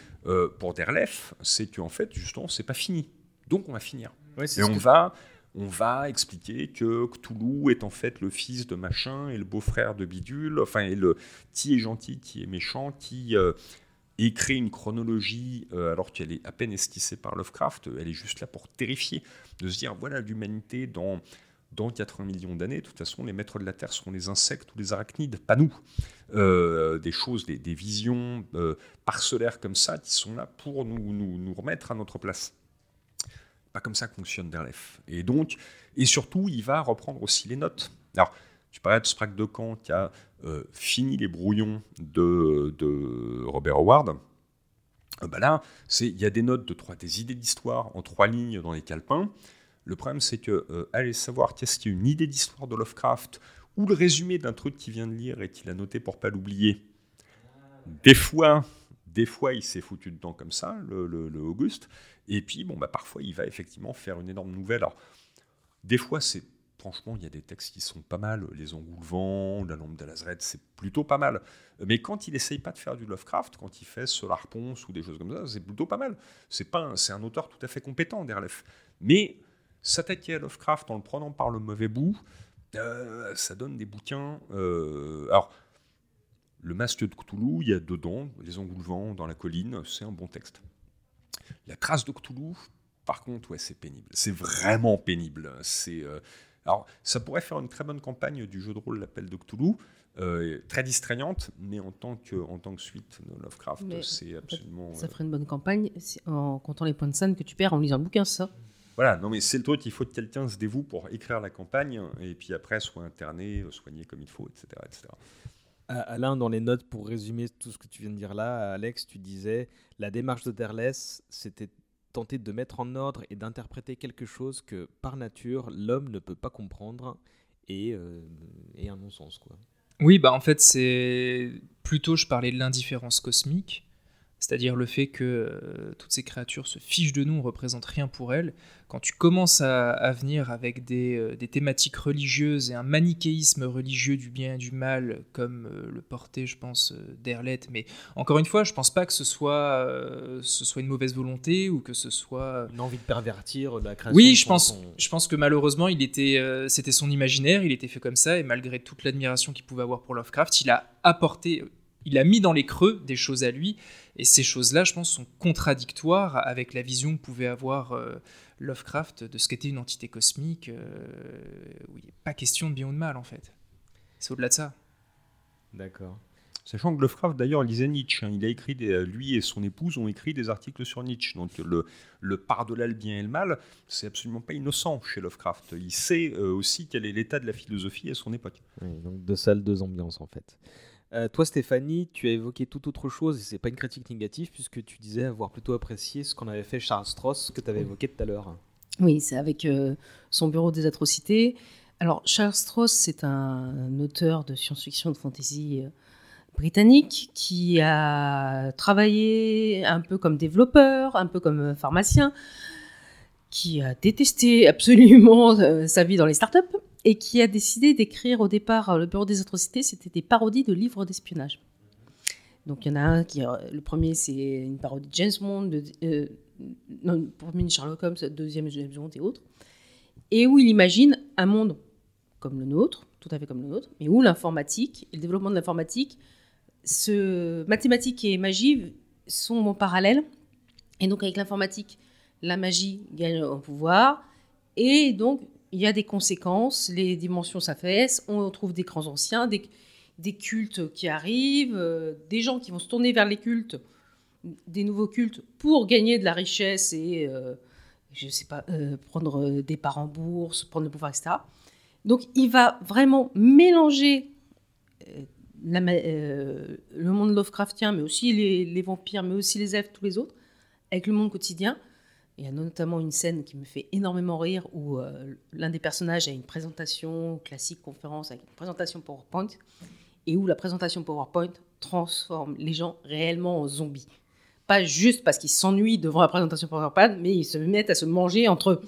pour Derlef, c'est qu'en fait, justement, c'est pas fini. Donc on va finir. et on va on va expliquer que Cthulhu est en fait le fils de machin et le beau-frère de Bidule, enfin, et le qui est gentil, qui est méchant, qui euh, écrit une chronologie euh, alors qu'elle est à peine esquissée par Lovecraft, elle est juste là pour terrifier, de se dire voilà l'humanité dans dans 80 millions d'années, de toute façon, les maîtres de la Terre seront les insectes ou les arachnides, pas nous. Euh, des choses, des, visions parcellaires comme ça qui sont là pour nous, nous remettre à notre place pas comme ça que fonctionne Derlef. Et donc, et surtout, il va reprendre aussi les notes. Alors, tu parlais de Sprague de Camp qui a euh, fini les brouillons de, de Robert Howard. Euh, bah là, il y a des notes de trois, des idées d'histoire en trois lignes dans les calepins. Le problème, c'est que euh, aller savoir qu'est-ce qu'il y a une idée d'histoire de Lovecraft ou le résumé d'un truc qu'il vient de lire et qu'il a noté pour pas l'oublier. Des fois, des fois, il s'est foutu dedans comme ça, le, Auguste. Et puis, bon, bah, parfois, il va effectivement faire une énorme nouvelle. Alors, des fois, c'est franchement, il y a des textes qui sont pas mal. Les Engoulevents, La lampe d'Alazred, c'est plutôt pas mal. Mais quand il essaye pas de faire du Lovecraft, quand il fait Solar Ponce ou des choses comme ça, c'est plutôt pas mal. C'est c'est un auteur tout à fait compétent, Derlef. Mais s'attaquer à Lovecraft en le prenant par le mauvais bout, euh, ça donne des bouquins. Euh, alors, le masque de Cthulhu, il y a dedans, Les Engoulevents dans la colline, c'est un bon texte. La trace de Cthulhu, par contre, ouais, c'est pénible. C'est vraiment pénible. C'est euh, alors, ça pourrait faire une très bonne campagne du jeu de rôle L'Appel de Cthulhu, euh, très distrayante, mais en tant que, en tant que suite de Lovecraft, c'est absolument. ça ferait une bonne campagne en comptant les points de scène que tu perds en lisant un bouquin, ça? Voilà, non mais c'est le truc, il faut que quelqu'un se dévoue pour écrire la campagne, et puis après soit interné, soigné comme il faut, etc. etc. Alain, dans les notes, pour résumer tout ce que tu viens de dire là, Alex, tu disais la démarche de Derlès, c'était tenter de mettre en ordre et d'interpréter quelque chose que, par nature, l'homme ne peut pas comprendre et, euh, et un non-sens. quoi. Oui, bah en fait, c'est plutôt, je parlais de l'indifférence cosmique, c'est-à-dire le fait que euh, toutes ces créatures se fichent de nous, ne représentent rien pour elles. Quand tu commences à, venir avec euh, des, thématiques religieuses et un manichéisme religieux du bien et du mal, comme euh, le portait, je pense, Derlet, mais encore une fois, je pense pas que ce soit, ce soit une mauvaise volonté ou que ce soit une envie de pervertir la création. Oui, je pense, je pense que malheureusement, il était, c'était son imaginaire, il était fait comme ça, et malgré toute l'admiration qu'il pouvait avoir pour Lovecraft, il a apporté, il a mis dans les creux des choses à lui et ces choses-là, je pense, sont contradictoires avec la vision que pouvait avoir euh, Lovecraft de ce qu'était une entité cosmique, euh, où il n'est pas question de bien ou de mal, en fait. C'est au-delà de ça. D'accord. Sachant que Lovecraft, d'ailleurs, lisait Nietzsche. Hein. Il a écrit des, lui et son épouse ont écrit des articles sur Nietzsche. Donc le, le par-delà le bien et le mal, c'est absolument pas innocent chez Lovecraft. Il sait euh, aussi quel est l'état de la philosophie à son époque. donc deux salles, deux ambiances, en fait. Euh, toi, Stéphanie, tu as évoqué tout autre chose et c'est pas une critique négative puisque tu disais avoir plutôt apprécié ce qu'on avait fait Charles Stross que tu avais évoqué tout à l'heure. Oui, c'est avec euh, son bureau des atrocités. Alors, Charles Stross, c'est un, auteur de science-fiction, de fantasy euh, britannique qui a travaillé un peu comme développeur, un peu comme pharmacien, qui a détesté [laughs] absolument sa vie dans les startups et qui a décidé d'écrire au départ euh, le Bureau des atrocités, c'était des parodies de livres d'espionnage. Donc il y en a un qui, euh, le premier c'est une parodie de James Bond, de, euh, non, Sherlock Holmes, deuxième James Bond et autres, et où il imagine un monde comme le nôtre, tout à fait comme le nôtre, mais où l'informatique, le développement de l'informatique, ce, mathématiques et magie sont en parallèle, et donc avec l'informatique, la magie gagne en pouvoir, et donc il y a des conséquences, les dimensions s'affaissent, on trouve des grands anciens, des, cultes qui arrivent, euh, des gens qui vont se tourner vers les cultes, des nouveaux cultes pour gagner de la richesse et, euh, je sais pas, euh, prendre des parts en bourse, prendre le pouvoir, etc. Donc il va vraiment mélanger le monde Lovecraftien, mais aussi les vampires, mais aussi les elfes, tous les autres, avec le monde quotidien il y a notamment une scène qui me fait énormément rire où euh, l'un des personnages a une présentation classique conférence avec une présentation PowerPoint et où la présentation PowerPoint transforme les gens réellement en zombies. Pas juste parce qu'ils s'ennuient devant la présentation PowerPoint, mais ils se mettent à se manger entre eux.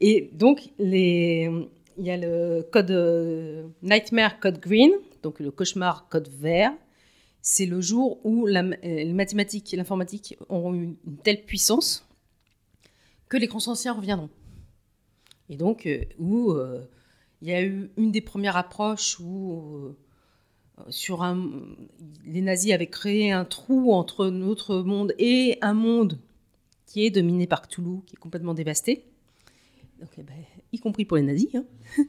Et donc, il y a le code euh, Nightmare Code Green, donc le cauchemar code vert. C'est le jour où euh, les mathématiques et l'informatique auront une telle puissance que les anciens reviendront. Et donc, euh, où euh, il y a eu une des premières approches où euh, sur un, les nazis avaient créé un trou entre notre monde et un monde qui est dominé par Cthulhu, qui est complètement dévasté. Donc, eh ben, y compris pour les nazis. Hein. [laughs]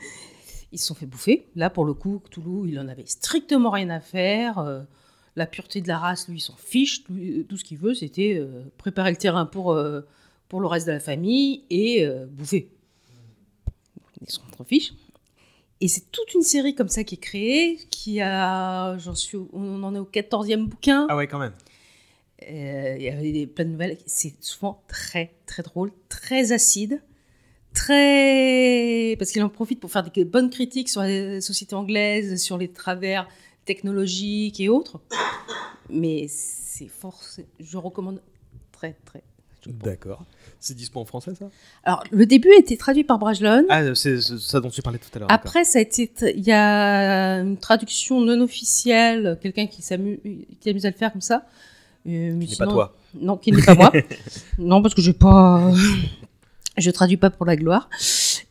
Ils se sont fait bouffer. Là, pour le coup, Cthulhu, il en avait strictement rien à faire. la pureté de la race, lui, il s'en fiche. Tout, ce qu'il veut, c'était préparer le terrain pour pour le reste de la famille et euh, bouffer. Ils sont trop fiches. Et c'est toute une série comme ça qui est créée, qui a, j'en suis, on en est au 14e bouquin. Ah ouais, quand même. Euh, il y avait plein de nouvelles. C'est souvent très, très drôle, très acide, très. Parce qu'il en profite pour faire des bonnes critiques sur la société anglaise, sur les travers technologiques et autres. Mais c'est fort. Je recommande très, très. D'accord. C'est dispo en français, ça? Alors, le début a été traduit par Brajlon. Ah, c'est ça dont tu parlais tout à l'heure. Après, ça a été. Il y a une traduction non officielle, quelqu'un qui s'amuse qui amuse à le faire comme ça. Euh, qui n'est pas toi. Non, qui n'est pas moi. [laughs] non, parce que je pas. je traduis pas pour la gloire.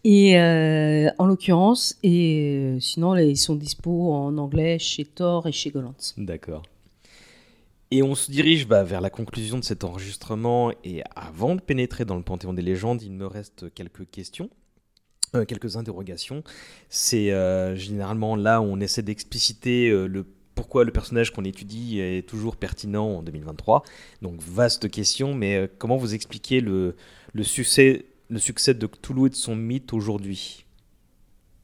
Et euh, en l'occurrence, et euh, sinon, ils sont dispo en anglais chez Thor et chez Golantz. D'accord. Et on se dirige bah, vers la conclusion de cet enregistrement. Et avant de pénétrer dans le panthéon des légendes, il me reste quelques questions, euh, quelques interrogations. C'est euh, généralement là où on essaie d'expliciter euh, pourquoi le personnage qu'on étudie est toujours pertinent en 2023. Donc vaste question, mais comment vous expliquez le, le, succès, le succès de Cthulhu et de son mythe aujourd'hui?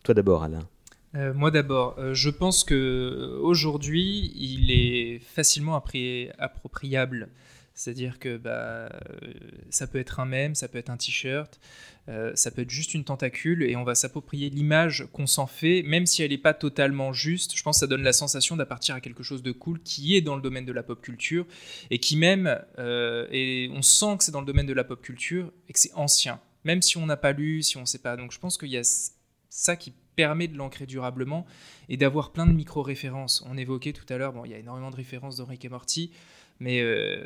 Toi d'abord, Alain. Euh, moi d'abord, euh, je pense que euh, aujourd'hui, il est facilement appropriable. C'est-à-dire que bah, ça peut être un mème, ça peut être un t-shirt, ça peut être juste une tentacule, et on va s'approprier l'image qu'on s'en fait, même si elle n'est pas totalement juste. Je pense que ça donne la sensation d'appartir à quelque chose de cool qui est dans le domaine de la pop culture, et qui même, et on sent que c'est dans le domaine de la pop culture, et que c'est ancien. Même si on n'a pas lu, si on ne sait pas. Donc je pense qu'il y a ça qui permet de l'ancrer durablement et d'avoir plein de micro-références. On évoquait tout à l'heure, bon, il y a énormément de références dans Rick et Morty, mais euh,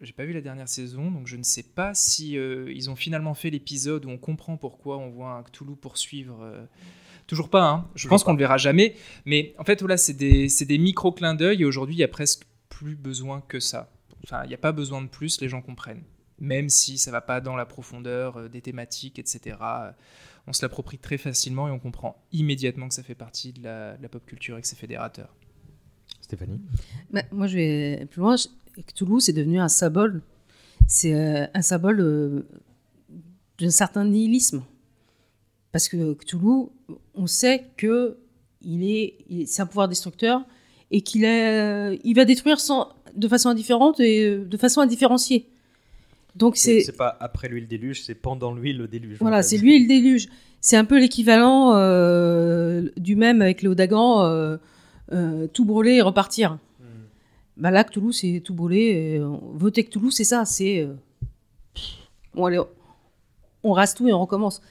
j'ai pas vu la dernière saison, donc je ne sais pas si euh, ils ont finalement fait l'épisode où on comprend pourquoi on voit un Cthulhu poursuivre. Euh, toujours pas, hein. je pense qu'on le verra jamais, mais en fait, voilà, c'est des, des micro-clins d'œil et aujourd'hui, il y a presque plus besoin que ça. Enfin, il n'y a pas besoin de plus, les gens comprennent. Même si ça va pas dans la profondeur euh, des thématiques, etc on se l'approprie très facilement et on comprend immédiatement que ça fait partie de la, pop culture et que c'est fédérateur. Stéphanie bah, Moi, je vais plus loin. Cthulhu, c'est devenu un symbole. C'est euh, un symbole euh, d'un certain nihilisme. Parce que Cthulhu, on sait que il est, c'est un pouvoir destructeur et qu'il il va détruire sans, de façon indifférente et euh, de façon indifférenciée. Donc c'est c'est pas après lui le déluge, c'est pendant lui le déluge. Voilà, c'est lui le déluge. C'est un peu l'équivalent euh, du même avec Léo Dagan, euh, euh, tout brûler et repartir. Hmm. Bah là, Cthulhu, c'est tout brûler. voter Cthulhu, c'est ça. C'est bon, allez, on rase tout et on recommence.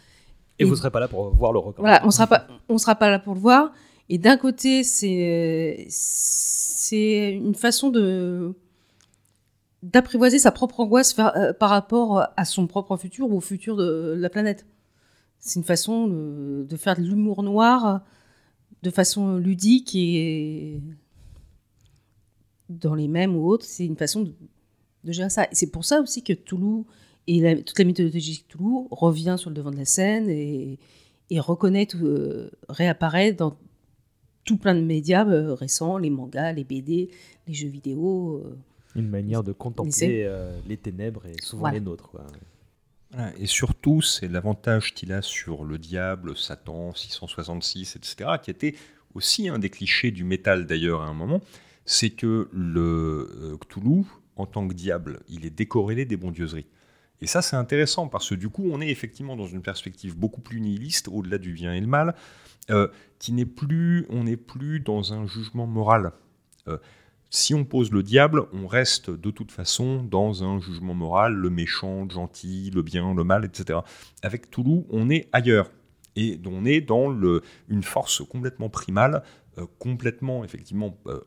Et, vous serez pas là pour voir le recommencement. Voilà, on sera pas, on sera pas là pour le voir. Et d'un côté, c'est une façon de d'apprivoiser sa propre angoisse euh, par rapport à son propre futur ou au futur de la planète. C'est une façon de, faire de l'humour noir de façon ludique et dans les mêmes ou autres, c'est une façon de, gérer ça. Et c'est pour ça aussi que Toulouse et toute la mythologie de Toulouse revient sur le devant de la scène et, reconnaît, euh, réapparaît dans tout plein de médias euh, récents, les mangas, les BD, les jeux vidéo. Une manière de contempler euh, les ténèbres et souvent les nôtres. Et surtout, c'est l'avantage qu'il a sur le diable, Satan, 666, etc., qui était aussi un des clichés du métal d'ailleurs à un moment, c'est que le euh, Cthulhu, en tant que diable, il est décorrélé des bondieuseries. Et ça, c'est intéressant parce que du coup, on est effectivement dans une perspective beaucoup plus nihiliste, au-delà du bien et le mal, euh, qui n'est plus, on n'est plus dans un jugement moral. Si on pose le diable, on reste de toute façon dans un jugement moral, le méchant, le gentil, le bien, le mal, etc. Avec Toulouse, on est ailleurs. Et on est dans une force complètement primale, euh, complètement effectivement euh,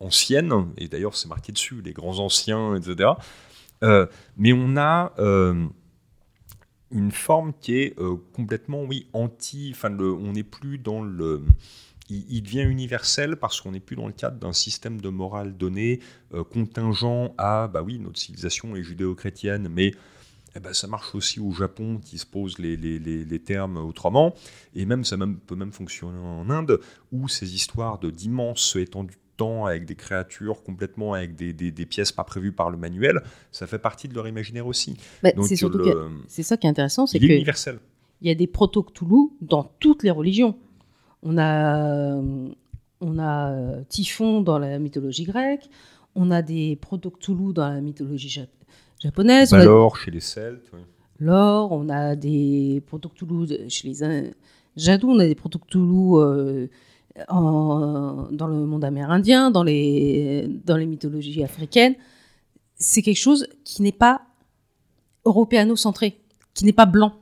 ancienne, et d'ailleurs c'est marqué dessus, les grands anciens, etc. Euh, mais on a une forme qui est complètement, oui, anti, enfin, on n'est plus dans le il, devient universel parce qu'on n'est plus dans le cadre d'un système de morale donné, euh, contingent à, bah oui, notre civilisation est judéo-chrétienne, mais eh ben, ça marche aussi au Japon qui se pose les, les, les, termes autrement, et même ça même, peut même fonctionner en Inde, où ces histoires de d'immenses étendues de temps avec des créatures complètement avec des, des, des, pièces pas prévues par le manuel, ça fait partie de leur imaginaire aussi. Bah, c'est surtout c'est ça qui est intéressant, c'est que universel. Il y a des proto-Cthulhu dans toutes les religions. On a, on a euh, Typhon dans la mythologie grecque, on a des proto dans la mythologie japonaise. Balor chez les Celtes. lore, on a des proto-Cthulhu chez les Jadou, on a des proto-Cthulhu euh, dans le monde amérindien, dans les, dans les mythologies africaines. C'est quelque chose qui n'est pas européano-centré, qui n'est pas blanc.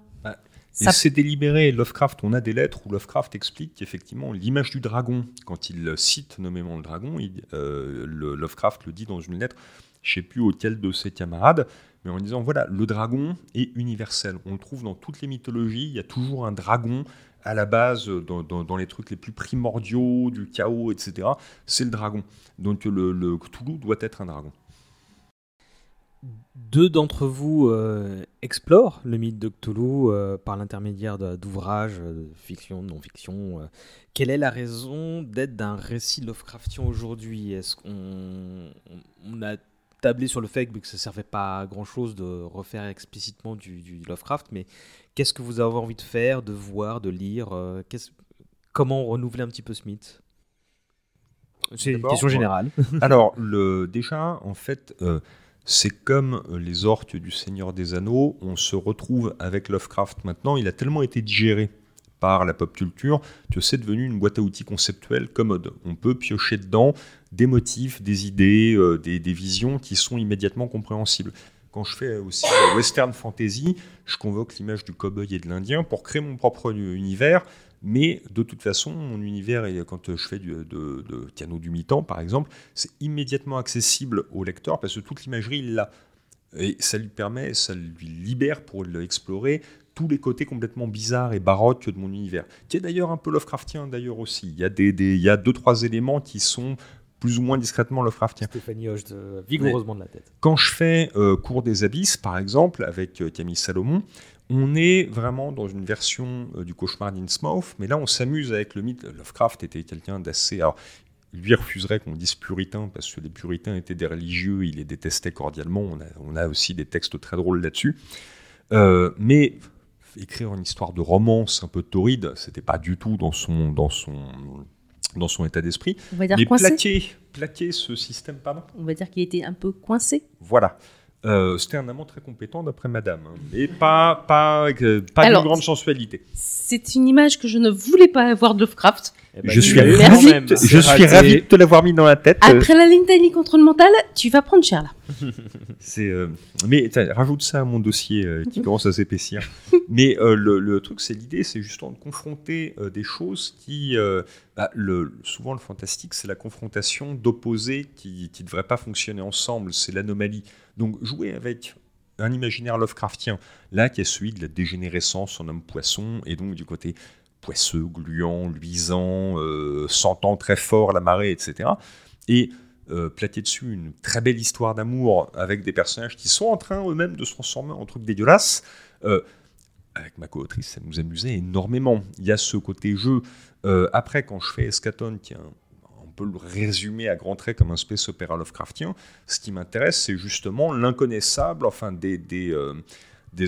Ça- c'est délibéré. Lovecraft, on a des lettres où Lovecraft explique qu'effectivement, l'image du dragon, quand il cite nommément le dragon, il- euh, le, Lovecraft le dit dans une lettre, je ne sais plus auquel de ses camarades, mais en disant voilà, le dragon est universel. On le trouve dans toutes les mythologies, il y a toujours un dragon à la base, dans, dans- dans les trucs les plus primordiaux, du chaos, etc. C'est le dragon. Donc le, le Cthulhu doit être un dragon. Deux d'entre vous euh, explorent le mythe de Cthulhu euh, par l'intermédiaire d'ouvrages, euh, de fiction, de non-fiction. euh. Quelle est la raison d'être d'un récit Lovecraftien aujourd'hui? Est-ce qu'on on- on a tablé sur le fait que ça ne servait pas à grand-chose de refaire explicitement du, du Lovecraft, mais qu'est-ce que vous avez envie de faire, de voir, de lire euh, Comment renouveler un petit peu ce mythe? C'est une question générale. Alors, le, déjà, en fait, euh, c'est comme euh, les orques du Seigneur des Anneaux, on se retrouve avec Lovecraft maintenant, il a tellement été digéré par la pop culture que c'est devenu une boîte à outils conceptuelle commode. On peut piocher dedans des motifs, des idées, euh, des, visions qui sont immédiatement compréhensibles. Quand je fais aussi la western fantasy, je convoque l'image du cowboy et de l'indien pour créer mon propre univers, mais de toute façon, mon univers, et quand je fais du, de, de Piano du mi-temps, par exemple, c'est immédiatement accessible au lecteur parce que toute l'imagerie, il l'a. Et ça lui permet, ça lui libère pour explorer tous les côtés complètement bizarres et baroques de mon univers, qui est d'ailleurs un peu Lovecraftien d'ailleurs aussi. Il y a, des, des- il y a deux, trois éléments qui sont plus ou moins discrètement Lovecraftiens. Stéphanie hoche de- vigoureusement de la tête. Quand je fais euh, Cours des Abysses, par exemple, avec euh, Camille Salomon, on est vraiment dans une version euh, du cauchemar d'Innsmouth, mais là on s'amuse avec le mythe. Lovecraft était quelqu'un d'assez. Alors, lui refuserait qu'on dise puritain, parce que les puritains étaient des religieux, il les détestait cordialement. On a, on a aussi des textes très drôles là-dessus. Euh, mais écrire une histoire de romance un peu torride, c'était pas du tout dans son, dans son, dans son état d'esprit. On va dire Mais coincé. plaquer, plaquer ce système, pardon On va dire qu'il était un peu coincé. voilà. Euh, C'était un amant très compétent d'après madame, hein. mais pas, pas, euh, pas Alors, d'une grande sensualité. C'est une image que je ne voulais pas avoir de Lovecraft. Eh ben, je suis, ravi, de- c'est je suis raté. ravi de te l'avoir mis dans la tête. euh, Après la litanie contre le mental, tu vas prendre cher là. [laughs] C'est, euh, mais rajoute ça à mon dossier euh, qui commence à s'épaissir. [laughs] mais euh, le, le truc, c'est l'idée, c'est justement de confronter euh, des choses qui, euh, bah, le, souvent le fantastique, c'est la confrontation d'opposés qui ne devraient pas fonctionner ensemble, c'est l'anomalie. Donc jouer avec un imaginaire Lovecraftien, là qui est celui de la dégénérescence en homme poisson, et donc du côté poisseux, gluant, luisant, euh, sentant très fort la marée, etc. Et euh, dessus une très belle histoire d'amour avec des personnages qui sont en train eux-mêmes de se transformer en trucs dégueulasses. Euh, avec ma co-autrice, ça nous amusait énormément. Il y a ce côté jeu. Euh, après, quand je fais Escaton, qui est un, le résumer à grands traits comme un space opéra Lovecraftien, ce qui m'intéresse, c'est justement l'inconnaissable, enfin des, des, euh,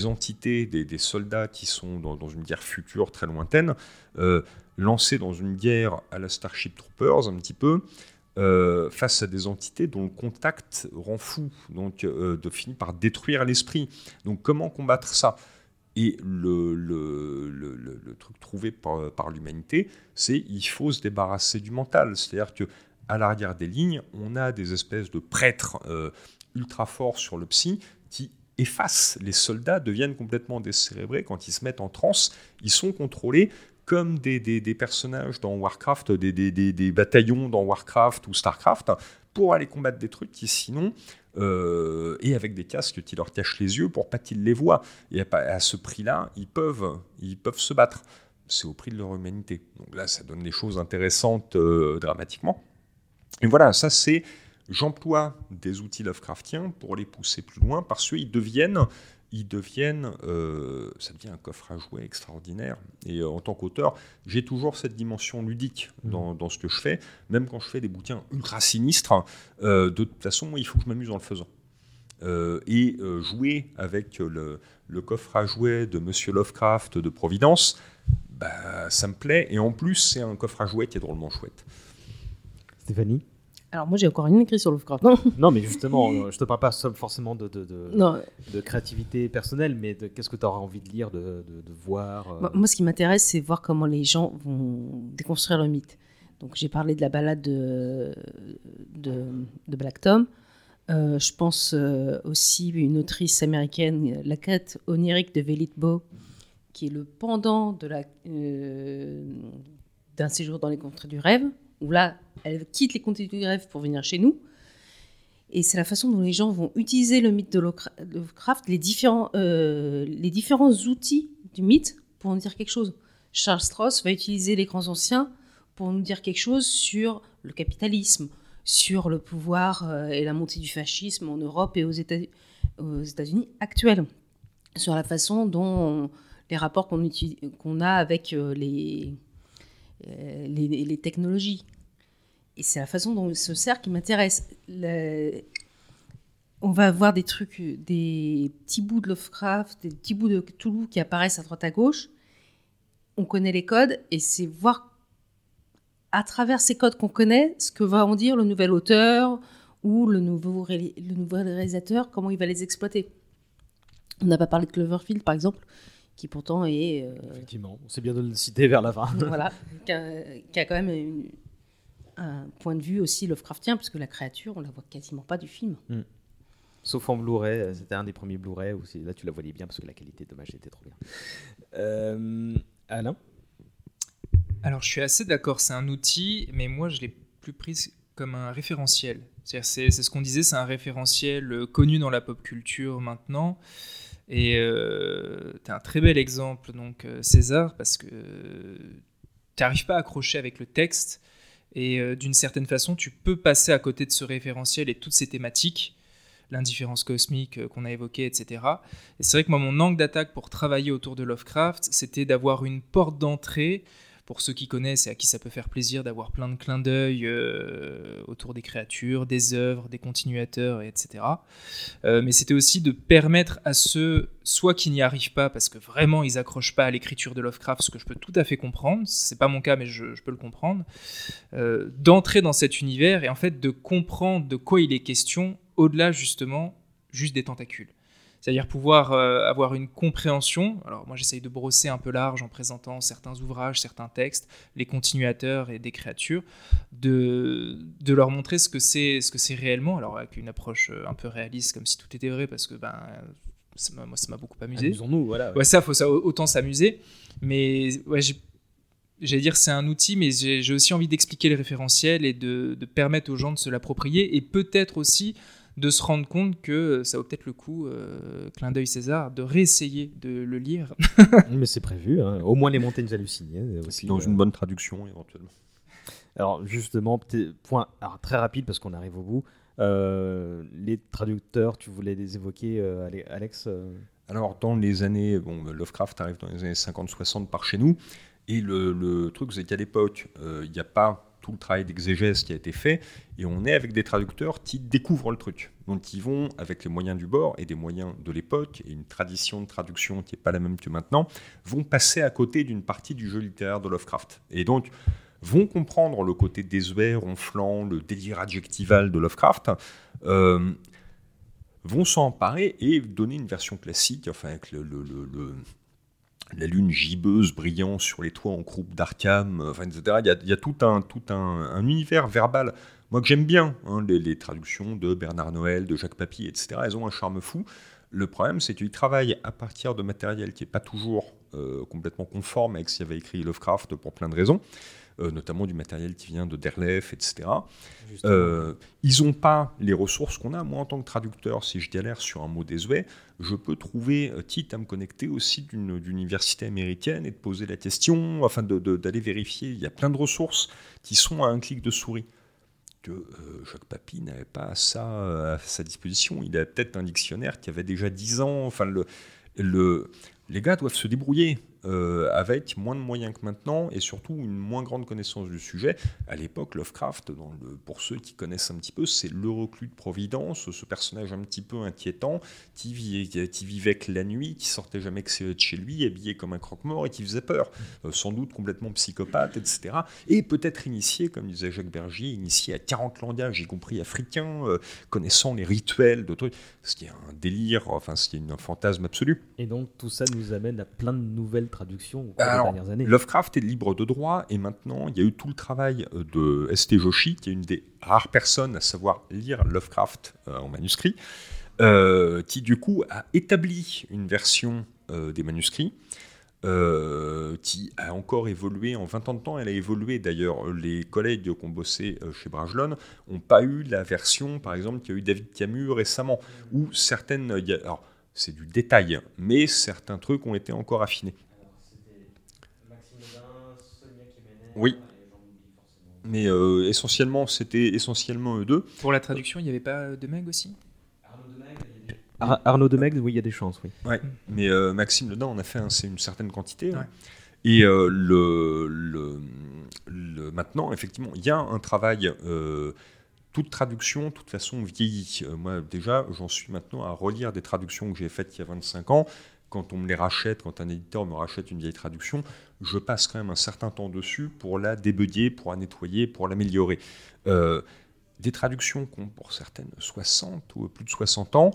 entités, des, soldats qui sont dans, une guerre future très lointaine, euh, lancés dans une guerre à la Starship Troopers un petit peu, euh, face à des entités dont le contact rend fou, donc de finir par détruire l'esprit. Donc comment combattre ça? Et le, truc trouvé par, l'humanité, c'est il faut se débarrasser du mental. C'est-à-dire que à l'arrière des lignes, on a des espèces de prêtres euh, ultra forts sur le psy qui effacent. Les soldats deviennent complètement décérébrés quand ils se mettent en transe. Ils sont contrôlés comme des, personnages dans Warcraft, des bataillons dans Warcraft ou Starcraft, pour aller combattre des trucs qui sinon, euh, et avec des casques qui leur cachent les yeux pour pas qu'ils les voient. Et à, ce prix-là, ils peuvent, ils peuvent se battre. C'est au prix de leur humanité. Donc là, ça donne des choses intéressantes euh, dramatiquement. Et voilà, ça c'est, j'emploie des outils Lovecraftiens pour les pousser plus loin parce qu'ils deviennent ils deviennent, euh, ça devient un coffre à jouets extraordinaire. Et euh, en tant qu'auteur, j'ai toujours cette dimension ludique dans, dans ce que je fais, même quand je fais des bouquins ultra sinistres. euh, de toute façon, il faut que je m'amuse en le faisant. Euh, et jouer avec le, le coffre à jouets de Monsieur Lovecraft de Providence, bah, ça me plaît. Et en plus, c'est un coffre à jouets qui est drôlement chouette. Stéphanie? Alors moi j'ai encore rien écrit sur Lovecraft. Non, Non, mais justement, [laughs] je te parle pas forcément de, de, de, non. de créativité personnelle, mais de qu'est-ce que tu auras envie de lire, de, voir. euh, Moi, ce qui m'intéresse, c'est voir comment les gens vont déconstruire le mythe. Donc j'ai parlé de la balade de, de, Black Tom. Euh, je pense euh, aussi à une autrice américaine, La quête onirique de Velitbo, qui est le pendant de la, euh, d'un séjour dans les contrées du rêve, où là, elle quitte les contrées du rêve pour venir chez nous. Et c'est la façon dont les gens vont utiliser le mythe de Lovecra- Lovecraft, les différents, euh, les différents outils du mythe pour nous dire quelque chose. Charles Strauss va utiliser les grands anciens pour nous dire quelque chose sur le capitalisme, sur le pouvoir euh, et la montée du fascisme en Europe et aux États- aux États-Unis actuels, sur la façon dont on- les rapports qu'on a avec euh, les, les, les technologies. Et c'est la façon dont se sert qui m'intéresse. On va avoir des trucs, euh, des petits bouts de Lovecraft, des petits bouts de Cthulhu qui apparaissent à droite à gauche. On connaît les codes et c'est voir à travers ces codes qu'on connaît ce que va en dire le nouvel auteur ou le nouveau, le nouveau réalisateur, comment il va les exploiter. On n'a pas parlé de Cloverfield par exemple, qui pourtant est euh, Effectivement, c'est bien de le citer vers la fin. [laughs] voilà, [laughs] qui a, qui a quand même une- un point de vue aussi Lovecraftien, parce que la créature, on la voit quasiment pas du film. Sauf en Blu-ray, euh, c'était un des premiers Blu-ray où là tu la voyais bien parce que la qualité dommage était trop bien. Euh, Alain? Alors, je suis assez d'accord, c'est un outil, mais moi, je l'ai plus pris comme un référentiel. C'est-à-dire, C'est ce qu'on disait, c'est un référentiel connu dans la pop culture maintenant. Et tu as un très bel exemple, donc euh, César, parce que tu n'arrives pas à accrocher avec le texte. Et euh, d'une certaine façon, tu peux passer à côté de ce référentiel et toutes ces thématiques, l'indifférence cosmique euh, qu'on a évoquée, etc. Et c'est vrai que moi, mon angle d'attaque pour travailler autour de Lovecraft, c'était d'avoir une porte d'entrée pour ceux qui connaissent et à qui ça peut faire plaisir d'avoir plein de clins d'œil euh, autour des créatures, des œuvres, des continuateurs, et etc. Euh, mais c'était aussi de permettre à ceux, soit qui n'y arrivent pas parce que vraiment ils accrochent pas à l'écriture de Lovecraft, ce que je peux tout à fait comprendre, c'est pas mon cas mais je, je peux le comprendre, euh, d'entrer dans cet univers et en fait de comprendre de quoi il est question au-delà justement juste des tentacules. C'est-à-dire pouvoir euh, avoir une compréhension. Alors moi j'essaye de brosser un peu large en présentant certains ouvrages, certains textes, les continuateurs et des créatures, de, de leur montrer ce que c'est ce que c'est réellement. Alors avec une approche euh, un peu réaliste, comme si tout était vrai, parce que ben moi ça m'a beaucoup amusé. Amusons-nous, voilà. Ouais, ça, faut ça, autant s'amuser. Mais ouais, j'ai- j'allais dire c'est un outil, mais j'ai aussi envie d'expliquer les référentiels et de, de permettre aux gens de se l'approprier et peut-être aussi de se rendre compte que ça vaut peut-être le coup, euh, clin d'œil César, de réessayer de le lire. [laughs] Mais c'est prévu, hein. au moins les montagnes hallucinées euh, aussi. Dans euh. une bonne traduction, éventuellement. Alors justement, point alors, très rapide parce qu'on arrive au bout. Euh, les traducteurs, tu voulais les évoquer, euh, Ale- Alex euh, Alors, dans les années. Bon, Lovecraft arrive dans les années 50-60 par chez nous. Et le, le truc, c'est qu'à l'époque, euh, il n'y a pas tout le travail d'exégèse qui a été fait. Et on est avec des traducteurs qui découvrent le truc. Donc, ils vont, avec les moyens du bord et des moyens de l'époque, et une tradition de traduction qui n'est pas la même que maintenant, vont passer à côté d'une partie du jeu littéraire de Lovecraft. Et donc, vont comprendre le côté désuet, ronflant, le délire adjectival de Lovecraft. euh, vont s'en emparer et donner une version classique, enfin avec le, la lune gibbeuse brillant sur les toits en croupe d'Arkham, enfin, etc. Il y a, tout, un, tout un, un univers verbal, moi que j'aime bien, hein, les, les traductions de Bernard Noël, de Jacques Papy, etc. Elles ont un charme fou. Le problème, c'est qu'ils travaillent à partir de matériel qui n'est pas toujours euh, complètement conforme avec ce qu'avait écrit Lovecraft pour plein de raisons, notamment du matériel qui vient de Derleth, etc. Euh, ils n'ont pas les ressources qu'on a. Moi, en tant que traducteur, si je galère sur un mot désuet, je peux trouver, euh, quitte à me connecter aussi d'une d'une université américaine et de poser la question, afin d'aller vérifier. Il y a plein de ressources qui sont à un clic de souris. Que euh, Jacques Papy n'avait pas ça euh, à sa disposition. Il avait peut-être un dictionnaire qui avait déjà 10 ans. Enfin, le, le, les gars doivent se débrouiller. Euh, avec moins de moyens que maintenant et surtout une moins grande connaissance du sujet. À l'époque, Lovecraft, pour ceux qui connaissent un petit peu, c'est le reclus de Providence, ce personnage un petit peu inquiétant qui, vivait, qui que la nuit, qui sortait jamais que de chez lui, habillé comme un croque-mort et qui faisait peur, euh, sans doute complètement psychopathe, etc. Et peut-être initié, comme disait Jacques Bergier, initié à 40 langages, y compris africains, euh, connaissant les rituels de ce qui est un délire, enfin ce qui est un fantasme absolu. Et donc tout ça nous amène à plein de nouvelles traduction au cours des dernières années. Lovecraft est libre de droit et maintenant il y a eu tout le travail euh, de S.T. Joshi, qui est une des rares personnes à savoir lire Lovecraft euh, en manuscrit, euh, qui du coup a établi une version des manuscrits. qui a encore évolué en 20 ans de temps. Elle a évolué d'ailleurs. Les collègues qui ont bossé chez Brajlon n'ont pas eu la version, par exemple, qu'il y a eu David Camus récemment, où certaines. Alors, c'est du détail, mais certains trucs ont été encore affinés. Oui. Mais euh, essentiellement, c'était essentiellement eux deux. Pour la traduction, il n'y avait pas de Meg aussi? Arnaud Meg, oui, il y a des chances, oui. Ouais. Mais euh, Maxime dedans, on a fait c'est une certaine quantité. Hein. Et euh, le, le, maintenant, effectivement, il y a un travail. toute traduction, de toute façon, vieillit. moi, déjà, j'en suis maintenant à relire des traductions que j'ai faites il y a 25 ans quand on me les rachète, quand un éditeur me rachète une vieille traduction, je passe quand même un certain temps dessus pour la débugger, pour la nettoyer, pour l'améliorer. Euh, des traductions qui ont pour certaines 60 ou plus de 60 ans,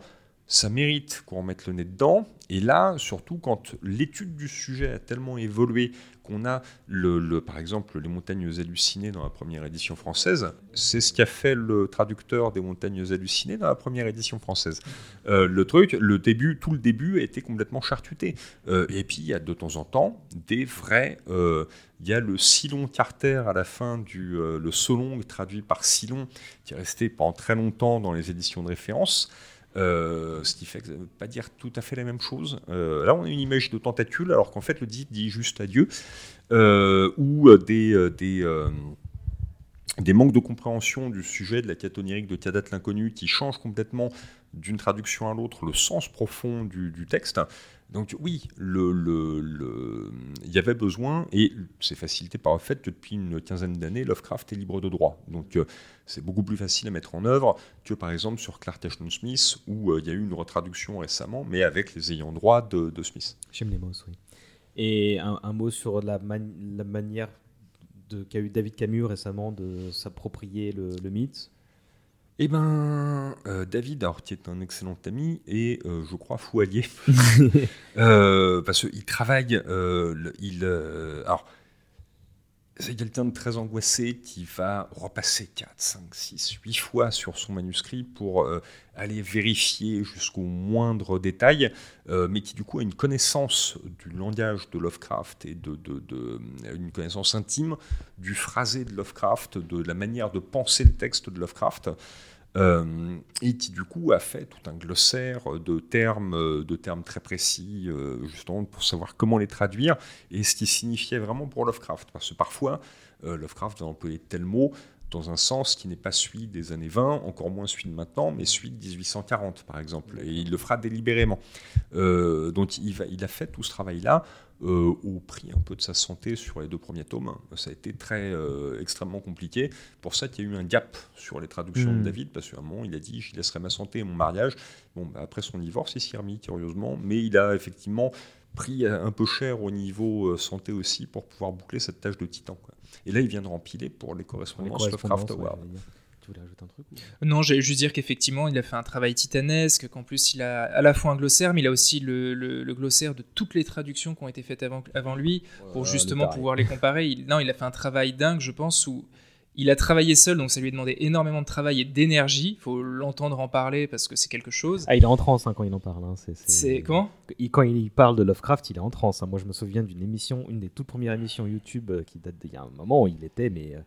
ça mérite qu'on remette le nez dedans. Et là, surtout quand l'étude du sujet a tellement évolué qu'on a, le, par exemple, les montagnes hallucinées dans la première édition française, c'est ce qu'a fait le traducteur des montagnes hallucinées dans la première édition française. Euh, le truc, le début, tout le début a été complètement charcuté. Euh, et puis, il y a de temps en temps des vrais... Euh, il y a le Silon Carter à la fin du le Solong traduit par Silon, qui est resté pendant très longtemps dans les éditions de référence. Euh, ce qui fait que ça ne veut pas dire tout à fait la même chose. Euh, là, on a une image de tentacule, alors qu'en fait, le dit dit juste adieu, euh, ou des, des, des, manques de compréhension du sujet de la quête de Tiadat l'inconnu qui changent complètement d'une traduction à l'autre le sens profond du texte. Donc oui, il y avait besoin, et c'est facilité par le fait que depuis une quinzaine d'années, Lovecraft est libre de droit. Donc euh, c'est beaucoup plus facile à mettre en œuvre que par exemple sur Clark Ashton Smith, où euh, il y a eu une retraduction récemment, mais avec les ayants droit de, Smith. mots, oui. Et un, mot sur la manière qu'a eu David Camus récemment de s'approprier le mythe? Eh ben, euh, David, alors, qui est un excellent ami, et euh, je crois fou allié. [laughs] Euh, parce qu'il travaille, il, alors, c'est quelqu'un de très angoissé qui va repasser 4, 5, 6, 8 fois sur son manuscrit pour aller vérifier jusqu'au moindre détail, mais qui du coup a une connaissance du langage de Lovecraft et de, de, une connaissance intime du phrasé de Lovecraft, de la manière de penser le texte de Lovecraft. Euh, et qui du coup a fait tout un glossaire de termes, de termes très précis, euh, justement pour savoir comment les traduire, et ce qui signifiait vraiment pour Lovecraft. Parce que parfois, euh, Lovecraft va employer tel mot dans un sens qui n'est pas celui des années 20, encore moins celui de maintenant, mais celui de 1840 par exemple, et il le fera délibérément. donc il a fait tout ce travail-là euh, au prix un peu de sa santé sur les deux premiers tomes. Ça a été très euh, extrêmement compliqué. Pour ça, il y a eu un gap sur les traductions de hmm. David, parce qu'à un moment, il a dit Je laisserai ma santé et mon mariage. Bon, bah, après son divorce, il s'y remis, curieusement, mais il a effectivement pris un peu cher au niveau euh, santé aussi pour pouvoir boucler cette tâche de titan. Et là, il vient de rempiler pour les correspondances, les Lovecraft Award un truc Non, j'allais juste dire qu'effectivement, il a fait un travail titanesque, qu'en plus, il a à la fois un glossaire, mais il a aussi le, glossaire de toutes les traductions qui ont été faites avant, avant lui, pour justement pouvoir les comparer. Il, non, il a fait un travail dingue, je pense, où il a travaillé seul, donc ça lui a demandé énormément de travail et d'énergie. Il faut l'entendre en parler parce que c'est quelque chose. Ah, il est en transe hein, quand il en parle. Hein. C'est comment? Quand il parle de Lovecraft, il est en transe. Hein. Moi, je me souviens d'une émission, une des toutes premières émissions YouTube euh, qui date d'il y a un moment où il était mais euh,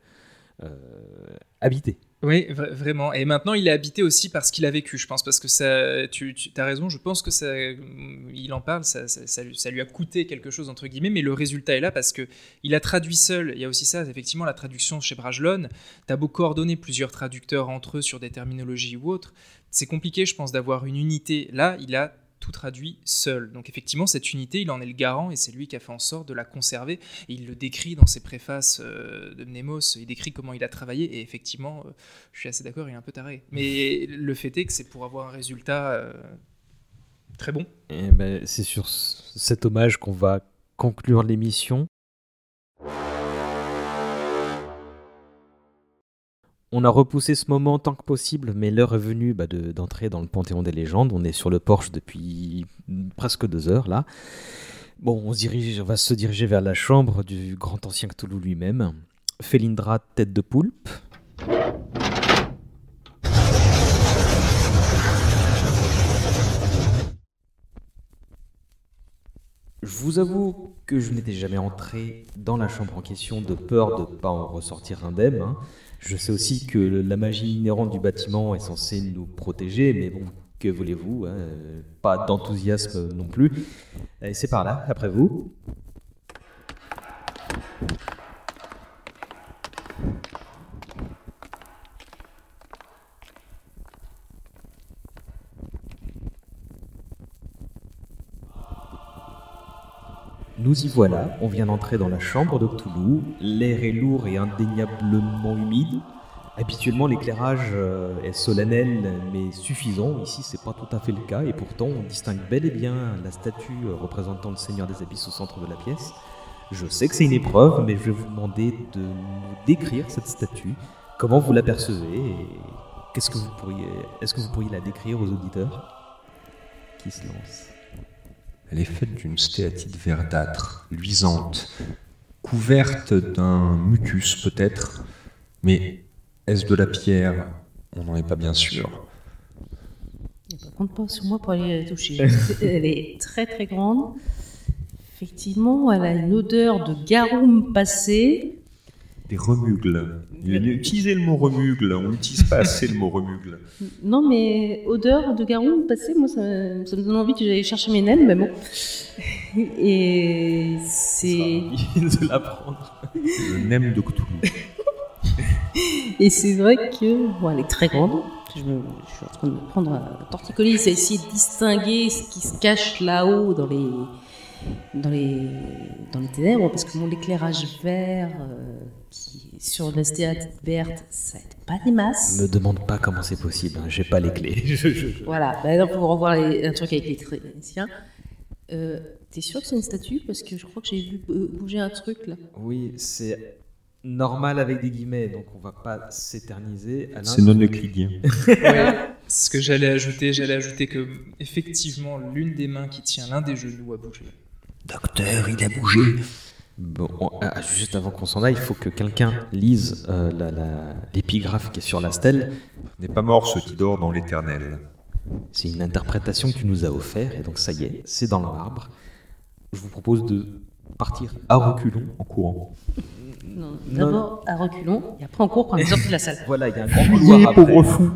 habité. Oui, vraiment. Et maintenant, il est habité aussi par ce qu'il a vécu, je pense, parce que ça, tu, as raison, je pense que ça, il en parle, ça, ça, lui a coûté quelque chose, entre guillemets, mais le résultat est là parce que il a traduit seul. Il y a aussi ça, effectivement, la traduction chez Brajlon. Tu as beau coordonner plusieurs traducteurs entre eux sur des terminologies ou autres. C'est compliqué, je pense, d'avoir une unité. Là, il a tout traduit seul. Donc effectivement, cette unité, il en est le garant et c'est lui qui a fait en sorte de la conserver. Et il le décrit dans ses préfaces euh, de Mnemos, il décrit comment il a travaillé et effectivement, euh, je suis assez d'accord, il est un peu taré. Mais [laughs] le fait est que c'est pour avoir un résultat euh, très bon. Eh ben, c'est sur cet hommage qu'on va conclure l'émission. On a repoussé ce moment tant que possible, mais l'heure est venue bah, de- d'entrer dans le Panthéon des légendes. On est sur le porche depuis presque deux heures là. Bon, on, dirige, va se diriger vers la chambre du grand ancien Cthulhu lui-même. Felindra, tête de poulpe. Je vous avoue que je n'étais jamais entré dans la chambre en question de peur de ne pas en ressortir indemne. hein. Je sais aussi que la magie inhérente du bâtiment est censée nous protéger, mais bon, que voulez-vous hein, euh, Pas d'enthousiasme non plus. Allez, c'est par là, après vous. Nous y voilà, on vient d'entrer dans la chambre de Cthulhu. L'air est lourd et indéniablement humide. Habituellement, l'éclairage euh, est solennel mais suffisant. Ici, c'est pas tout à fait le cas, et pourtant, on distingue bel et bien la statue euh, représentant le Seigneur des Abysses au centre de la pièce. Je sais que c'est une épreuve, mais je vais vous demander de nous décrire cette statue. Comment vous l'apercevez et qu'est-ce que vous pourriez, est-ce que vous pourriez la décrire aux auditeurs? Qui se lancent Elle est faite d'une stéatite verdâtre, luisante, couverte d'un mucus peut-être, mais est-ce de la pierre? On n'en est pas bien sûr. Par contre, pas sur moi pour aller la toucher. [laughs] elle est très très grande. Effectivement, elle a une odeur de garum passé. Des remugles. Utilisé le mot remugle, on n'utilise pas assez le mot remugle. Non, mais odeur de garum passé, moi, ça, ça me donne envie que j'aille chercher mes naines, mais bon. Et c'est. de l'apprendre. [laughs] Le nem de Cthulhu. Et c'est vrai que bon, elle est très grande. Je, me- je suis en train de me prendre un torticolis, c'est essayer de distinguer ce qui se cache là-haut dans les, dans les, dans les ténèbres, parce que bon, l'éclairage vert euh, qui est sur la verte, ça aide pas des masses. Me demande pas comment c'est possible, hein, j'ai pas les clés. [laughs] Je- je- Voilà, bah, on va revoir les- un truc avec les techniciens. Euh, T'es sûr que c'est une statue? Parce que je crois que j'ai vu bouger un truc là. Oui, c'est normal avec des guillemets, donc on va pas s'éterniser. C'est non euclidien. [laughs] Ouais, ce que j'allais ajouter. J'allais ajouter que effectivement l'une des mains qui tient l'un des genoux a bougé. Docteur, il a bougé. Bon, on- ah, juste avant qu'on s'en aille, il faut que quelqu'un lise euh, l'épigraphe qui est sur la stèle. N'est pas mort ce qui dort dans l'éternel. C'est une interprétation que tu nous as offert, et donc ça y est, c'est dans le marbre. Je vous propose de partir à reculons. En courant. Non, D'abord à reculons, et après on court quand on est sorti de la salle. Voilà, il y a un grand couloir après. fou.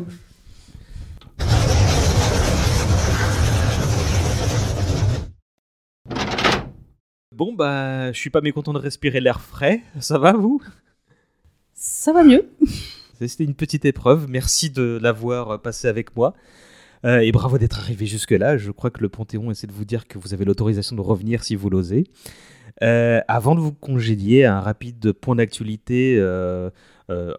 Bon, bah, je suis pas mécontent de respirer l'air frais. Ça va, vous? Ça va mieux. [laughs] C'était une petite épreuve. Merci de l'avoir passé avec moi. Euh, et bravo d'être arrivé jusque-là. Je crois que le Panthéon essaie de vous dire que vous avez l'autorisation de revenir si vous l'osez. Euh, avant de vous congédier, un rapide point d'actualité, euh, euh,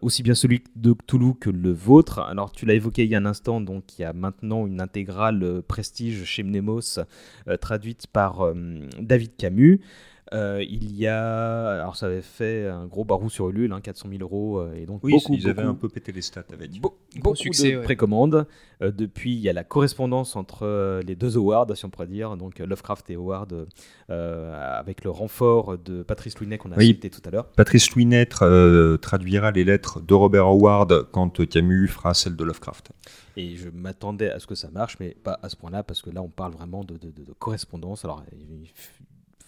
aussi bien celui de Cthulhu que le vôtre. Alors, tu l'as évoqué il y a un instant, donc il y a maintenant une intégrale euh, prestige chez Mnemos, euh, traduite par euh, David Camus. Euh, il y a, alors ça avait fait un gros barou sur Ulule, hein, 400 000 euros, euh, et donc Oui, beaucoup, ils avaient beaucoup- un peu pété les stats avec. Be- beaucoup succès, de ouais. précommandes. Euh, depuis, il y a la correspondance entre les deux Howard, si on pourrait dire, donc Lovecraft et Howard, euh, avec le renfort de Patrice Louinet qu'on a Oui. cité tout à l'heure. Patrice Louinet euh, traduira les lettres de Robert Howard quand Camus fera celles de Lovecraft. Et je m'attendais à ce que ça marche, mais pas à ce point-là, parce que là, on parle vraiment de, de- de- de correspondance. Alors,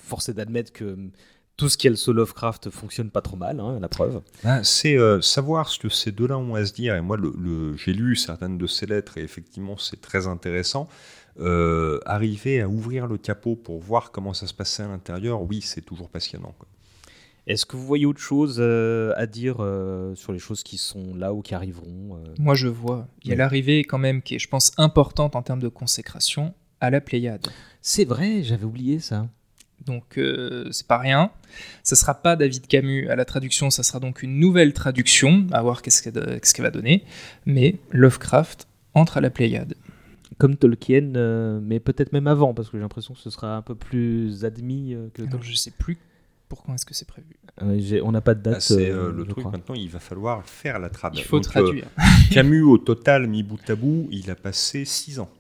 forcé d'admettre que hum, tout ce qui est le sous Lovecraft fonctionne pas trop mal, hein, la preuve. Ah, c'est euh, savoir ce que ces deux-là ont à se dire. Et moi, le, le- j'ai lu certaines de ces lettres et effectivement, c'est très intéressant. Euh, arriver à ouvrir le capot pour voir comment ça se passait à l'intérieur, oui, c'est toujours passionnant. quoi. Est-ce que vous voyez autre chose euh, à dire euh, sur les choses qui sont là ou qui arriveront euh? Moi, je vois. Il y a l'arrivée quand même qui est, je pense, importante en termes de consécration à la Pléiade. C'est vrai, j'avais oublié ça. Donc euh, c'est pas rien. Ça sera pas David Camus à la traduction, ça sera donc une nouvelle traduction, à voir qu'est-ce qu'elle qu'est-ce qu'elle va donner. Mais Lovecraft entre à la Pléiade. Comme Tolkien, euh, mais peut-être même avant, parce que j'ai l'impression que ce sera un peu plus admis euh, que Alors, Tolkien. je sais plus pourquoi est-ce que c'est prévu. Euh, j'ai- on n'a pas de date. Ah, c'est euh, euh, le je truc crois. maintenant, il va falloir faire la trad. Il faut Donc, euh, traduire. Camus, au total, mis bout à bout, il a passé 6 ans.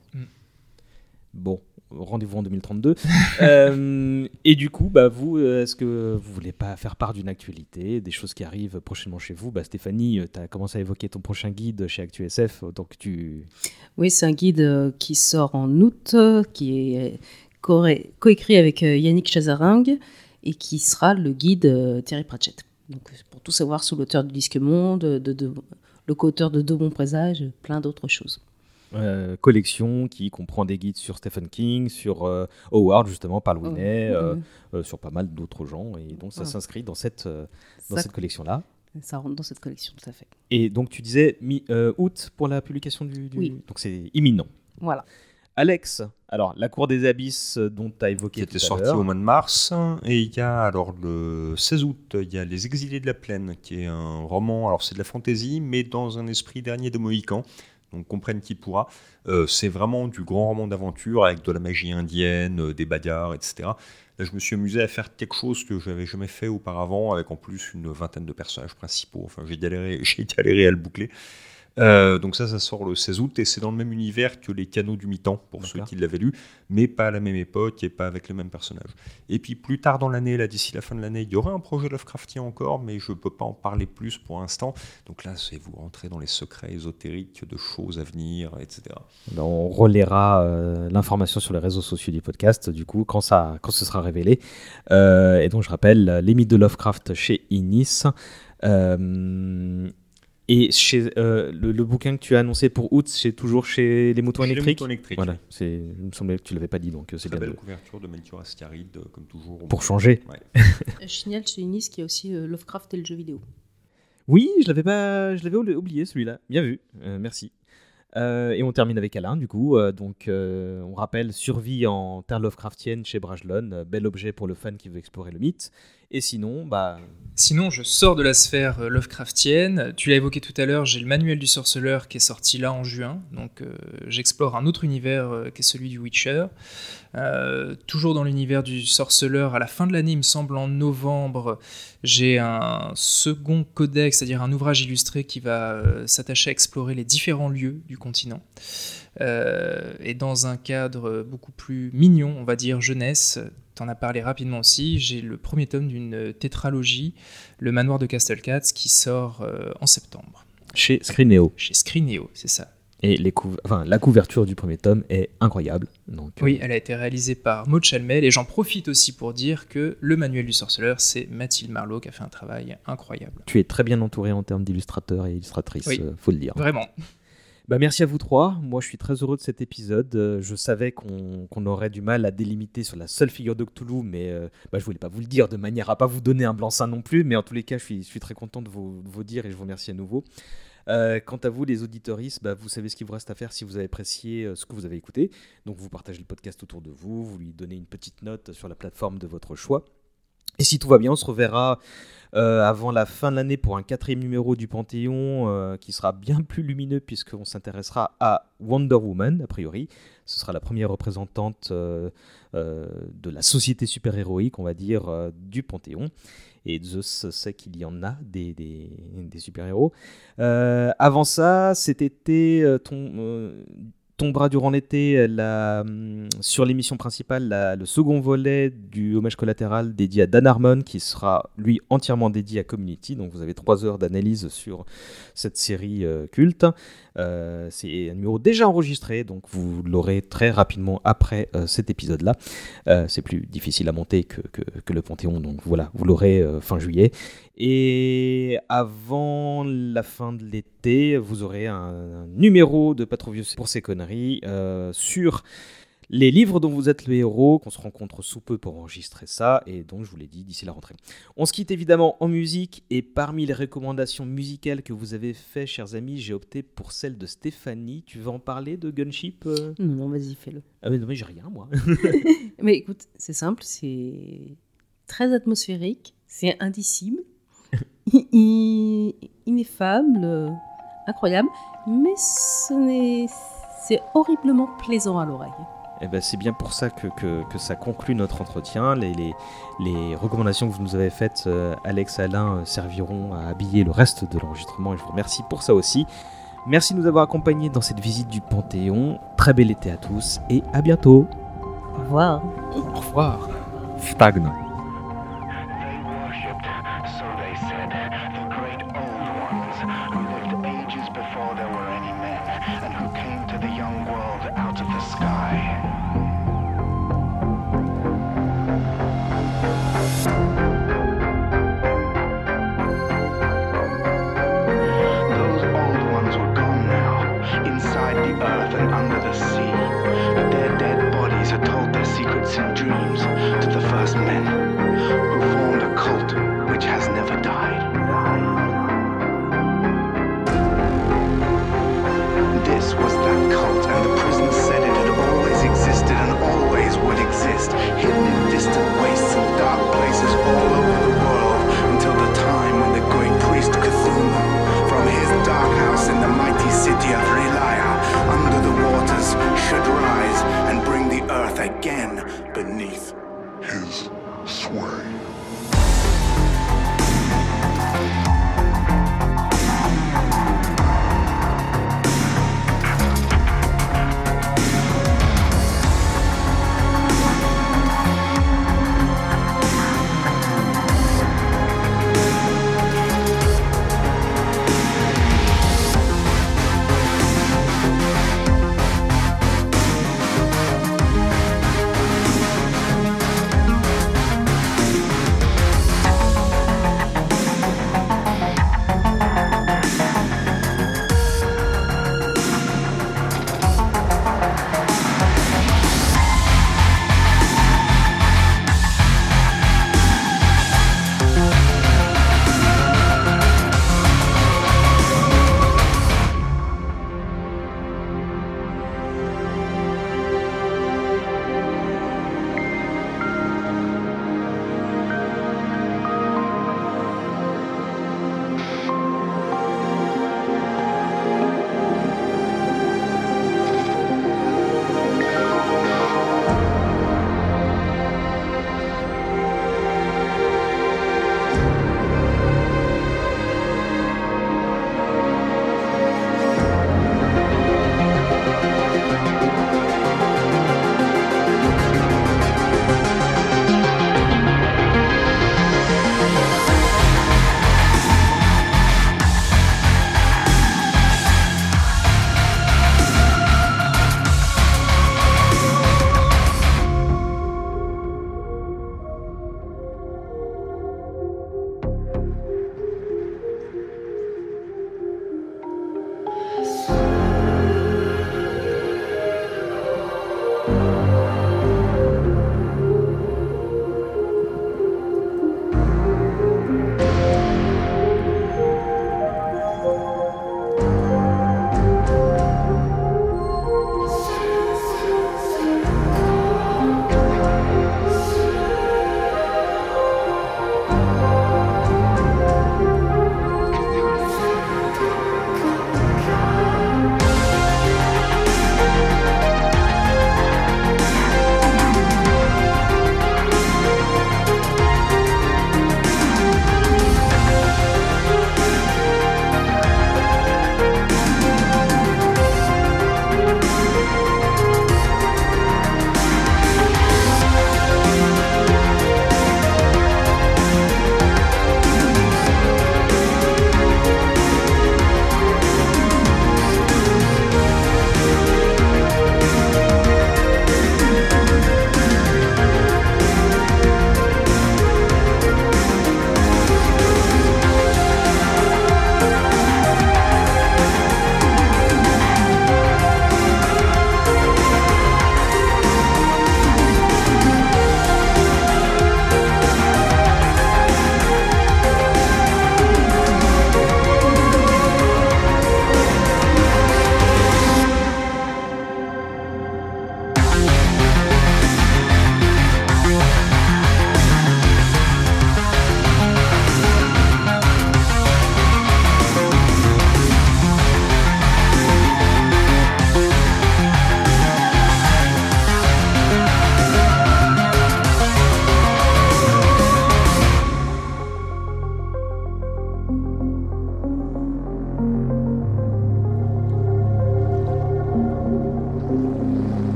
Bon, rendez-vous en 2032. [laughs] Euh, et du coup, bah, vous, euh, est-ce que vous voulez pas faire part d'une actualité, des choses qui arrivent prochainement chez vous? Bah, Stéphanie, tu as commencé à évoquer ton prochain guide chez ActuSF, donc tu... Oui, c'est un guide euh, qui sort en août, euh, qui est coécrit avec euh, Yannick Chazaringue et qui sera le guide euh, Thierry Pratchett. Donc, euh, pour tout savoir sur l'auteur du Disque Monde, de, de- le co-auteur de De bons présages, plein d'autres choses. Euh, collection qui comprend des guides sur Stephen King, sur euh, Howard justement, par euh, Ouais. euh, sur pas mal d'autres gens, et donc ça Ouais. s'inscrit dans cette, euh, dans Ça, cette collection-là. ça rentre dans cette collection, tout à fait. Et donc tu disais mi-août pour la publication du... du- Oui. Donc c'est imminent. Voilà. Alex, alors la cour des abysses dont tu as évoqué qui était à sorti l'heure. au mois de mars. Et il y a alors le 16 août, il y a Les Exilés de la Plaine, qui est un roman, alors c'est de la fantaisie, mais dans un esprit dernier de Mohican. Donc comprenne qui pourra. Euh, c'est vraiment du grand roman d'aventure avec de la magie indienne, euh, des bagarres, etc. Je me suis amusé à faire quelque chose que je n'avais jamais fait auparavant, avec en plus une vingtaine de personnages principaux. Enfin, j'ai galéré, [laughs] j'ai galéré à le boucler. Euh, donc ça, ça sort le 16 août et c'est dans le même univers que les Canaux du Mi-temps, pour ceux qui l'avaient lu, mais pas à la même époque et pas avec les mêmes personnages. Et puis plus tard dans l'année, là d'ici la fin de l'année, il y aura un projet Lovecraftien encore, mais je ne peux pas en parler plus pour l'instant. Donc là, c'est vous rentrer dans les secrets ésotériques de choses à venir, etc. Ben, on relaiera euh, l'information sur les réseaux sociaux du podcast, du coup, quand, ça, quand ce sera révélé. Euh, et donc, je rappelle, Les mythes de Lovecraft chez Inis. Euh, et chez, euh, le, le bouquin que tu as annoncé pour août, c'est toujours chez Les Moutons Chez les électriques moutons électriques. Voilà, c'est, il me semblait que tu l'avais pas dit, donc euh, c'est bien belle de- couverture de Melchior Ascaride, euh, comme toujours. pour changer. [laughs] Euh, Je signale chez Unis qu'il y a aussi euh, Lovecraft et le jeu vidéo. Oui, je l'avais pas, je l'avais oubli- oublié celui-là. Bien vu, Euh, merci. Euh, et on termine avec Alain, du coup. Euh, donc, euh, on rappelle Survie en terre Lovecraftienne chez Brajlon, euh, bel objet pour le fan qui veut explorer le mythe. Et sinon, bah, Sinon, je sors de la sphère euh, Lovecraftienne. Tu l'as évoqué tout à l'heure, j'ai le manuel du sorceleur qui est sorti là en juin. Donc, euh, j'explore un autre univers euh, qui est celui du Witcher. Euh, toujours dans l'univers du sorceleur, à la fin de l'année, il me semble en novembre, j'ai un second codex, c'est-à-dire un ouvrage illustré qui va s'attacher à explorer les différents lieux du continent. Euh, et dans un cadre beaucoup plus mignon, on va dire jeunesse, t'en as parlé rapidement aussi, j'ai le premier tome d'une tétralogie, Le Manoir de Castlecats, qui sort euh, en septembre. chez Screeneo. Chez Screeneo, c'est ça. Et les couv- enfin, la couverture du premier tome est incroyable. Donc, euh, Oui, elle a été réalisée par Maud Chalmel, et j'en profite aussi pour dire que le manuel du sorceleur, c'est Mathilde Marlowe qui a fait un travail incroyable. tu es très bien entouré en termes d'illustrateurs et illustratrices, Oui. euh, faut le dire. Vraiment. Bah, merci à vous trois. Moi, je suis très heureux de cet épisode. Euh, je savais qu'on aurait du mal à délimiter sur la seule figure de mais euh, bah, je voulais pas vous le dire de manière à pas vous donner un blanc-seing non plus. Mais en tous les cas, je suis, très content de vous, de dire et je vous remercie à nouveau. Euh, quant à vous, les auditoristes, bah, vous savez ce qu'il vous reste à faire si vous avez apprécié ce que vous avez écouté. Donc, vous partagez le podcast autour de vous, vous lui donnez une petite note sur la plateforme de votre choix. Et si tout va bien, on se reverra euh, avant la fin de l'année pour un quatrième numéro du Panthéon euh, qui sera bien plus lumineux puisqu'on s'intéressera à Wonder Woman, a priori. Ce sera la première représentante euh, de la société super-héroïque, on va dire, du Panthéon. Et Zeus sait qu'il y en a des, super-héros. Avant ça, cet été, ton, tombera durant l'été la, hum, sur l'émission principale le second volet du hommage collatéral dédié à Dan Harmon qui sera lui entièrement dédié à Community. Donc vous avez trois heures d'analyse sur cette série euh, culte. Euh, C'est un numéro déjà enregistré, donc vous l'aurez très rapidement après euh, cet épisode-là. Euh, C'est plus difficile à monter que, que, le Panthéon, donc voilà, vous l'aurez fin juillet. Et avant la fin de l'été, vous aurez un, numéro de vieux pour ces conneries sur les livres dont vous êtes le héros, qu'on se rencontre sous peu pour enregistrer ça, et donc je vous l'ai dit d'ici la rentrée. On se quitte évidemment en musique, et parmi les recommandations musicales que vous avez fait, chers amis, j'ai opté pour celle de Stéphanie. Tu veux en parler de Gunship euh? Non, vas-y, fais-le. Ah mais non, mais j'ai rien, moi. [laughs] Mais écoute, c'est simple, c'est très atmosphérique, c'est indicible, [laughs] ineffable, euh, incroyable, mais ce n'est- c'est horriblement plaisant à l'oreille. Eh ben, c'est bien pour ça que, que- que ça conclut notre entretien. Les, les- les recommandations que vous nous avez faites, euh, Alex Alain, euh, serviront à habiller le reste de l'enregistrement et je vous remercie pour ça aussi. Merci de nous avoir accompagnés dans cette visite du Panthéon. Très bel été à tous et à bientôt. Au revoir. Au revoir. Stagne.